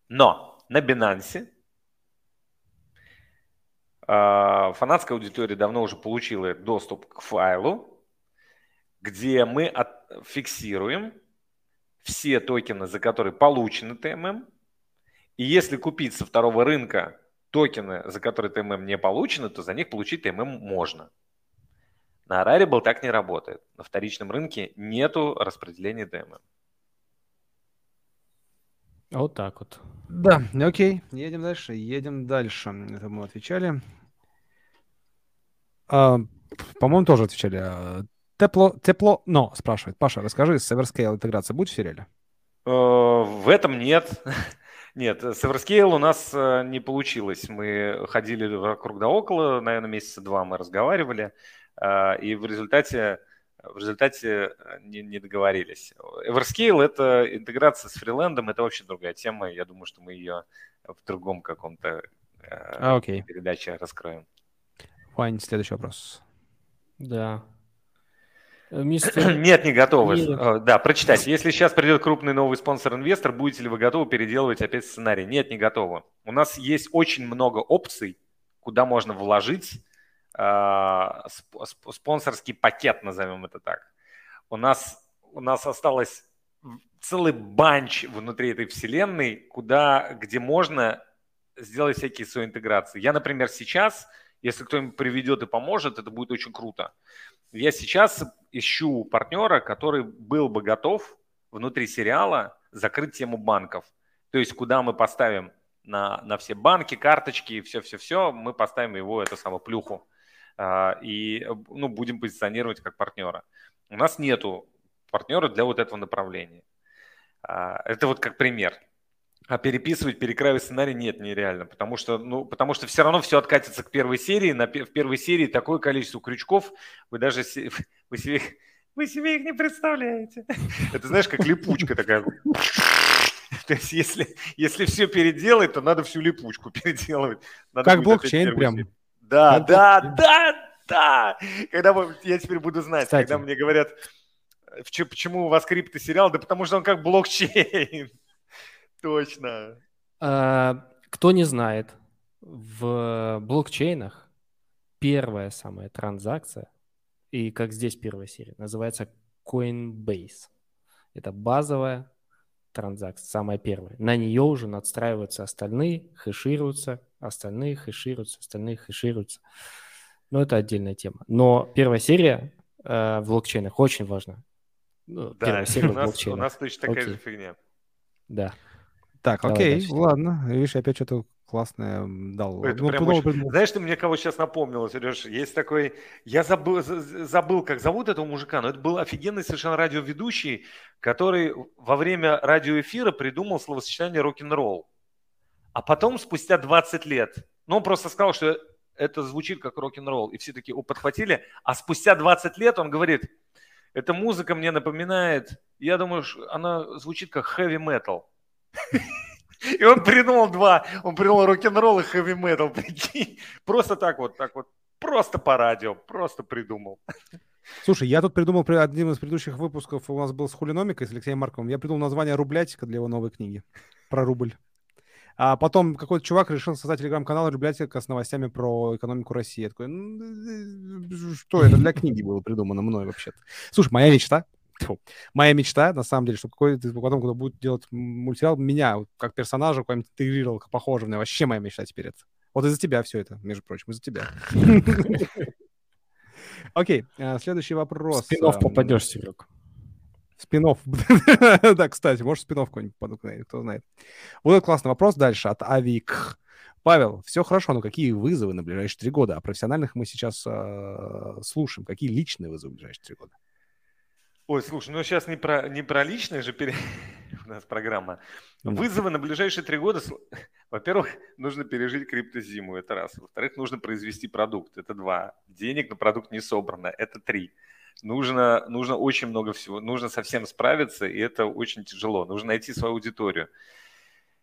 Но на Binance фанатская аудитория давно уже получила доступ к файлу, где мы от, фиксируем все токены, за которые получены ТММ, и если купить со второго рынка токены, за которые ТММ не получены, то за них получить ТММ можно. На Rarible так не работает. На вторичном рынке нету распределения ТММ. Вот так вот. Да, окей. Едем дальше. Едем дальше. Это мы отвечали. А, по-моему, тоже отвечали. А, тепло, тепло, но, спрашивает. Паша, расскажи, с Everscale интеграция будет в сериале? Э, в этом нет. (laughs) Нет, с Everscale у нас э, не получилось. Мы ходили вокруг да около, наверное, месяца два мы разговаривали, э, и в результате, в результате э, не, не договорились. Everscale – это интеграция с фрилендом, это вообще другая тема. Я думаю, что мы ее в другом каком-то а, okay. передаче раскроем. Вань, следующий вопрос. Да, Э, мистер... (clears throat) Нет, не готовы. Нет. Э, да, прочитайте. Если сейчас придет крупный новый спонсор-инвестор, будете ли вы готовы переделывать опять сценарий? Нет, не готовы. У нас есть очень много опций, куда можно вложить э, спонсорский пакет, назовем это так. У нас, у нас осталось целый банч внутри этой вселенной, куда, где можно сделать всякие свои интеграции. Я, например, сейчас, если кто-нибудь приведет и поможет, это будет очень круто. Я сейчас ищу партнера, который был бы готов внутри сериала закрыть тему банков. То есть куда мы поставим на, на все банки, карточки и все-все-все, мы поставим его, это самое, плюху. А, и ну, будем позиционировать как партнера. У нас нету партнера для вот этого направления. А, это вот как пример. А переписывать, перекраивать сценарий нет, нереально, потому что, ну, потому что все равно все откатится к первой серии. На, в первой серии такое количество крючков, вы даже (laughs) вы себе, вы себе их не представляете. Это знаешь, как липучка такая. То есть если, если все переделать, то надо всю липучку переделывать. Надо как блокчейн прям. Да, как да, блокчейн. да, да. Когда мы, я теперь буду знать, Кстати. когда мне говорят, почему у вас криптосериал, да потому что он как блокчейн. Точно. А, кто не знает, в блокчейнах первая самая транзакция, и как здесь первая серия, называется Coinbase. Это базовая транзакция, самая первая. На нее уже надстраиваются остальные, хэшируются, остальные хэшируются, остальные хэшируются. Но это отдельная тема. Но первая серия э, в блокчейнах. Очень важно. Ну, да, (laughs) у нас, у нас точно такая окей. же фигня. Да. Так, Давай окей, дальше. ладно. Видишь, опять что-то классное дал. Это ну, прям очень... Знаешь, ты мне кого сейчас напомнил, Сереж? Есть такой... Я забыл, забыл, как зовут этого мужика, но это был офигенный совершенно радиоведущий, который во время радиоэфира придумал словосочетание рок-н-ролл. А потом, спустя 20 лет, ну, он просто сказал, что это звучит как рок-н-ролл, и все такие о, подхватили. А спустя 20 лет он говорит, эта музыка мне напоминает, я думаю, она звучит как heavy metal. И он придумал два. Он придумал рок-н-ролл и хэви-метал. Просто так вот, так вот. Просто по радио. Просто придумал. Слушай, я тут придумал при одним из предыдущих выпусков, у нас был с Хулиномикой, с Алексеем Марковым, я придумал название «Рублятика» для его новой книги про рубль. А потом какой-то чувак решил создать телеграм-канал «Рублятика» с новостями про экономику России. Я такой, ну, что это для книги было придумано мной вообще-то? Слушай, моя мечта Тьфу. Моя мечта, на самом деле, чтобы какой-то потом, когда будет делать мультсериал, меня как персонажа какой-нибудь интегрировал, похожего на вообще моя мечта теперь это. Вот из-за тебя все это, между прочим, из-за тебя. (laughs) Окей, а, следующий вопрос. Спинов попадешь, Серег. Спинов. (laughs) да, кстати, может, спинов какой-нибудь кто знает. Вот этот классный вопрос дальше от Авик. Павел, все хорошо, но какие вызовы на ближайшие три года? А профессиональных мы сейчас э, слушаем. Какие личные вызовы в ближайшие три года? Ой, слушай, ну сейчас не про, не про личное же пере... (laughs) у нас программа. Вызовы на ближайшие три года. (laughs) Во-первых, нужно пережить криптозиму, это раз. Во-вторых, нужно произвести продукт, это два. Денег на продукт не собрано, это три. Нужно, нужно очень много всего, нужно совсем справиться, и это очень тяжело. Нужно найти свою аудиторию.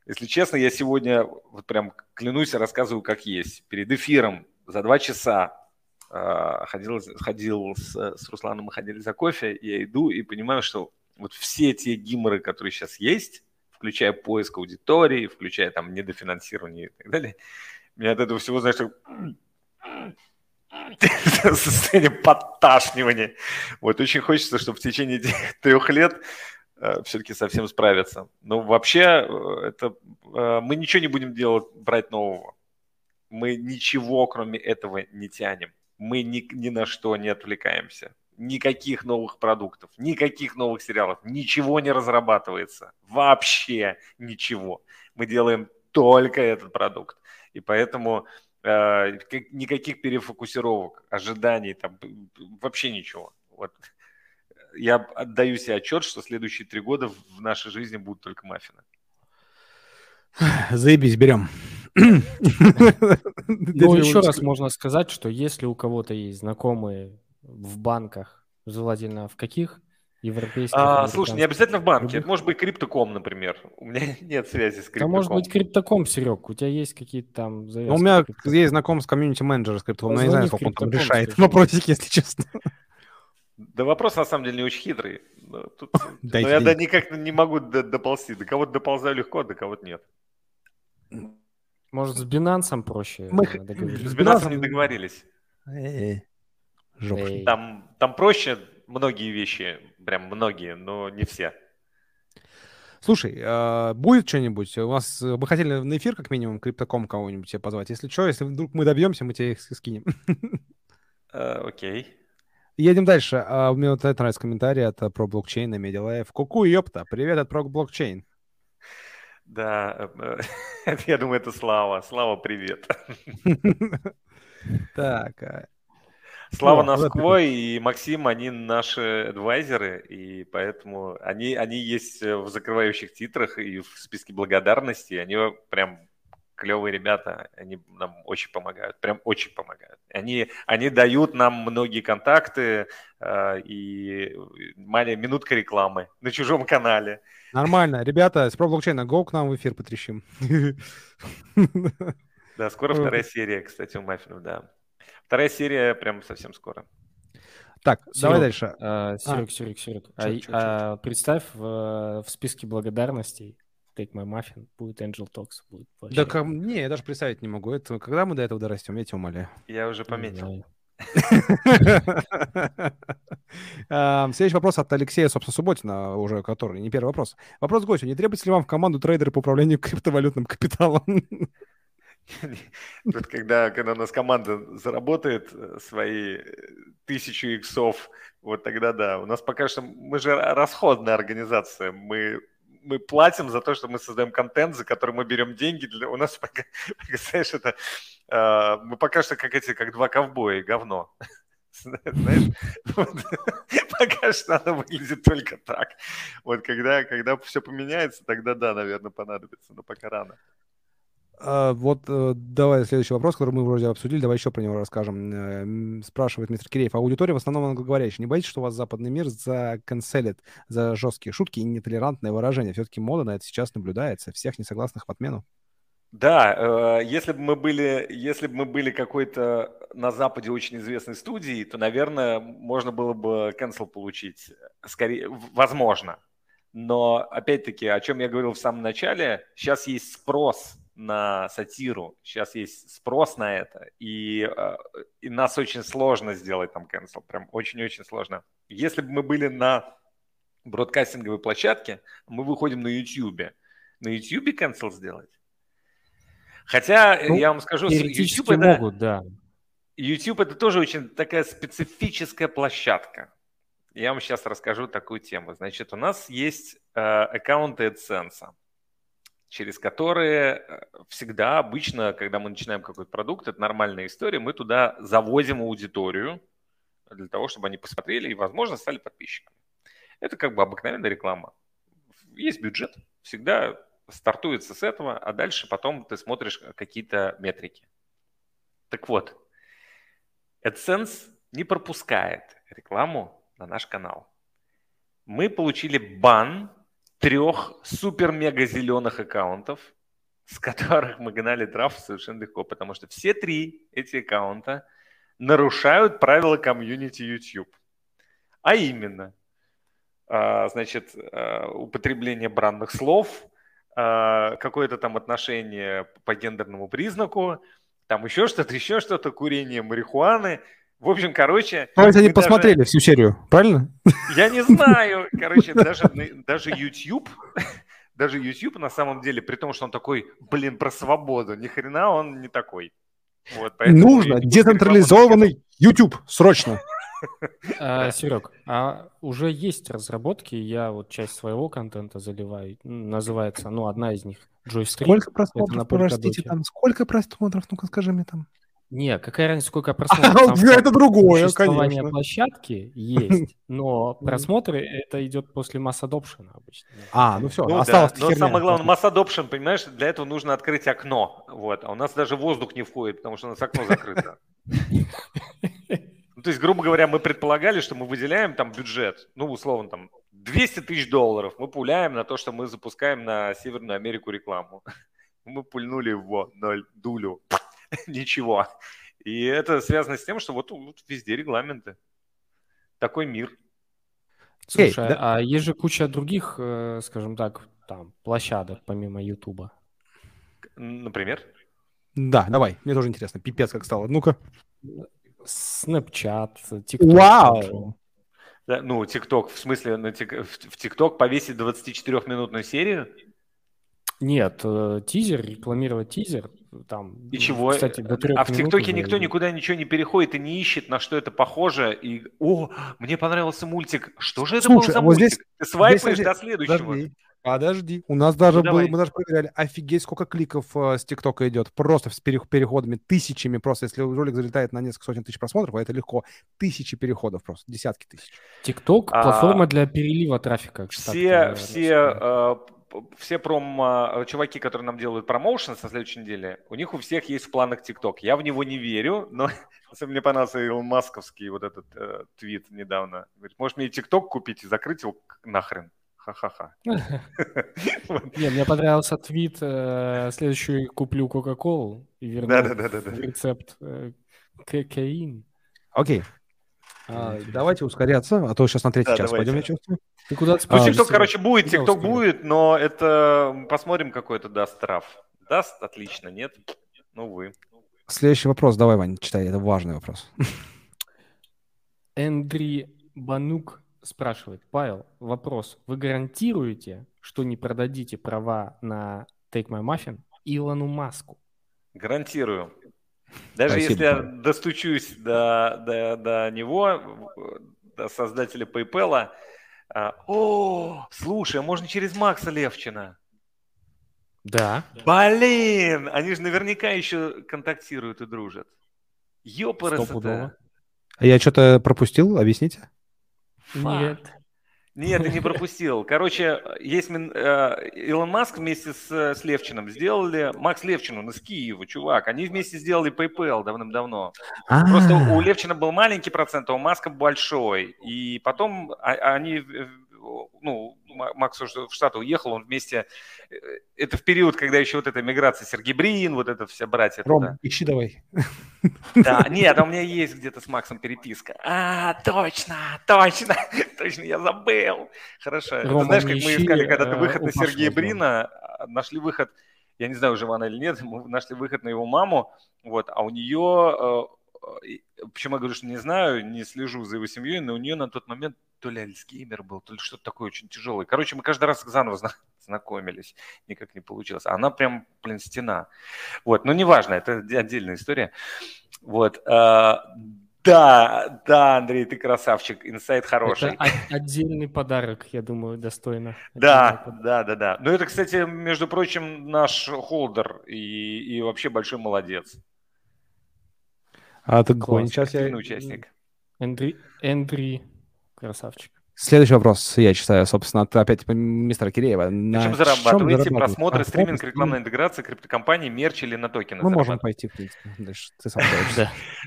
Если честно, я сегодня вот прям клянусь, рассказываю как есть. Перед эфиром за два часа ходил, ходил с, с Русланом, мы ходили за кофе, я иду и понимаю, что вот все те гиморы, которые сейчас есть, включая поиск аудитории, включая там недофинансирование и так далее, меня от этого всего, знаешь, (laughs) состояние подташнивания. Вот очень хочется, чтобы в течение (laughs) трех лет э, все-таки совсем справиться. Но вообще э, это э, мы ничего не будем делать, брать нового. Мы ничего, кроме этого, не тянем мы ни, ни на что не отвлекаемся. Никаких новых продуктов, никаких новых сериалов, ничего не разрабатывается. Вообще ничего. Мы делаем только этот продукт. И поэтому э, никаких перефокусировок, ожиданий, там, вообще ничего. Вот. Я отдаю себе отчет, что следующие три года в нашей жизни будут только маффины. Заебись, берем. Ну, еще раз можно сказать, что если у кого-то есть знакомые в банках, желательно в каких европейских... А, слушай, не обязательно в банке. Это может быть криптоком, например. У меня (laughs) нет связи с криптоком. Это может быть криптоком, Серег. У тебя есть какие-то там завязки? Ну, у меня есть знаком с комьюнити-менеджером с криптоком, но я не знаю, сколько он там решает (laughs) вопросики, если честно. Да вопрос на самом деле не очень хитрый. Но, тут, (laughs) но я да, никак не могу доползти. До кого-то доползаю легко, до кого-то нет. Может, с Binance проще Мы... договориться? С Binance не договорились. Там, там проще многие вещи, прям многие, но не все. Слушай, э, будет что-нибудь? У вас мы хотели на эфир как минимум криптоком кого-нибудь тебе позвать. Если что, если вдруг мы добьемся, мы тебе их скинем. Э, окей. Едем дальше. Uh, мне вот это нравится комментарий от про блокчейн на Медиалайф. Ку-ку, ёпта, привет от про блокчейн. Да, э, (laughs) я думаю, это Слава. Слава, привет. (laughs) Так. А, Слава Носквой и Максим, они наши адвайзеры, и поэтому они, они есть в закрывающих титрах и в списке благодарности. Они прям клевые ребята, они нам очень помогают, прям очень помогают. Они, они дают нам многие контакты э, и маленькая минутка рекламы на чужом канале. Нормально. Ребята, с блокчейна, go к нам в эфир потрещим. Да, скоро вторая серия, кстати, у Маффинов, да. Вторая серия прям совсем скоро. Так, Серег, давай дальше. А, Серег, а. Серег, Серег. А, чё, чё, а, представь, в, в списке благодарностей Take My Muffin будет Angel Talks. Будет да, как, не, я даже представить не могу. Это когда мы до этого дорастем, я тебя умоляю. Я уже пометил. (laughs) Следующий вопрос от Алексея, собственно, Субботина, уже который, не первый вопрос. Вопрос гостю. Не требуется ли вам в команду трейдеры по управлению (laughs) криптовалютным капиталом? Тут, когда, когда у нас команда заработает э, свои э, тысячу иксов вот тогда да. У нас пока что, мы же расходная организация, мы мы платим за то, что мы создаем контент, за который мы берем деньги. Для... У нас пока, (laughs) знаешь, это... Э, мы пока что как эти, как два ковбоя, говно. (laughs) Знаешь, вот, (laughs) пока что она выглядит только так. Вот когда, когда все поменяется, тогда да, наверное, понадобится, но пока рано. А, вот э, давай следующий вопрос, который мы вроде обсудили, давай еще про него расскажем. Э, спрашивает мистер Киреев. Аудитория в основном англоговорящая. Не боитесь, что вас западный мир заканцелит за жесткие шутки и нетолерантное выражение? Все-таки мода на это сейчас наблюдается. Всех несогласных в отмену. Да, э, если бы мы были, если бы мы были какой-то на Западе очень известной студией, то, наверное, можно было бы cancel получить. Скорее, возможно. Но, опять-таки, о чем я говорил в самом начале, сейчас есть спрос на сатиру, сейчас есть спрос на это, и, э, и нас очень сложно сделать там cancel, прям очень-очень сложно. Если бы мы были на бродкастинговой площадке, мы выходим на YouTube. На YouTube cancel сделать? Хотя, ну, я вам скажу, YouTube это, могут, да. YouTube это тоже очень такая специфическая площадка. Я вам сейчас расскажу такую тему. Значит, у нас есть э, аккаунты AdSense через которые э, всегда обычно, когда мы начинаем какой-то продукт, это нормальная история, мы туда завозим аудиторию для того, чтобы они посмотрели и, возможно, стали подписчиками. Это как бы обыкновенная реклама. Есть бюджет, всегда стартуется с этого, а дальше потом ты смотришь какие-то метрики. Так вот, AdSense не пропускает рекламу на наш канал. Мы получили бан трех супер-мега зеленых аккаунтов, с которых мы гнали траф совершенно легко, потому что все три эти аккаунта нарушают правила комьюнити YouTube. А именно, а, значит, а, употребление бранных слов, а, какое-то там отношение по гендерному признаку, там еще что-то, еще что-то, курение марихуаны – в общем, короче... То есть они даже... посмотрели всю серию, правильно? Я не знаю. Короче, даже, даже YouTube, даже YouTube на самом деле, при том, что он такой, блин, про свободу, ни хрена он не такой. Вот, Нужно децентрализованный YouTube, срочно. А, Серег, а уже есть разработки, я вот часть своего контента заливаю, называется, ну, одна из них, Joystream. Сколько просмотров, простите, там, сколько просмотров, ну-ка скажи мне там. Не, какая разница, сколько (laughs) просмотров? А, это другое, конечно. площадки есть, (laughs) но просмотры это идет после масс adoption обычно. А, ну все, ну, осталось да. Но самое главное, масс adoption, понимаешь, для этого нужно открыть окно. Вот. А у нас даже воздух не входит, потому что у нас окно закрыто. Ну, то есть, грубо говоря, мы предполагали, что мы выделяем там бюджет, ну, условно, там, 200 тысяч долларов мы пуляем на то, что мы запускаем на Северную Америку рекламу. (laughs) Мы пульнули в ноль дулю. (laughs) ничего. И это связано с тем, что вот, вот везде регламенты. Такой мир. Слушай, hey, да. а есть же куча других, э, скажем так, там, площадок помимо Ютуба. Например? Да, давай, мне тоже интересно. Пипец как стало. Ну-ка. Snapchat, TikTok. Вау! Да, ну, TikTok, в смысле, на тик, в TikTok повесить 24-минутную серию? Нет, э, тизер, рекламировать тизер, там, и чего? Кстати, до трех а в ТикТоке никто никуда ничего не переходит и не ищет, на что это похоже. И, о, мне понравился мультик. Что же это Слушай, был за а вот мультик? Здесь, Ты свайпаешь здесь, до следующего. Подожди, подожди. У нас даже ну, был, мы даже проверяли, офигеть, сколько кликов э, с ТикТока идет. Просто с переходами, тысячами просто. Если ролик залетает на несколько сотен тысяч просмотров, а это легко. Тысячи переходов просто, десятки тысяч. ТикТок а, платформа для перелива трафика. Все, все все пром чуваки, которые нам делают промоушен со следующей недели, у них у всех есть в планах ТикТок. Я в него не верю, (laughs) но мне понравился Илон Масковский вот этот э, твит недавно. Говорит, может мне ТикТок купить и закрыть его нахрен? Ха-ха-ха. (laughs) Не, мне понравился твит. Э, следующий куплю Кока-Колу и верну рецепт э, кокаин. Окей. А, давайте ускоряться, а то сейчас на третий час пойдем, я чувствую. Ты куда ну, TikTok, короче, будет, TikTok будет, но это посмотрим, какой это даст штраф. Даст, отлично, нет? Ну, вы. Следующий вопрос, давай, Ваня, читай, это важный вопрос. (laughs) Эндри Банук спрашивает, Павел, вопрос. Вы гарантируете, что не продадите права на Take My Muffin Илону Маску? Гарантирую. Даже Спасибо, если я достучусь до, до, до него, создателя PayPal. А, о, слушай, а можно через Макса Левчина? Да. Блин, они же наверняка еще контактируют и дружат. Ёпарасоте. А я что-то пропустил, объясните? Нет. Нет, ты не пропустил. Короче, есть э, Илон Маск вместе с, с Левчиным сделали, Макс Левчин, он из Киева, чувак, они вместе сделали PayPal давным-давно. А-а-а. Просто у Левчина был маленький процент, а у Маска большой. И потом а, они ну, Макс уже в Штаты уехал, он вместе... Э, это в период, когда еще вот эта миграция, Сергей Брин, вот это все братья. Ром, туда. ищи давай. Да, нет, а у меня есть где-то с Максом переписка. А, точно, точно, (laughs) точно, я забыл. Хорошо. Рома, ты знаешь, как мы искали когда-то э, выход на Сергея Брина, а, нашли выход, я не знаю, жива она или нет, мы нашли выход на его маму, вот, а у нее э, почему я говорю, что не знаю, не слежу за его семьей, но у нее на тот момент то ли Альцгеймер был, то ли что-то такое очень тяжелое. Короче, мы каждый раз заново знакомились, никак не получилось. Она прям, блин, стена. Вот, но неважно, это отдельная история. Вот, а, да, да, Андрей, ты красавчик, инсайт хороший. Это отдельный подарок, я думаю, достойно. Да, да, да, да. Ну, это, кстати, между прочим, наш холдер и, и вообще большой молодец. А ты Класс, сейчас я... участник. Эндри, Эндри Красавчик. Следующий вопрос, я читаю, собственно, от опять мистера Киреева. На, чем зарабатываете? Чем Просмотры, а, стриминг, рекламная интеграция, криптокомпании, мерч или на токены? Мы можем пойти, в принципе. Дальше ты сам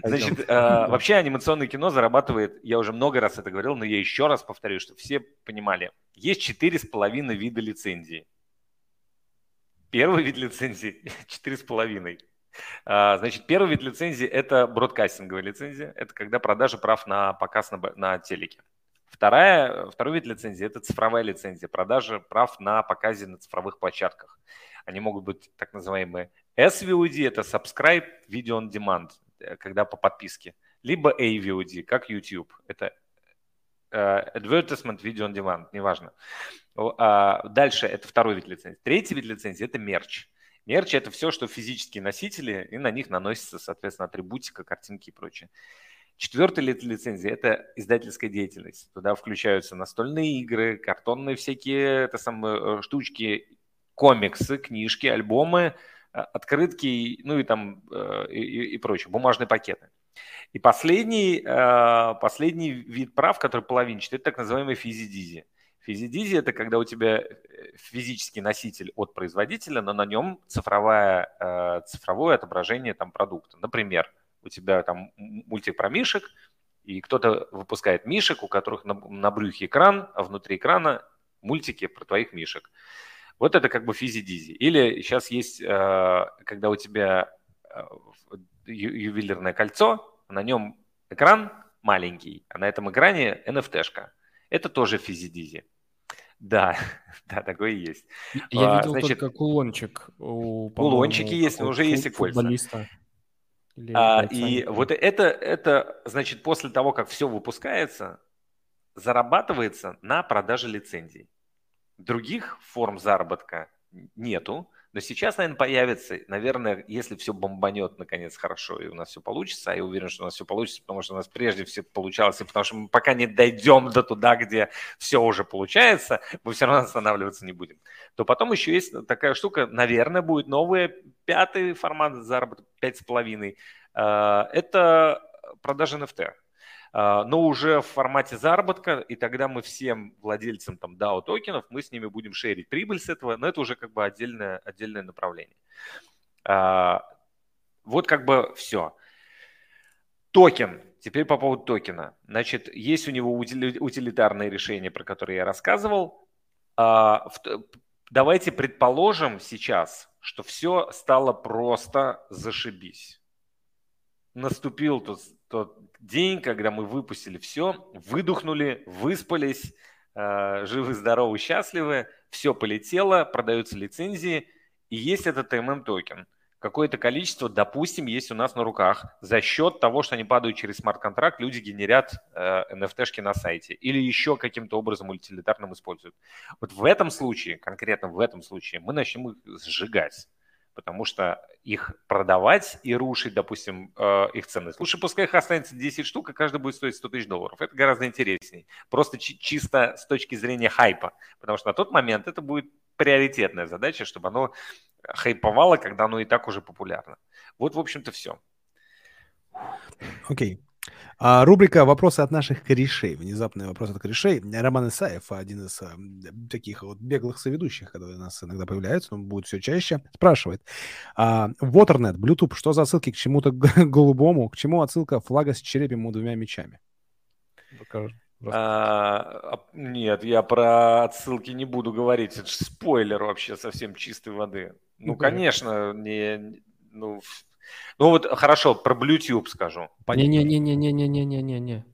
Значит, а, вообще анимационное кино зарабатывает, я уже много раз это говорил, но я еще раз повторю, что все понимали. Есть четыре с половиной вида лицензии. Первый вид лицензии – четыре с половиной. А, значит, первый вид лицензии – это бродкастинговая лицензия. Это когда продажа прав на показ на, на телеке. Вторая, второй вид лицензии – это цифровая лицензия, продажа прав на показе на цифровых площадках. Они могут быть так называемые SVOD – это Subscribe Video on Demand, э, когда по подписке, либо AVOD, как YouTube. Это uh, Advertisement Video on Demand, неважно. Uh, дальше это второй вид лицензии. Третий вид лицензии – это мерч. Мерч – это все, что физические носители, и на них наносится, соответственно, атрибутика, картинки и прочее. Четвертый вид лицензии – это издательская деятельность. Туда включаются настольные игры, картонные всякие это самые, э, штучки, комиксы, книжки, альбомы, э, открытки, ну и там э, и, и прочее, бумажные пакеты. И последний, последний вид прав, который половинчатый, это так называемый физи-дизи. Физи-дизи – это когда у тебя физический носитель от производителя, но на нем цифровое, цифровое отображение там, продукта. Например, у тебя там мультик про мишек, и кто-то выпускает мишек, у которых на, на брюхе экран, а внутри экрана мультики про твоих мишек. Вот это как бы физи-дизи. Или сейчас есть, э, когда у тебя э, ювелирное кольцо, на нем экран маленький, а на этом экране NFT-шка. Это тоже физи-дизи. Да, (laughs) да, такое и есть. Я а, видел Значит, только кулончик. У, кулончики есть, но уже есть и кольца. Футболиста. А, и вот это, это, значит, после того, как все выпускается, зарабатывается на продаже лицензий. Других форм заработка нету. Но сейчас, наверное, появится, наверное, если все бомбанет наконец хорошо и у нас все получится, а я уверен, что у нас все получится, потому что у нас прежде все получалось, и потому что мы пока не дойдем до туда, где все уже получается, мы все равно останавливаться не будем. То потом еще есть такая штука, наверное, будет новый пятый формат заработка, пять с половиной. А, это продажа NFT. А, но уже в формате заработка, и тогда мы всем владельцам там DAO токенов, мы с ними будем шерить прибыль с этого, но это уже как бы отдельное, отдельное направление. А, вот как бы все. Токен. Теперь по поводу токена. Значит, есть у него утилитарные решения, про которые я рассказывал. Давайте предположим сейчас, что все стало просто зашибись. Наступил тот тот день, когда мы выпустили все, выдохнули, выспались, э, живы, здоровы, счастливы, все полетело, продаются лицензии, и есть этот ММ токен. Какое-то количество, допустим, есть у нас на руках. За счет того, что они падают через смарт-контракт, люди генерят э, NFT-шки на сайте или еще каким-то образом утилитарным используют. Вот в этом случае, конкретно в этом случае, мы начнем их сжигать потому что их продавать и рушить, допустим, э, их ценность. Лучше пускай их останется 10 штук, и каждый будет стоить 100 тысяч долларов. Это гораздо интересней. Просто чисто с точки зрения хайпа. Потому что на тот момент это будет приоритетная задача, чтобы оно хайповало, когда оно и так уже популярно. Вот, в общем-то, все. Окей. Okay. А, рубрика «Вопросы от наших корешей». Внезапный вопрос от корешей. Роман Исаев, один из а, таких вот беглых соведущих, которые у нас иногда появляются, он будет все чаще, спрашивает. А, Waternet, Bluetooth, что за отсылки к чему-то (laughs) голубому? К чему отсылка флага с черепом и двумя мечами? А, нет, я про отсылки не буду говорить. Это же спойлер вообще совсем чистой воды. Ну, ну конечно, не, ну, ну вот хорошо, про Bluetooth скажу. Не-не-не-не-не-не-не-не-не.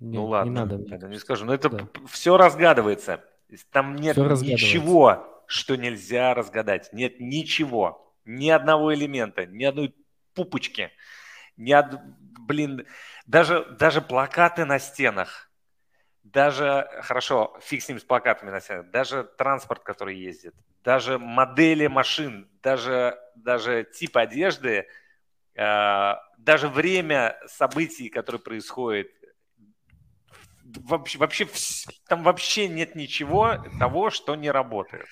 Ну ладно, не надо. Мне. не скажу. Но это да. все разгадывается. Там нет ничего, что нельзя разгадать. Нет ничего. Ни одного элемента, ни одной пупочки. Ни од... Блин, даже, даже плакаты на стенах. Даже, хорошо, фиг с ним с плакатами на стенах. Даже транспорт, который ездит. Даже модели машин. Даже, даже тип одежды – даже время событий, которые происходят, вообще, вообще там вообще нет ничего того, что не работает.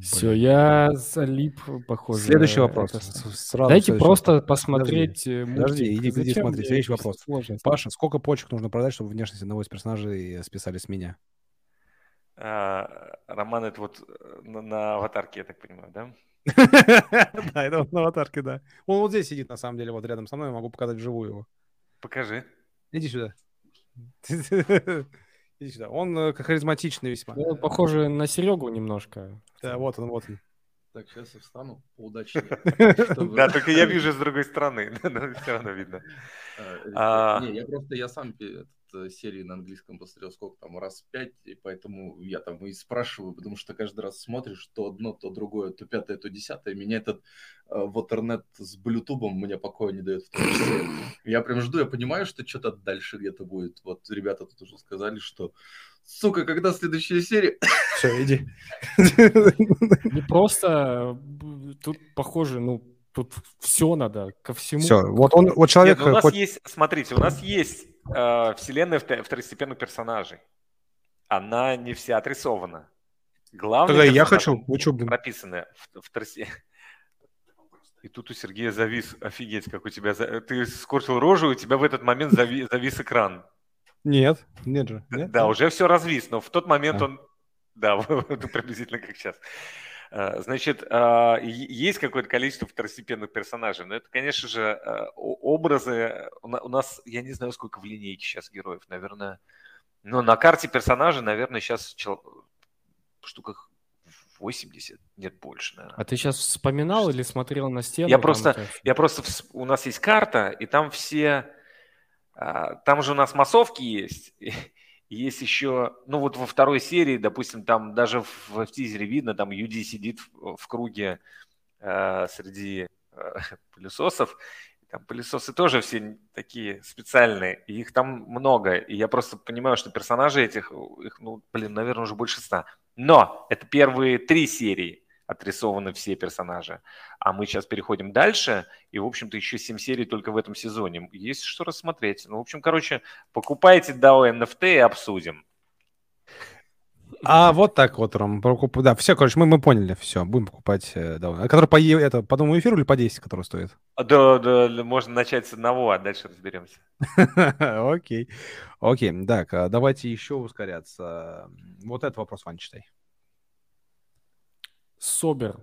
Все, я залип, похоже. Следующий вопрос. Сразу Дайте следующий просто вопрос. посмотреть Подожди, Подожди иди, иди смотри. Следующий вопрос. Сложно. Паша, сколько почек нужно продать, чтобы внешность одного из персонажей списали с меня? А, Роман, это вот э, на, на аватарке, я так понимаю, да? (laughs) Да, это на аватарке, да. Он вот здесь сидит, на самом деле, вот рядом со мной. Я могу показать вживую его. Покажи. Иди сюда. (laughs) Иди сюда. Он э, харизматичный весьма. Ну, похоже на Серегу немножко. Да, вот он, вот он. Так, сейчас я встану поудачнее. (laughs) Да, только я вижу с другой стороны, но все равно видно. А, не, я просто, я сам Э, серии на английском посмотрел сколько там, раз пять, и поэтому я там и спрашиваю, потому что каждый раз смотришь то одно, то другое, то пятое, то десятое. Меня этот э, Waternet с блютубом мне покоя не дает в том числе. (coughs) Я прям жду, я понимаю, что что-то дальше где-то будет. Вот ребята тут уже сказали, что сука, когда следующая серия? Все, иди. Не просто, тут похоже, ну, тут все надо, ко всему. Все, вот он, вот человек... Нет, ну, у нас хоть... есть, смотрите, у нас есть э, вселенная второстепенных персонажей. Она не вся отрисована. Главное, Тогда я хочу. Что, блин? Прописаны второсе... И тут у Сергея завис, офигеть, как у тебя... Ты скорчил рожу, у тебя в этот момент зави... завис экран. Нет, нет же. Нет? Да, уже все развис, но в тот момент а. он... Да, (laughs) приблизительно как сейчас. Э, значит, э, есть какое-то количество второстепенных персонажей, но это, конечно же, э, образы. У нас, я не знаю, сколько в линейке сейчас героев, наверное. Но на карте персонажей, наверное, сейчас в штуках 80, нет больше, наверное. А ты сейчас вспоминал или смотрел на стену? Я просто, я просто, у нас есть карта, и там все, там же у нас массовки есть, есть еще, ну вот во второй серии, допустим, там даже в, в тизере видно, там Юди сидит в, в круге э, среди э, пылесосов. Там пылесосы тоже все такие специальные, и их там много. И я просто понимаю, что персонажи этих, их, ну, блин, наверное, уже больше ста. Но это первые три серии отрисованы все персонажи. А мы сейчас переходим дальше, и, в общем-то, еще 7 серий только в этом сезоне. Есть что рассмотреть. Ну, в общем, короче, покупайте DAO NFT и обсудим. А вот так вот, Ром, да, все, короче, мы, мы поняли, все, будем покупать э, А который по, это, по одному эфиру или по 10, который стоит? Да, да, можно начать с одного, а дальше разберемся. (laughs) Окей, окей, так, а давайте еще ускоряться. Вот этот вопрос, Вань, читай. Собер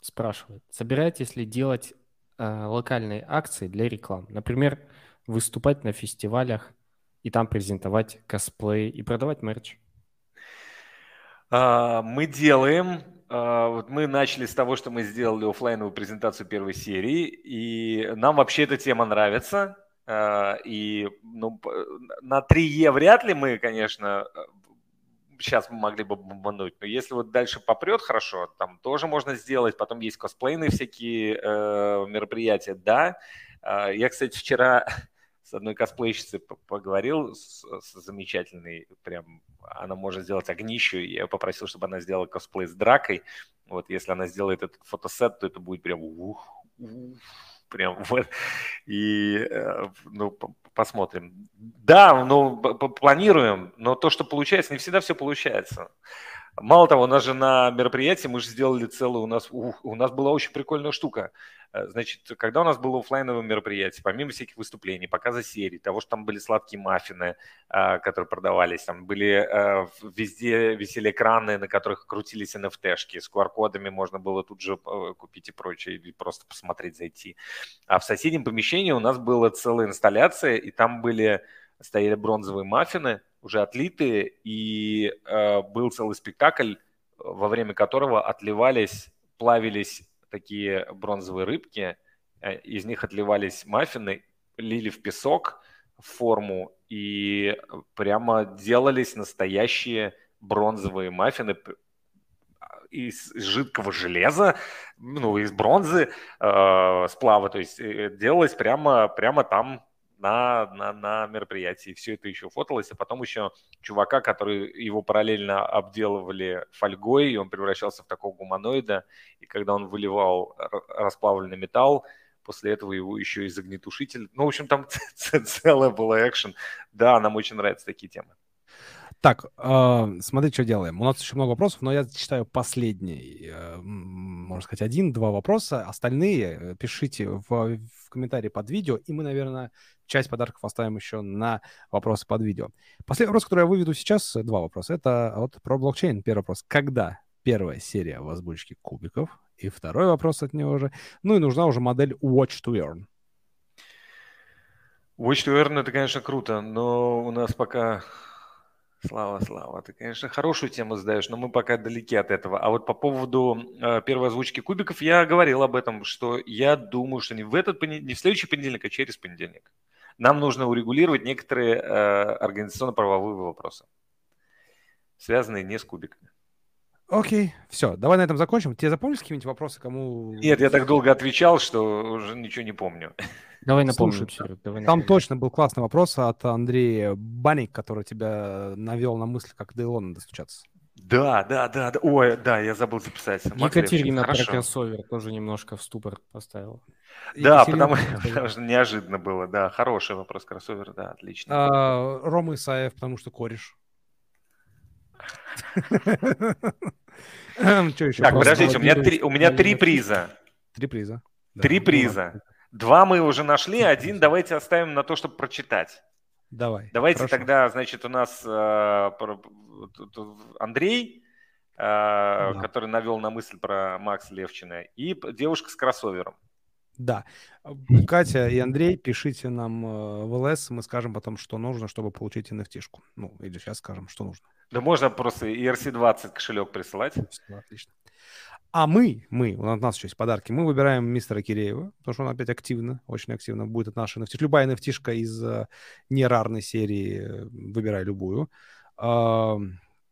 спрашивает, собираетесь ли делать э, локальные акции для рекламы? Например, выступать на фестивалях и там презентовать косплей и продавать мерч? А, мы делаем. А, вот мы начали с того, что мы сделали офлайновую презентацию первой серии, и нам вообще эта тема нравится. А, и ну, на 3Е вряд ли мы, конечно, сейчас мы могли бы бомбануть. Но если вот дальше попрет хорошо, там тоже можно сделать. Потом есть косплейные всякие э, мероприятия, да. Э, я, кстати, вчера (laughs) с одной косплейщицей поговорил, с, с замечательной, прям, она может сделать огнищу, я попросил, чтобы она сделала косплей с дракой, Вот если она сделает этот фотосет, то это будет прям ух, ух, прям (laughs) вот. И э, ну, посмотрим. Да, ну, планируем, но то, что получается, не всегда все получается. Мало того, у нас же на мероприятии мы же сделали целую, у нас, у, у нас была очень прикольная штука. Э, значит, когда у нас было офлайновое мероприятие, помимо всяких выступлений, показа серий, того, что там были сладкие маффины, э, которые продавались, там были э, везде висели экраны, на которых крутились NFT-шки, с QR-кодами можно было тут же купить и прочее, или просто посмотреть, зайти. А в соседнем помещении у нас была целая инсталляция, и там были стояли бронзовые маффины, уже отлитые, и э, был целый спектакль, во время которого отливались, плавились такие бронзовые рыбки, э, из них отливались маффины, лили в песок в форму, и прямо делались настоящие бронзовые маффины из жидкого железа, ну, из бронзы, э, сплава, то есть э, делалось прямо, прямо там на, на, на мероприятии. Все это еще фоталось, а потом еще чувака, который его параллельно обделывали фольгой, и он превращался в такого гуманоида, и когда он выливал расплавленный металл, после этого его еще из огнетушитель. Ну, в общем, там (laughs) целая была экшен. Да, нам очень нравятся такие темы. Так, э, смотри, что делаем. У нас еще много вопросов, но я читаю последний, э, можно сказать, один-два вопроса. Остальные э, пишите в, в комментарии под видео, и мы, наверное, часть подарков оставим еще на вопросы под видео. Последний вопрос, который я выведу сейчас, два вопроса. Это вот про блокчейн. Первый вопрос. Когда первая серия в озвучке кубиков? И второй вопрос от него же. Ну и нужна уже модель Watch to Earn. Watch to Earn это, конечно, круто, но у нас пока Слава, Слава, ты, конечно, хорошую тему задаешь, но мы пока далеки от этого. А вот по поводу э, первой озвучки кубиков, я говорил об этом, что я думаю, что не в этот понедельник, не в следующий понедельник, а через понедельник. Нам нужно урегулировать некоторые э, организационно-правовые вопросы, связанные не с кубиками. Окей, все, давай на этом закончим. Тебе запомнишь какие-нибудь вопросы, кому... Нет, я так долго отвечал, что уже ничего не помню. Давай напомним. Слушай, давай там точно был классный вопрос от Андрея Баник, который тебя навел на мысль, как до Илона достучаться. Да, да, да, да. Ой, да, я забыл записать. Екатерина про кроссовер тоже немножко в ступор поставила. Да, потому, потому что неожиданно было, да. Хороший вопрос кроссовер, да, отлично. А, Рома Исаев, потому что кореш. Еще? Так, подождите, у меня, три, у меня три приза. Три приза. Три приза. Два мы уже нашли, один давайте оставим на то, чтобы прочитать. Давай. Давайте хорошо. тогда, значит, у нас э, Андрей, э, да. который навел на мысль про Макс Левчина, и девушка с кроссовером. Да. Катя и Андрей, пишите нам э, в ЛС, мы скажем потом, что нужно, чтобы получить nft -шку. Ну, или сейчас скажем, что нужно. Да можно просто ERC-20 кошелек присылать. Отлично. А мы, мы, у нас еще есть подарки, мы выбираем мистера Киреева, потому что он опять активно, очень активно будет от нашей NFT. Любая nft из uh, нерарной серии, э, выбирай любую. Uh,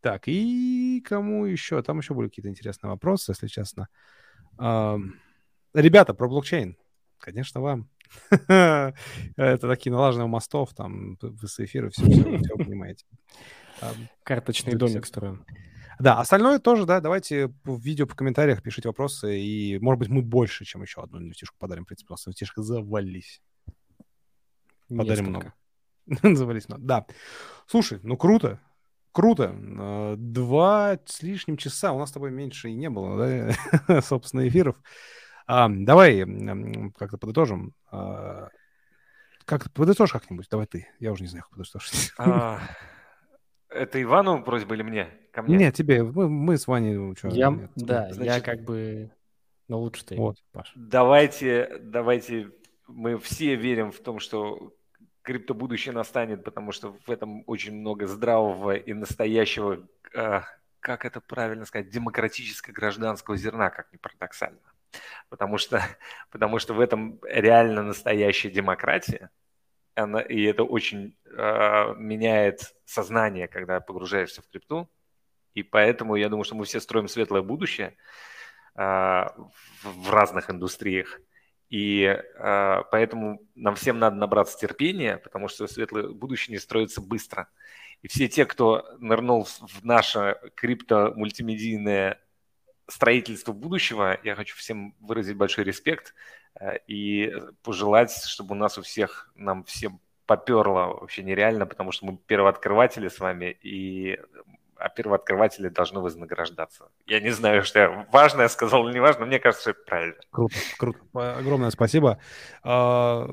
так, и кому еще? Там еще были какие-то интересные вопросы, если честно. Uh, ребята, про блокчейн. Конечно, вам. (laughs) Это такие налаженные мостов, там, эфиры, все, все, все (laughs) понимаете. Карточный домик строим. Да, остальное тоже, да, давайте в видео, по комментариях пишите вопросы, и, может быть, мы больше, чем еще одну нефтишку подарим. В принципе, у нас нефтишка завались. Подарим много. (laughs) завались много, да. Слушай, ну круто, круто. А, два с лишним часа, у нас с тобой меньше и не было, да, (laughs) собственно, эфиров. А, давай как-то подытожим. А, как подытожь как-нибудь? Давай ты. Я уже не знаю, как подытожить. Это Ивану просьба или мне? Ко мне? Нет, тебе. Мы, мы с Ваней... Что, я, нет. Да, Значит, я как бы... Ну, лучше ты, вот. Паш. Давайте, давайте... Мы все верим в том, что криптобудущее настанет, потому что в этом очень много здравого и настоящего, э, как это правильно сказать, демократического гражданского зерна, как ни парадоксально. Потому что, (laughs) потому что в этом реально настоящая демократия – и это очень э, меняет сознание, когда погружаешься в крипту. И поэтому я думаю, что мы все строим светлое будущее э, в, в разных индустриях. И э, поэтому нам всем надо набраться терпения, потому что светлое будущее не строится быстро. И все те, кто нырнул в наше крипто-мультимедийное строительству будущего. Я хочу всем выразить большой респект и пожелать, чтобы у нас у всех, нам всем поперло вообще нереально, потому что мы первооткрыватели с вами, и а первооткрыватели должны вознаграждаться. Я не знаю, что я важное сказал или не важно, мне кажется, что это правильно. Круто, круто. Огромное спасибо. А,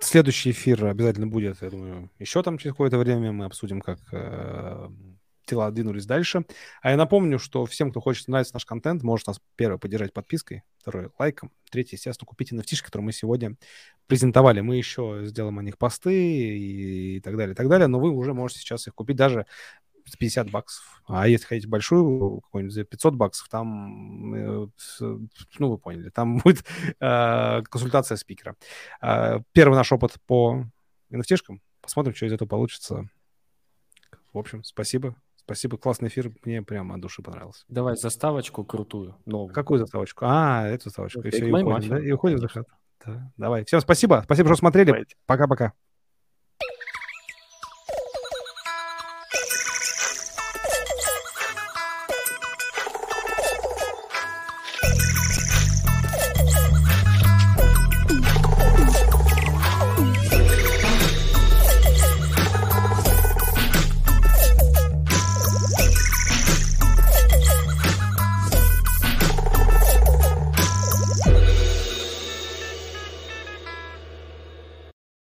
следующий эфир обязательно будет, я думаю, еще там через какое-то время. Мы обсудим, как э, дела двинулись дальше. А я напомню, что всем, кто хочет нравится наш контент, может нас, первое, поддержать подпиской, второе, лайком, третье, естественно, купить NFT, которые мы сегодня презентовали. Мы еще сделаем о них посты и так далее, и так далее, но вы уже можете сейчас их купить даже 50 баксов. А если хотите большую, какую-нибудь за 500 баксов, там, э, ну, вы поняли, там (laughs) будет э, консультация спикера. Э, первый наш опыт по nft. Посмотрим, что из этого получится. В общем, спасибо. Спасибо, классный эфир, мне прямо от души понравился. Давай заставочку крутую, новую. Какую заставочку? А, эту заставочку. И все, и уходим, да? И уходим в заход. Да. Давай. Всем спасибо. Спасибо, что смотрели. Пока-пока.